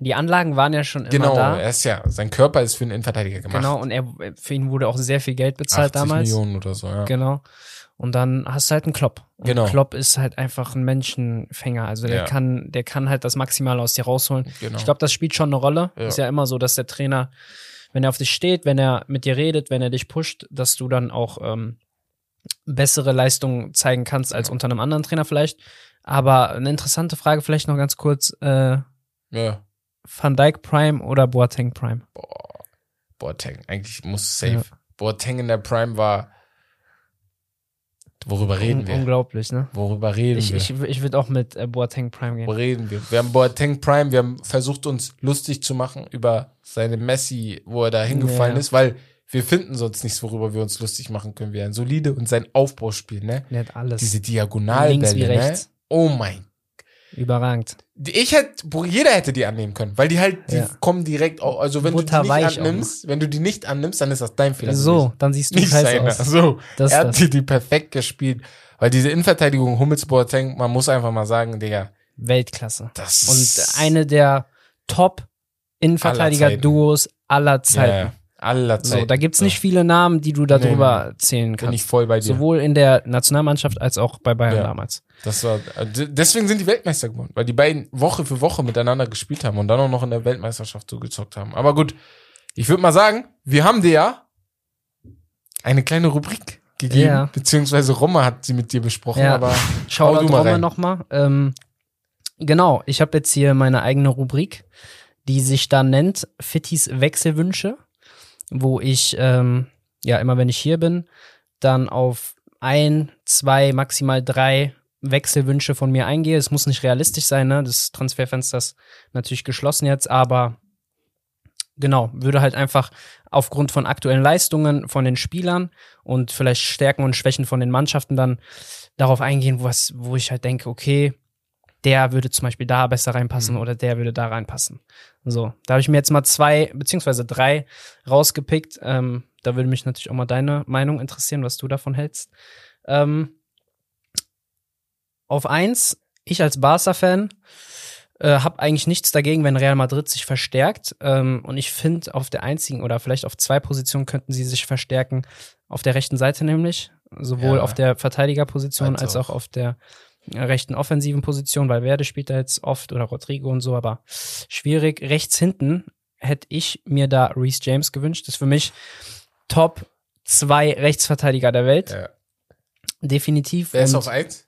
Die Anlagen waren ja schon immer genau, da. er ist ja, sein Körper ist für einen Innenverteidiger gemacht. Genau, und er, für ihn wurde auch sehr viel Geld bezahlt 80 damals. Millionen oder so, ja. Genau. Und dann hast du halt einen Klopp. Und Genau. Klopp ist halt einfach ein Menschenfänger. Also der Ja. kann, der kann halt das Maximale aus dir rausholen. Genau. Ich glaube, das spielt schon eine Rolle. Ja. Ist ja immer so, dass der Trainer, wenn er auf dich steht, wenn er mit dir redet, wenn er dich pusht, dass du dann auch ähm, bessere Leistungen zeigen kannst als unter einem anderen Trainer vielleicht. Aber eine interessante Frage vielleicht noch ganz kurz. Äh, ja. Van Dijk Prime oder Boateng Prime? Boah, Boateng, eigentlich muss safe. Ja. Boateng in der Prime war, worüber reden Un wir? Unglaublich, ne? Worüber reden Ich, wir? ich, ich würde auch mit äh, Boateng Prime gehen. Worüber reden wir? Wir haben Boateng Prime, wir haben versucht, uns lustig zu machen über seine Messi, wo er da hingefallen Ja. ist, weil wir finden sonst nichts, worüber wir uns lustig machen können. Wir ein solide und sein Aufbauspiel, ne? Der hat alles. Diese Links wie Diagonalbälle, ne? Oh mein. Überragend. Ich hätte, jeder hätte die annehmen können, weil die halt, die Ja. kommen direkt, au- also wenn du die nicht auch annimmst, wenn du die nicht annimmst, dann ist das dein Fehler. so, gewesen. dann siehst du nicht seiner. aus. So, Das er hat das. die, die perfekt gespielt, weil diese Innenverteidigung Hummels Boateng, man muss einfach mal sagen, Digga, Weltklasse. das Und eine der top Innenverteidiger-Duos aller ja, Zeiten. Aller Zeiten. So, da gibt's nicht viele Namen, die du darüber zählen Bin ich kannst. voll bei dir. Sowohl in der Nationalmannschaft als auch bei Bayern Ja. damals. Das war, deswegen sind die Weltmeister geworden, weil die beiden Woche für Woche miteinander gespielt haben und dann auch noch in der Weltmeisterschaft so gezockt haben. Aber gut, ich würde mal sagen, wir haben dir ja eine kleine Rubrik gegeben, Ja. beziehungsweise Romme hat sie mit dir besprochen, Ja. aber Schau Hau du mal Romme rein. nochmal. Ähm, genau, ich habe jetzt hier meine eigene Rubrik, die sich da nennt Fittis Wechselwünsche, wo ich, ähm, ja, immer wenn ich hier bin, dann auf ein, zwei, maximal drei Wechselwünsche von mir eingehe. Es muss nicht realistisch sein, ne? Das Transferfenster ist natürlich geschlossen jetzt, aber genau, würde halt einfach aufgrund von aktuellen Leistungen von den Spielern und vielleicht Stärken und Schwächen von den Mannschaften dann darauf eingehen, was, wo ich halt denke, okay, der würde zum Beispiel da besser reinpassen Mhm. oder der würde da reinpassen. So, da habe ich mir jetzt mal zwei beziehungsweise drei rausgepickt. Ähm, da würde mich natürlich auch mal deine Meinung interessieren, was du davon hältst. Ähm, auf eins, ich als Barca-Fan äh, habe eigentlich nichts dagegen, wenn Real Madrid sich verstärkt. Ähm, und ich finde, auf der einzigen oder vielleicht auf zwei Positionen könnten sie sich verstärken. Auf der rechten Seite nämlich, sowohl Ja. auf der Verteidigerposition Als auch auf der rechten offensiven Position, weil Werde spielt da jetzt oft oder Rodrigo und so, aber schwierig. Rechts hinten hätte ich mir da Reese James gewünscht. Das ist für mich Top zwei Rechtsverteidiger der Welt. ja. Definitiv. wer ist auf eins?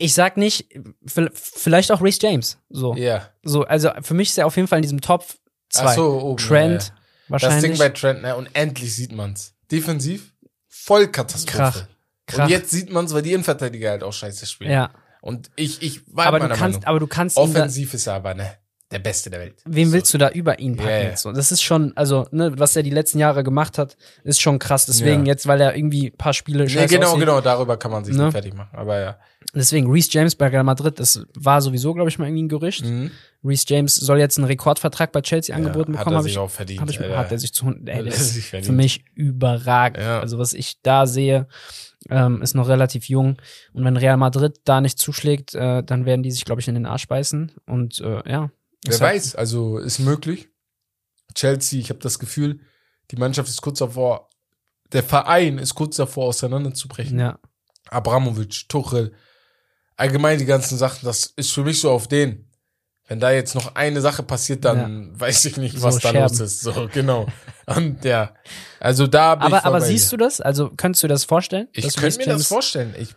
ich sag nicht, vielleicht auch Reese James. So. Ja. So, also für mich ist er auf jeden Fall in diesem Top 2. Ach so, oben, Trent ja, ja. Das wahrscheinlich. Ding bei Trent, ne? Und endlich sieht man's. Defensiv, voll Katastrophe. Krach. Krach. Und jetzt sieht man's, weil die Innenverteidiger halt auch scheiße spielen. ja, Und ich, ich war aber du meiner kannst, Meinung. aber du kannst Offensiv ist er aber, ne? Der Beste der Welt. Wem So. willst du da über ihn packen? Jetzt So, das ist schon, also, ne, was er die letzten Jahre gemacht hat, ist schon krass. Deswegen Ja. jetzt, weil er irgendwie ein paar Spiele Nee, scheiße genau, aussieht. genau, darüber kann man sich Ne? nicht fertig machen. Aber ja. Deswegen, Reese James bei Real Madrid, das war sowieso, glaube ich, mal irgendwie ein Gerücht. Mhm. Reese James soll jetzt einen Rekordvertrag bei Chelsea angeboten ja, bekommen, hat er sich ich, auch verdient. hab ich, hat er sich zu, ey, Hat er ist sich verdient. für mich überragend. Ja. Also was ich da sehe, ähm, ist noch relativ jung. Und wenn Real Madrid da nicht zuschlägt, äh, dann werden die sich, glaube ich, in den Arsch beißen. Und äh, ja. Wer halt- weiß, also ist möglich. Chelsea, ich habe das Gefühl, die Mannschaft ist kurz davor, der Verein ist kurz davor, auseinanderzubrechen. Ja, Abramovic, Tuchel, allgemein die ganzen Sachen, das ist für mich so auf den. Wenn da jetzt noch eine Sache passiert, dann weiß ich nicht, So was da Scherben. los ist. So, genau. Und ja, also da bin ich aber, voll aber siehst du das? Also könntest du das vorstellen? Ich könnte mir das vorstellen. Ich,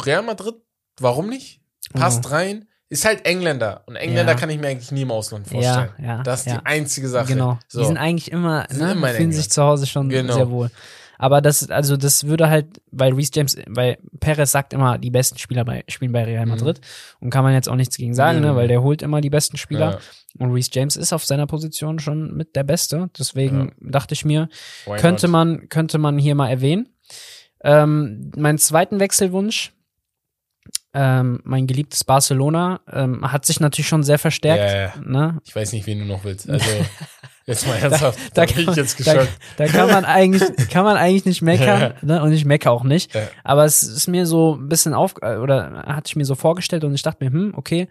Real Madrid, warum nicht? Passt rein. Ist halt Engländer. Und Engländer Ja. kann ich mir eigentlich nie im Ausland vorstellen. Ja, ja, Das ist ja. die einzige Sache. Genau. So. Die sind eigentlich immer, Die sind ne, immer in fühlen England. sich zu Hause schon Genau. sehr wohl. Aber das, also das würde halt, weil Reece James, weil Perez sagt immer, die besten Spieler bei, spielen bei Real Madrid. Und kann man jetzt auch nichts gegen sagen, Mhm. ne, weil der holt immer die besten Spieler. Ja. Und Reece James ist auf seiner Position schon mit der Beste. Deswegen dachte ich mir, Why könnte not? man, könnte man hier mal erwähnen. Ähm, meinen zweiten Wechselwunsch, ähm, mein geliebtes Barcelona, ähm, hat sich natürlich schon sehr verstärkt. Ja, ja. Ne? Ich weiß nicht, wen du noch willst. Also, jetzt mal ernsthaft. da Da, kann bin ich man- jetzt Da, da kann man eigentlich, kann man eigentlich nicht meckern, ne? Und ich meckere auch nicht. Ja. Aber es ist mir so ein bisschen auf, oder hatte ich mir so vorgestellt und ich dachte mir, hm, okay,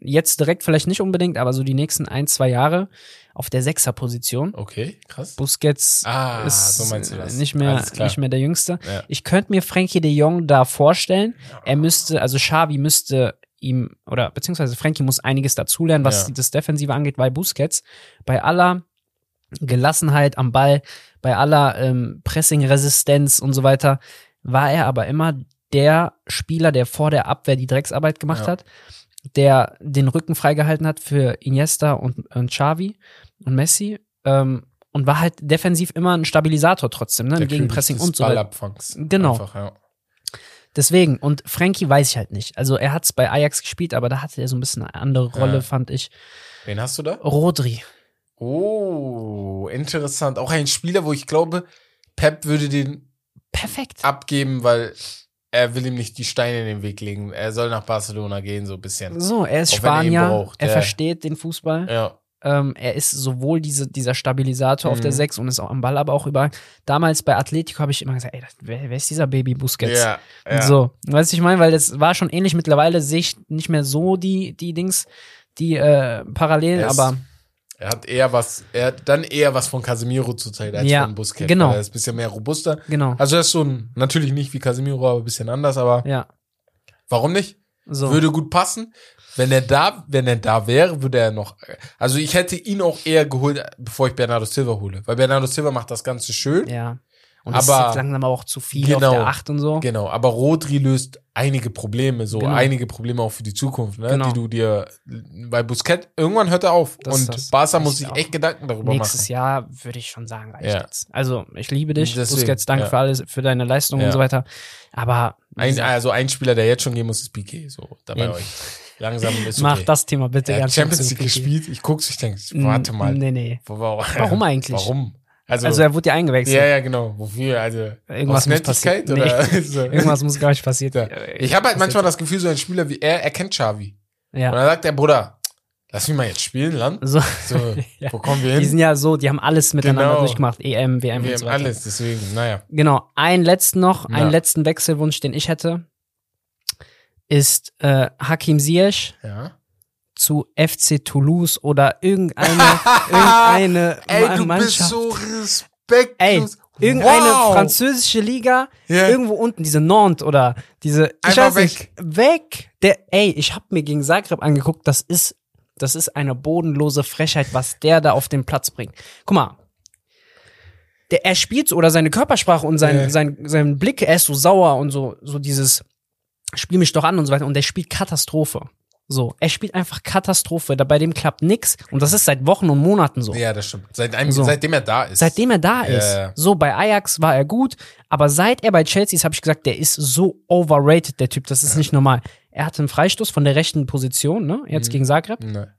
jetzt direkt vielleicht nicht unbedingt, aber so die nächsten ein, zwei Jahre auf der Sechser-Position. Okay, krass. Busquets Ah, ist so nicht mehr, nicht mehr der Jüngste. Ja. Ich könnte mir Frankie de Jong da vorstellen. Er müsste, also Xavi müsste ihm, oder beziehungsweise Frankie muss einiges dazulernen, was Ja. das Defensive angeht, weil Busquets bei aller Gelassenheit am Ball, bei aller ähm, Pressing-Resistenz und so weiter, war er aber immer der Spieler, der vor der Abwehr die Drecksarbeit gemacht Ja. hat, der den Rücken freigehalten hat für Iniesta und, und Xavi und Messi ähm, und war halt defensiv immer ein Stabilisator trotzdem, ne, Der im Gegenpressing König und so weiter. Ballabfangs. Genau. Einfach, ja. Deswegen, und Frankie weiß ich halt nicht. Also er hat's bei Ajax gespielt, aber da hatte er so ein bisschen eine andere Rolle, Ja. fand ich. Wen hast du da? Rodri. Oh, interessant. Auch ein Spieler, wo ich glaube, Pep würde den Perfekt. abgeben, weil er will ihm nicht die Steine in den Weg legen. Er soll nach Barcelona gehen, so ein bisschen. So, er ist Auch er Spanier, braucht, er ja. versteht den Fußball. Ja. Ähm, er ist sowohl diese, dieser Stabilisator auf Mhm. der 6 und ist auch am Ball, aber auch überall. Damals bei Atletico habe ich immer gesagt, ey, das, wer, wer ist dieser Baby Busquets? Ja, ja. So, weißt du, ich meine, weil das war schon ähnlich. Mittlerweile sehe ich nicht mehr so die, die Dings, die äh, Parallelen, Er aber Er hat eher was, er hat dann eher was von Casemiro zurzeit als Ja, von Busquets. genau. Er ist ein bisschen mehr robuster. genau. Also er ist so ein, natürlich nicht wie Casemiro, aber ein bisschen anders, aber Ja, warum nicht? so. Würde gut passen. Wenn er da, wenn er da wäre, würde er noch, also ich hätte ihn auch eher geholt, bevor ich Bernardo Silva hole. Weil Bernardo Silva macht das Ganze schön. ja. Und das ist Aber- jetzt langsam auch zu viel Genau. auf der 8 und so. Genau, aber Rodri löst einige Probleme, so Genau. einige Probleme auch für die Zukunft, ne, Genau. die du dir, bei Busquets, irgendwann hört er auf. Das- und das Barca muss ich sich echt Gedanken darüber Nächstes machen. Jahr würde ich schon sagen, reicht Ja. jetzt. Also, ich liebe dich. Deswegen, Busquets, danke ja. für alles, für deine Leistung Ja. und so weiter. Aber Ein, also ein Spieler, der jetzt schon gehen muss, ist Piqué, so, dabei euch. Langsam ist okay. mach das Thema bitte Er hat Champions League gespielt, ich guck's, ich denke, warte mal. Nee, nee. Warum eigentlich? Warum? Also, Also, er wurde ja eingewechselt. ja, ja, genau. Wofür? Also, Irgendwas muss passieren. oder? so? Irgendwas muss, glaube ich, passiert. Ja. Ich habe halt manchmal das Gefühl, so ein Spieler wie er, er kennt Xavi. Und Ja. dann sagt der Bruder, lass mich mal jetzt spielen, Land. So, So, Ja. wo kommen wir die hin? sind ja so, die haben alles miteinander Genau. durchgemacht. EM, WM Wir und so weiter. alles, deswegen, naja. Genau. Einen letzten noch, Ja. einen letzten Wechselwunsch, den ich hätte, ist äh, Hakim Ziyech Ja. Zu FC Toulouse oder irgendeine, irgendeine Ey, du bist Mannschaft. so respektlos. Ey, irgendeine Wow. französische Liga, Ja. irgendwo unten, diese Nantes oder diese, ich Einfach weiß nicht, weg. Der, ey, ich hab mir gegen Zagreb angeguckt, das ist, das ist eine bodenlose Frechheit, was der da auf den Platz bringt. Guck mal. Der, er spielt so, oder seine Körpersprache und sein, Ja. sein, sein Blick, er ist so sauer und so, so dieses, spiel mich doch an und so weiter. Und der spielt Katastrophe. So, er spielt einfach Katastrophe. Da bei dem klappt nix. Und das ist seit Wochen und Monaten so. Ja, das stimmt. Seit einem, So. Seitdem er da ist. Seitdem er da Ja, ist. ja. So, bei Ajax war er gut, aber seit er bei Chelsea ist, habe ich gesagt, der ist so overrated, der Typ, das ist nicht normal. Er hatte einen Freistoß von der rechten Position, ne? Jetzt Mhm. gegen Zagreb, Ne.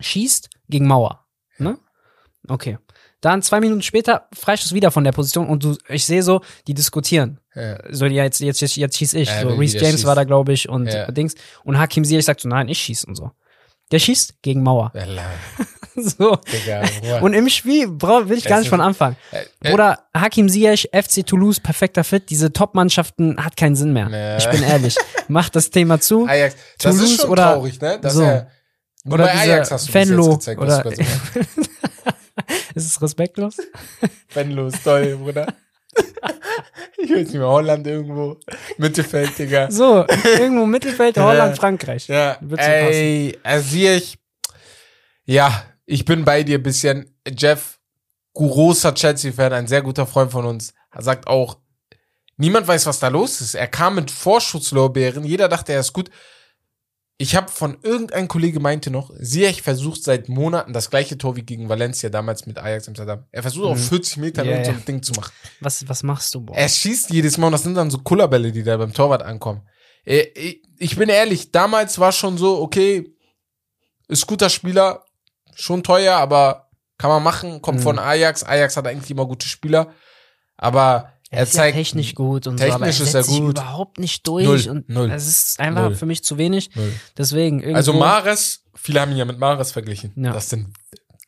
schießt gegen Mauer, ne? Okay. Dann zwei Minuten später Freistoß wieder von der Position und du, ich sehe so, die diskutieren. Ja. So, ja, jetzt, jetzt, jetzt, jetzt schieß ich. Ja, so, wieder James schießt. war da, glaube ich, und Ja. Dings. Und Hakim Ziyech sagt so, nein, ich schieß und so. Der schießt gegen Mauer. Ja, so. Digga. Und im Spiel brauch, will ich gar Es nicht von Anfang. Äh, äh, Bruder, Hakim Ziyech, FC Toulouse, perfekter Fit. Diese Top-Mannschaften hat keinen Sinn mehr. Nee. Ich bin ehrlich. Mach das Thema zu. Ajax. Das Toulouse ist schon oder- traurig, ne? Dass so. nur Oder bei Ajax hast du bis Venlo jetzt gezeigt, oder- kannst. Ist es respektlos? Venlo ist toll, Bruder. Ich weiß nicht mehr, Holland irgendwo. Mittelfeld, Digga. So, irgendwo Mittelfeld. Holland, Frankreich. Ja, ey, also ich. Ja, ich bin bei dir ein bisschen. Jeff, großer Chelsea-Fan, ein sehr guter Freund von uns, sagt auch, Niemand weiß, was da los ist. Er kam mit Vorschusslorbeeren. Jeder dachte, er ist gut. Ich habe von irgendein Kollege meinte noch, Ziyech versucht seit Monaten das gleiche Tor wie gegen Valencia damals mit Ajax Amsterdam. Er versucht auf 40 Metern Mhm. Ja, irgend so ein Ding zu machen. Was, was machst du, boah? Er schießt jedes Mal und das sind dann so Kullerbälle, die da beim Torwart ankommen. Äh, Ich ich bin ehrlich, damals war schon so, okay, ist guter Spieler, schon teuer, aber kann man machen, kommt Mhm. von Ajax. Ajax hat eigentlich immer gute Spieler, aber er, ist zeigt ja technisch gut und technisch so, aber er ist er gut. überhaupt nicht durch Null, und null. es ist einfach Null. für mich zu wenig. Null. Deswegen irgendwo Also Mares, viele haben ihn ja mit Mares verglichen. Ja. Das sind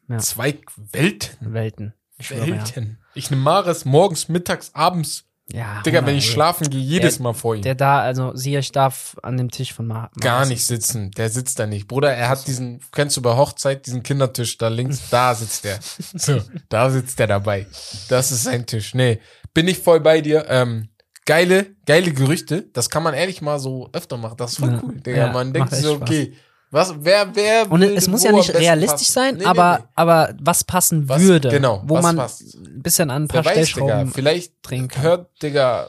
Ja. zwei Welten. Welten. Ich. Welten. Ich nehme Mares morgens, mittags, abends. Ja, Digga, wenn ich ey. schlafen gehe, jedes Der- Mal vor ihm. Der da, also Ziyech darf an dem Tisch von Ma Gar nicht sitzen. Der sitzt da nicht. Bruder, er hat diesen, kennst du bei Hochzeit, diesen Kindertisch da links, da sitzt der. So, da sitzt der dabei. Das ist sein Tisch. Nee, bin ich voll bei dir. Ähm, geile, geile Gerüchte. Das kann man ehrlich mal so öfter machen. Das ist voll Ja. cool. Digga, Ja, man denkt so, okay, was, wer, wer Und es muss ja nicht realistisch passen? sein, Nee, nee, aber, nee. aber was passen Was- würde, genau, wo was man passt. ein bisschen an ein paar Wer weiß, Digga, vielleicht hört, Digga,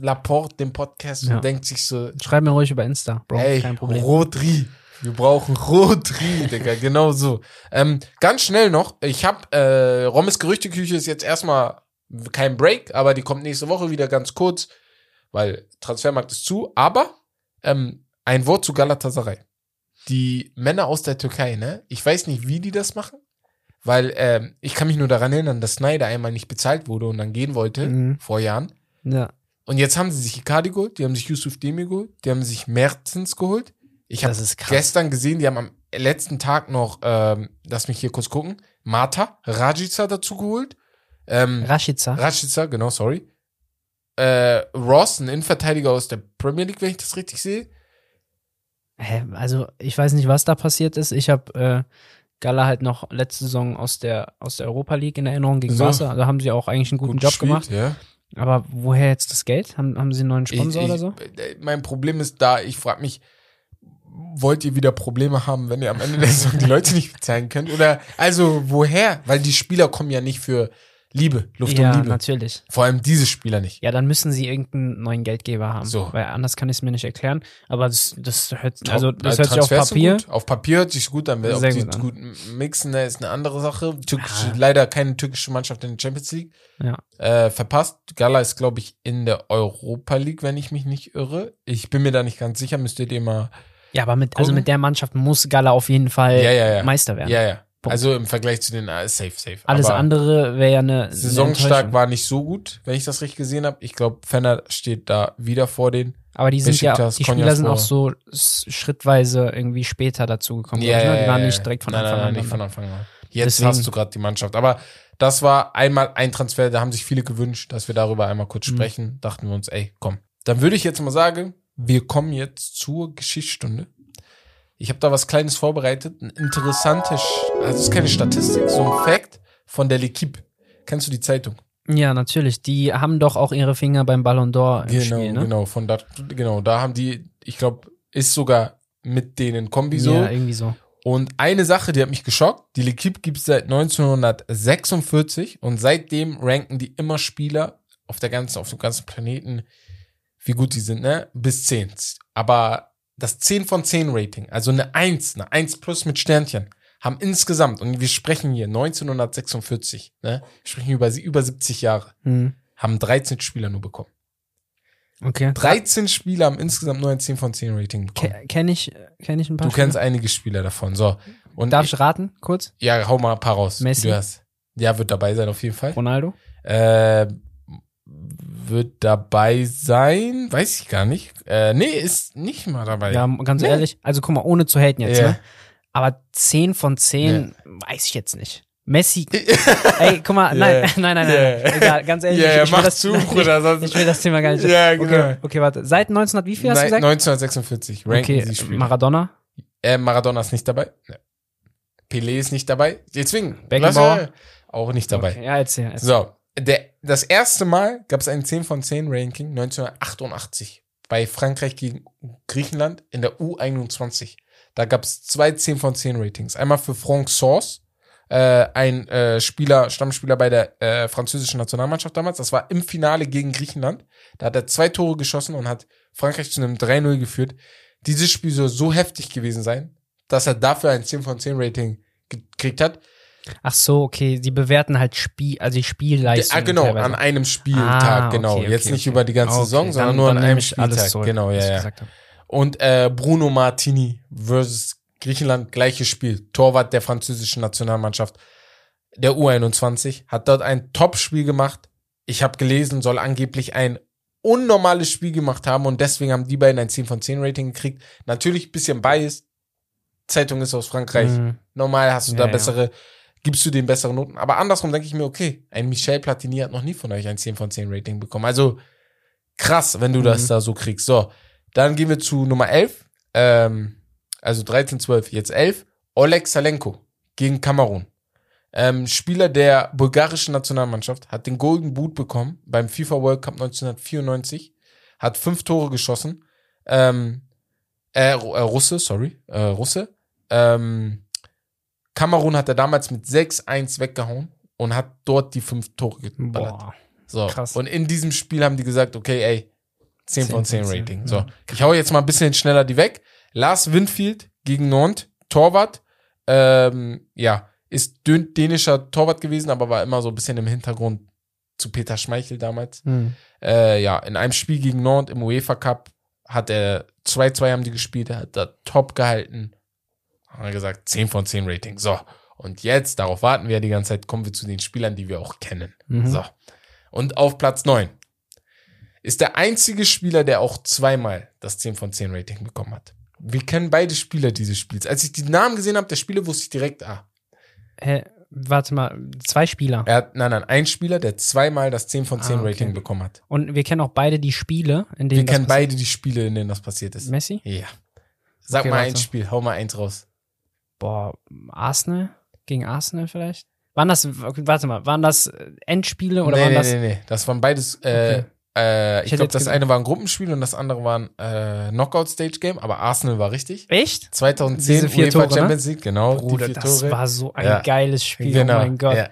Laporte den Podcast Ja. und denkt sich so, Schreib mir ruhig über Insta, Bro, Ey, kein Problem. Rodri. Wir brauchen Rodri, Digga, genau so. Ähm, ganz schnell noch, ich hab, äh, Rommes Gerüchteküche ist jetzt erstmal kein Break, aber die kommt nächste Woche wieder ganz kurz, weil Transfermarkt ist zu, aber ähm, ein Wort zu Galatasaray. Die Männer aus der Türkei, ne? Ich weiß nicht, wie die das machen, weil ähm, ich kann mich nur daran erinnern, dass Snyder einmal nicht bezahlt wurde und dann gehen wollte, Mhm. vor Jahren. Ja, Und jetzt haben sie sich Icardi geholt, die haben sich Yusuf Demir geholt, die haben sich Mertens geholt. Ich habe gestern gesehen, die haben am letzten Tag noch, ähm, lass mich hier kurz gucken, Mata, Rajica dazu geholt. Ähm, Rashica. Rajica, genau, sorry. Äh, Ross, ein Innenverteidiger aus der Premier League, wenn ich das richtig sehe. Hä, also ich weiß nicht, was da passiert ist. Ich habe äh, Gala halt noch letzte Saison aus der aus der Europa League in Erinnerung gegen So. Da haben sie auch eigentlich einen guten Gut Job gespielt, gemacht. Ja. Aber woher jetzt das Geld? Haben, haben sie einen neuen Sponsor ich, oder so? Ich, äh, mein Problem ist da, ich frage mich, wollt ihr wieder Probleme haben, wenn ihr am Ende der Saison die Leute nicht bezahlen könnt? Oder, also, woher? Weil die Spieler kommen ja nicht für Liebe, Luft ja, und Liebe. natürlich. Vor allem diese Spieler nicht. Ja, dann müssen sie irgendeinen neuen Geldgeber haben. So. Weil anders kann ich es mir nicht erklären. Aber das, das hört, also das hört sich auf Papier. Gut. Auf Papier hört sich gut an. Ob Sehr die gut an. gut mixen, ne, ist eine andere Sache. Türkische, Ah. Leider keine türkische Mannschaft in der Champions League. Ja. Äh, verpasst. Gala ist, glaube ich, in der Europa League, wenn ich mich nicht irre. Ich bin mir da nicht ganz sicher, müsstet ihr mal. Ja, aber mit, also mit der Mannschaft muss Gala auf jeden Fall Ja, ja, ja. Meister werden. Ja, ja. Punkt. Also im Vergleich zu den äh, safe, safe. Alles Aber andere wäre ja eine, eine Saisonstark Enttäuschung. war nicht so gut, wenn ich das richtig gesehen habe. Ich glaube, Fenner steht da wieder vor denen. Aber die sind ja, die Spieler sind auch so schrittweise irgendwie später dazugekommen. ich, ne? Die waren nicht direkt von nein, Anfang nein, an. nein, nicht von. Anfang an. Jetzt Deswegen- hast du gerade die Mannschaft. Aber das war einmal ein Transfer, da haben sich viele gewünscht, dass wir darüber einmal kurz Mhm. sprechen. Dachten wir uns, ey, komm. Dann würde ich jetzt mal sagen, wir kommen jetzt zur Geschichtsstunde. Ich habe da was Kleines vorbereitet. Ein interessantes, also es ist keine Statistik, so ein Fact von der L'Equipe. Kennst du die Zeitung? Ja, natürlich. Die haben doch auch ihre Finger beim Ballon d'Or im Genau, Spiel, ne? genau, von da, genau, da haben die, ich glaube, ist sogar mit denen Kombi so. Ja, irgendwie so. Und eine Sache, die hat mich geschockt, die L'Equipe gibt es seit 1946 und seitdem ranken die immer Spieler auf der ganzen, auf dem ganzen Planeten, wie gut die sind, ne? Bis 10. Aber das 10 von 10 Rating, also eine 1, eine 1 plus mit Sternchen, haben insgesamt, und wir sprechen hier 1946, ne? Wir sprechen über, über 70 Jahre, Hm. haben 13 Spieler nur bekommen. Okay. 13 Spieler haben insgesamt nur ein 10 von 10 Rating bekommen. Ke kenn ich, kenn ich ein paar Du kennst Spieler? einige Spieler davon. So. Und Darf ich raten, kurz? Ja, hau mal ein paar raus. Messi? Du hast. Ja, wird dabei sein auf jeden Fall. Ronaldo? Äh, wird dabei sein, weiß ich gar nicht. Äh, nee, ist nicht mal dabei. Ja, ganz Nee. ehrlich. Also guck mal, ohne zu haten jetzt, Ja. ne? Aber 10 von 10 weiß ich jetzt nicht. Messi. Ey, guck mal, nein, Ja. nein, nein, nein. Ja. Egal, ganz ehrlich. Ja, ich, ich mach das, zu, Bruder, sonst- Ich will das Thema gar nicht. Ja, genau. Okay, okay, warte. Seit 1900, wie viel hast du Nein, gesagt? 1946 ranken okay, sie. Maradona. äh, Maradona ist nicht dabei. Nee. Pelé ist nicht dabei. Deswegen. Beckenbauer? lass- Auch nicht dabei. Okay, ja, erzähl. erzähl. So, der, das erste Mal gab es ein 10 von 10 Ranking 1988 bei Frankreich gegen Griechenland in der U21. Da gab es zwei 10 von 10 Ratings. Einmal für Franck Source, äh, ein äh, Spieler, Stammspieler bei der äh, französischen Nationalmannschaft damals. Das war im Finale gegen Griechenland. Da hat er zwei Tore geschossen und hat Frankreich zu einem 3-0 geführt. Dieses Spiel soll so heftig gewesen sein, dass er dafür ein 10 von 10 Rating gekriegt hat. Ach so, okay. Die bewerten halt Spiel, also die Spielleistung. Ah, genau, teilweise. an einem Spieltag, Ah, genau. okay, Jetzt okay, nicht über die ganze Saison, sondern dann- nur an dann einem ich alles Spieltag. zurück, genau, ja, ja. Und äh, Bruno Martini versus Griechenland, gleiches Spiel. Torwart der französischen Nationalmannschaft, der U21, hat dort ein Top-Spiel gemacht. Ich habe gelesen, soll angeblich ein unnormales Spiel gemacht haben und deswegen haben die beiden ein 10 von 10 Rating gekriegt. Natürlich bisschen biased. Zeitung ist aus Frankreich. Mhm. Normal hast du Ja, da ja. Gibst du den bessere Noten. Aber andersrum denke ich mir, okay, ein Michel Platini hat noch nie von euch ein 10 von 10 Rating bekommen. Also krass, wenn du das Mhm. da so kriegst. So, dann gehen wir zu Nummer 11. Ähm, also 13, 12, jetzt 11. Oleg Salenko gegen Kamerun. Ähm, Spieler der bulgarischen Nationalmannschaft hat den Golden Boot bekommen beim FIFA World Cup 1994, hat fünf Tore geschossen. Ähm, äh, äh, Russe, sorry, äh, Russe. Ähm, Kamerun hat er damals mit 6-1 weggehauen und hat dort die fünf Tore geballert. Boah. So. krass. Und in diesem Spiel haben die gesagt, okay, ey, 10 von 10 10 von 10, Rating. ja. So. Ich hau jetzt mal ein bisschen schneller die weg. Lars Winfield gegen Nantes, Torwart. Ähm, ja, ist dänischer Torwart gewesen, aber war immer so ein bisschen im Hintergrund zu Peter Schmeichel damals. Hm. Äh, ja, in einem Spiel gegen Nantes im UEFA Cup hat er 2-2 haben die gespielt, er hat da top gehalten. Haben wir gesagt, 10 von 10 Rating. So. Und jetzt, darauf warten wir ja die ganze Zeit, kommen wir zu den Spielern, die wir auch kennen. Mhm. So. Und auf Platz 9 ist der einzige Spieler, der auch zweimal das 10 von 10 Rating bekommen hat. Wir kennen beide Spieler dieses Spiels. Als ich die Namen gesehen habe, der Spieler, wusste ich direkt, ah, Hä, warte mal, zwei Spieler. er hat, nein, nein, ein Spieler, der zweimal das 10 von 10 Ah, okay. Rating bekommen hat. Und wir kennen auch beide die Spiele, in denen Wir das kennen passiert- beide die Spiele, in denen das passiert ist. Messi? Ja. Sag Okay, mal warte. ein Spiel, hau mal eins raus. Boah, Arsenal? Gegen Arsenal vielleicht? Waren das, warte mal, waren das äh, Endspiele oder nee, waren nee, das? nee, nee. Das waren beides, äh, Okay. äh, ich hätte glaube, das eine war ein Gruppenspiel und das andere war ein äh, Knockout-Stage-Game, aber Arsenal war richtig. Echt? 2010 Diese vier UEFA Tore, ne? Champions League, genau. Bruder, das Tore. war so ein Ja. geiles Spiel. Genau. Oh mein Gott. Ja.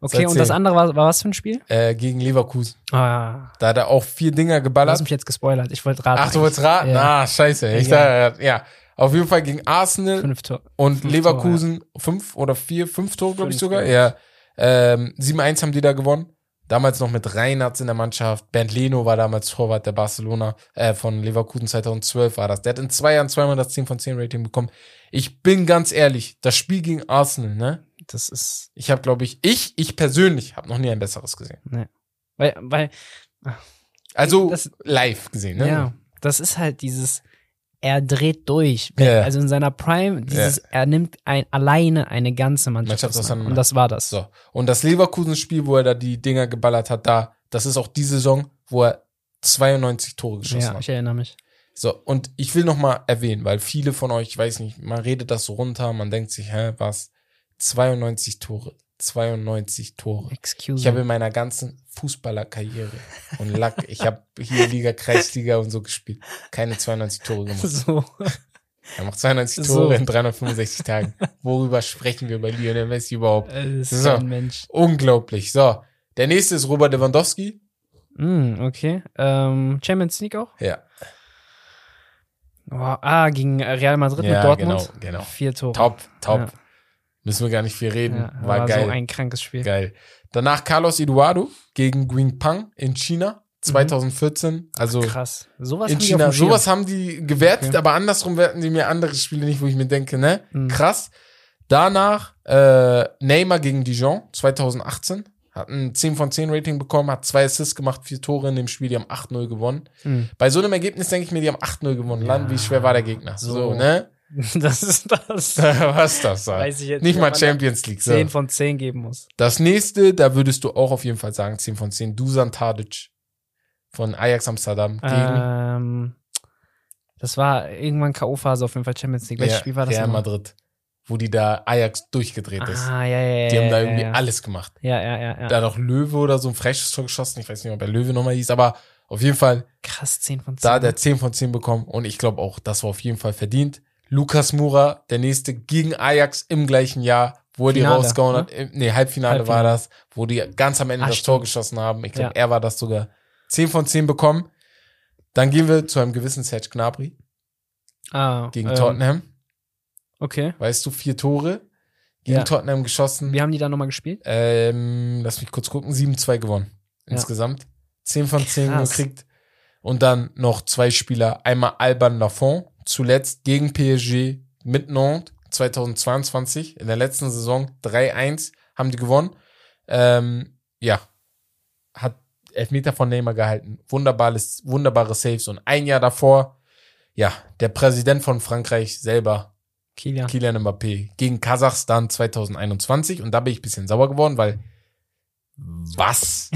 Okay, und das andere war, war was für ein Spiel? Äh, gegen Leverkusen. Ah, Da hat er auch vier Dinger du hast geballert. mich jetzt gespoilert. Ich wollte raten. Ach, du wolltest raten? Ja. Ah, scheiße. Ich Ja. dachte, ja. Auf jeden Fall gegen Arsenal Fünf Tor. und fünf Leverkusen fünf oder vier, fünf Tore, glaube ich sogar. Ja. Ähm, 7-1 haben die da gewonnen. Damals noch mit Reinhardt in der Mannschaft. Bernd Leno war damals Torwart der Barcelona, äh, von Leverkusen 2012 war das. Der hat in zwei Jahren zweimal das 10 von 10 Rating bekommen. Ich bin ganz ehrlich, das Spiel gegen Arsenal, ne? Das ist, Ich habe, glaube ich, ich, ich persönlich habe noch nie ein besseres gesehen. ne. Weil, weil, Also Das- live gesehen, ne? ja, das ist halt dieses, er dreht durch. Ja. Also in seiner Prime, dieses, er nimmt ein, alleine eine ganze Mannschaft Mannschaft auseinander. Und das war das. So. Und das Leverkusen-Spiel, wo er da die Dinger geballert hat, da, das ist auch die Saison, wo er 92 Tore geschossen ja, hat. ich erinnere mich. So, und ich will noch mal erwähnen, weil viele von euch, ich weiß nicht, man redet das so runter, man denkt sich, hä, was? 92 Tore. 92 Tore. Excuse Ich habe in meiner ganzen Fußballerkarriere und Lack, ich habe hier Liga, Kreisliga und so gespielt, keine 92 Tore gemacht. So. Er macht 92 So. Tore in 365 Tagen. Worüber sprechen wir bei Lionel Messi überhaupt? Das ist So. ein Mensch. Unglaublich. So, der nächste ist Robert Lewandowski. Mm, okay. Ähm, Champions League auch? Ja, Oh, ah, gegen Real Madrid Ja, mit Dortmund. genau, genau. Vier Tore. top, top. Ja. Müssen wir gar nicht viel reden. Ja, war, geil. so ein krankes Spiel. geil. Danach Carlos Eduardo gegen Guing Pang in China 2014. Also Krass. Sowas in haben die China. Sowas haben die gewertet, Okay. aber andersrum werten die mir andere Spiele nicht, wo ich mir denke, ne? Mhm. Krass. Danach äh, Neymar gegen Dijon 2018. Hat ein 10 von 10 Rating bekommen, hat zwei Assists gemacht, vier Tore in dem Spiel, die haben 8-0 gewonnen. Mhm. Bei so einem Ergebnis denke ich mir, die haben 8-0 gewonnen. Land, wie schwer war der Gegner? So, so. ne? Das ist das. Was das? da? Weiß ich jetzt Nicht nicht, mal Champions League. So. 10 von 10 geben muss. Das nächste, da würdest du auch auf jeden Fall sagen, 10 von 10. Dusan Tadic von Ajax Amsterdam gegen Ähm, das war irgendwann K.O.-Phase auf jeden Fall Champions League. Welches ja, Spiel war das Real? Madrid, wo die da Ajax durchgedreht ist. Ah, ja, ja, ja. Die haben da irgendwie ja. alles gemacht. Ja, ja, ja, ja. Da auch Löwe oder so ein Freischusstor geschossen. Ich weiß nicht, ob er Löwe nochmal hieß, aber auf jeden Fall Krass, 10 von 10. da hat er 10 von 10 bekommen und ich glaube auch, das war auf jeden Fall verdient. Lukas Mura, der nächste gegen Ajax im gleichen Jahr, wo er die rausgehauen ne? hat. Im- Nee, Halbfinale, Halbfinale. war das, wo die ganz am Ende Ah, das Tor stimmt. geschossen haben. Ich glaube, Ja. er war das sogar 10 von 10 bekommen. Dann gehen wir zu einem gewissen Serge Gnabry Ah, gegen ähm, Tottenham. Okay. Weißt du, vier Tore gegen Ja. Tottenham geschossen. Wie haben die da nochmal gespielt? Ähm, lass mich kurz gucken. 7-2 gewonnen. Ja. Insgesamt. 10 von 10 Krass. gekriegt. Und dann noch zwei Spieler. Einmal Alban Lafont, zuletzt gegen PSG mit Nantes 2022. In der letzten Saison 3-1 haben die gewonnen. Ähm, ja. Hat Elfmeter von Neymar gehalten. Wunderbares, wunderbare Saves. Und ein Jahr davor, ja, der Präsident von Frankreich selber Kilian. Kylian Mbappé gegen Kasachstan 2021 und da bin ich ein bisschen sauer geworden, weil was?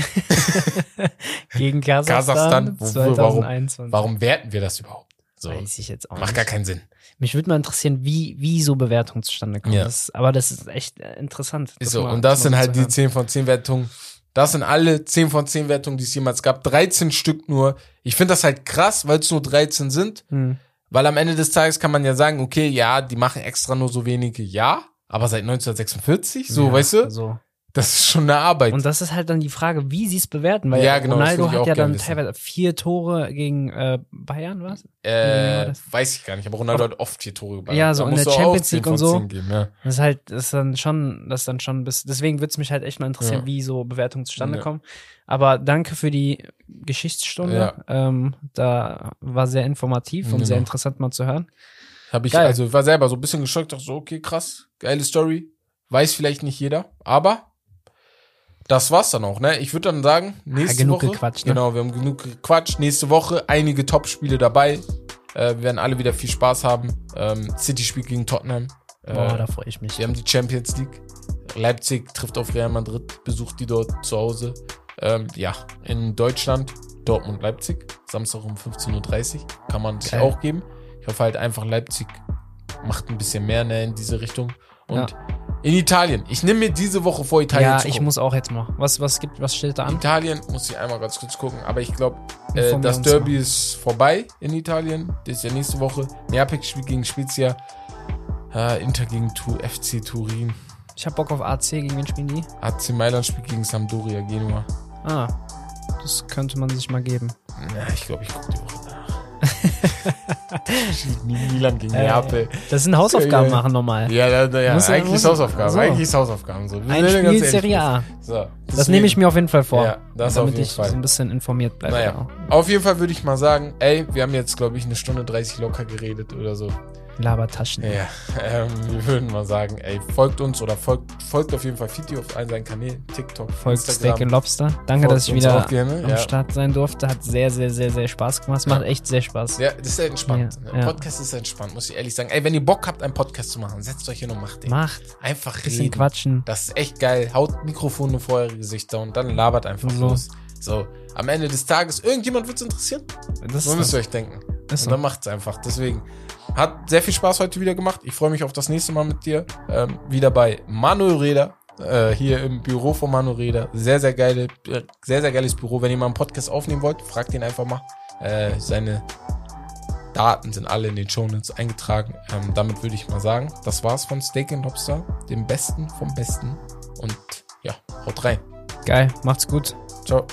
Gegen Kasachstan, Kasachstan, wo- warum- 2021. Warum werten wir das überhaupt? So, Weiß ich jetzt auch macht nicht. gar keinen Sinn. Mich würde mal interessieren, wie, wie so Bewertungen zustande kommen. Ja. Das, aber das ist echt äh, interessant. Ist so, mal- und das sind halt die hören. 10 von 10 Wertungen. Das sind alle 10 von 10 Wertungen, die es jemals gab. 13 Stück nur. Ich finde das halt krass, weil es nur 13 sind. Hm. Weil am Ende des Tages kann man ja sagen, okay, ja, die machen extra nur so wenige, ja. Aber seit 1946, so, Ja, weißt du, So. Das ist schon eine Arbeit. Und das ist halt dann die Frage, wie sie es bewerten, weil Ja, genau, Ronaldo hat ja dann wissen. teilweise vier Tore gegen äh, Bayern, was? Äh, das? weiß ich gar nicht, aber Ronaldo hat oft vier Tore geballert. Ja, so Da in der Champions 10 League und so. 10 Geben, ja. Das ist halt, das ist dann schon, das ist dann schon bis, deswegen würde es mich halt echt mal interessieren, Ja. wie so Bewertungen zustande Ja. kommen. Aber danke für die Geschichtsstunde. Ja. Ähm, da war sehr informativ und Genau. sehr interessant mal zu hören. Hab ich, Geil. also war selber so ein bisschen geschockt, dachte so, okay, krass, geile Story. Weiß vielleicht nicht jeder, aber das war's dann auch, ne? Ich würde dann sagen, nächste genug Woche. gequatscht, ne? Genau, wir haben genug gequatscht. Nächste Woche einige Top-Spiele dabei. Äh, wir werden alle wieder viel Spaß haben. Ähm, City spielt gegen Tottenham. Äh, Boah, da freue ich mich. Wir haben die Champions League. Leipzig trifft auf Real Madrid, besucht die dort zu Hause. Ähm, ja, in Deutschland Dortmund Leipzig, Samstag um 15.30 Uhr. Kann man sich Geil. auch geben. Ich hoffe halt einfach, Leipzig macht ein bisschen mehr ne, in diese Richtung. Und Ja. In Italien. Ich nehme mir diese Woche vor, Italien ja, zu ich gucken. muss auch jetzt mal. Was, was gibt, was steht da an? Italien muss ich einmal ganz kurz gucken, aber ich glaube, äh, das Derby ist vorbei in Italien. Das ist ja nächste Woche. Neapel spielt gegen Spezia. Äh, Inter gegen tu FC Turin. Ich hab Bock auf AC, gegen wen spielen die? AC Mailand spielt gegen Sampdoria Genua. Ah, das könnte man sich mal geben. Ja, ich glaube, ich gucke die Woche. Milan gegen Äh, Neapel. Das sind Hausaufgaben Ja, ja. machen normal. Ja, da, ja Muss ja- eigentlich muss- ist Hausaufgaben. so. Eigentlich ist Hausaufgaben so. Ein Spiel. Serie A. So, Das nehme ich mir auf jeden Fall vor. Ja, das damit auf jeden ich Fall. so ein bisschen informiert bleibe. Naja, auf jeden Fall würde ich mal sagen, ey, wir haben jetzt, glaube ich, eine Stunde 30 locker geredet oder so. Labertaschen. Ja, ähm, wir würden mal sagen, ey, folgt uns oder folgt, folgt auf jeden Fall Fiti auf allen seinen Kanälen, TikTok, Folgt Steak and Lobster. Danke, Folgt dass ich wieder gerne, am ja. Start sein durfte. Hat sehr, sehr, sehr, sehr Spaß gemacht. Es macht Ja. echt sehr Spaß. Ja, das ist sehr entspannt. Ja, ja. Podcast ist entspannt, muss ich ehrlich sagen. Ey, wenn ihr Bock habt, einen Podcast zu machen, setzt euch hin und macht den. Macht. Einfach Bisschen reden. quatschen. Das ist echt geil. Haut Mikrofone vor eure Gesichter und dann labert einfach So. los. So, am Ende des Tages, irgendjemand wird's interessieren. Das müsst ihr euch denken. Ist Und so. dann macht's einfach. Deswegen hat sehr viel Spaß heute wieder gemacht. Ich freue mich auf das nächste Mal mit dir. Ähm, wieder bei Manuel Reder. Äh, hier im Büro von Manuel Reder. Sehr, sehr geile, sehr, sehr geiles Büro. Wenn ihr mal einen Podcast aufnehmen wollt, fragt ihn einfach mal. Äh, seine Daten sind alle in den Shownotes eingetragen. Ähm, damit würde ich mal sagen, das war's von Steak and Lobster. Dem Besten vom Besten. Und ja, haut rein. Geil. Macht's gut. Ciao.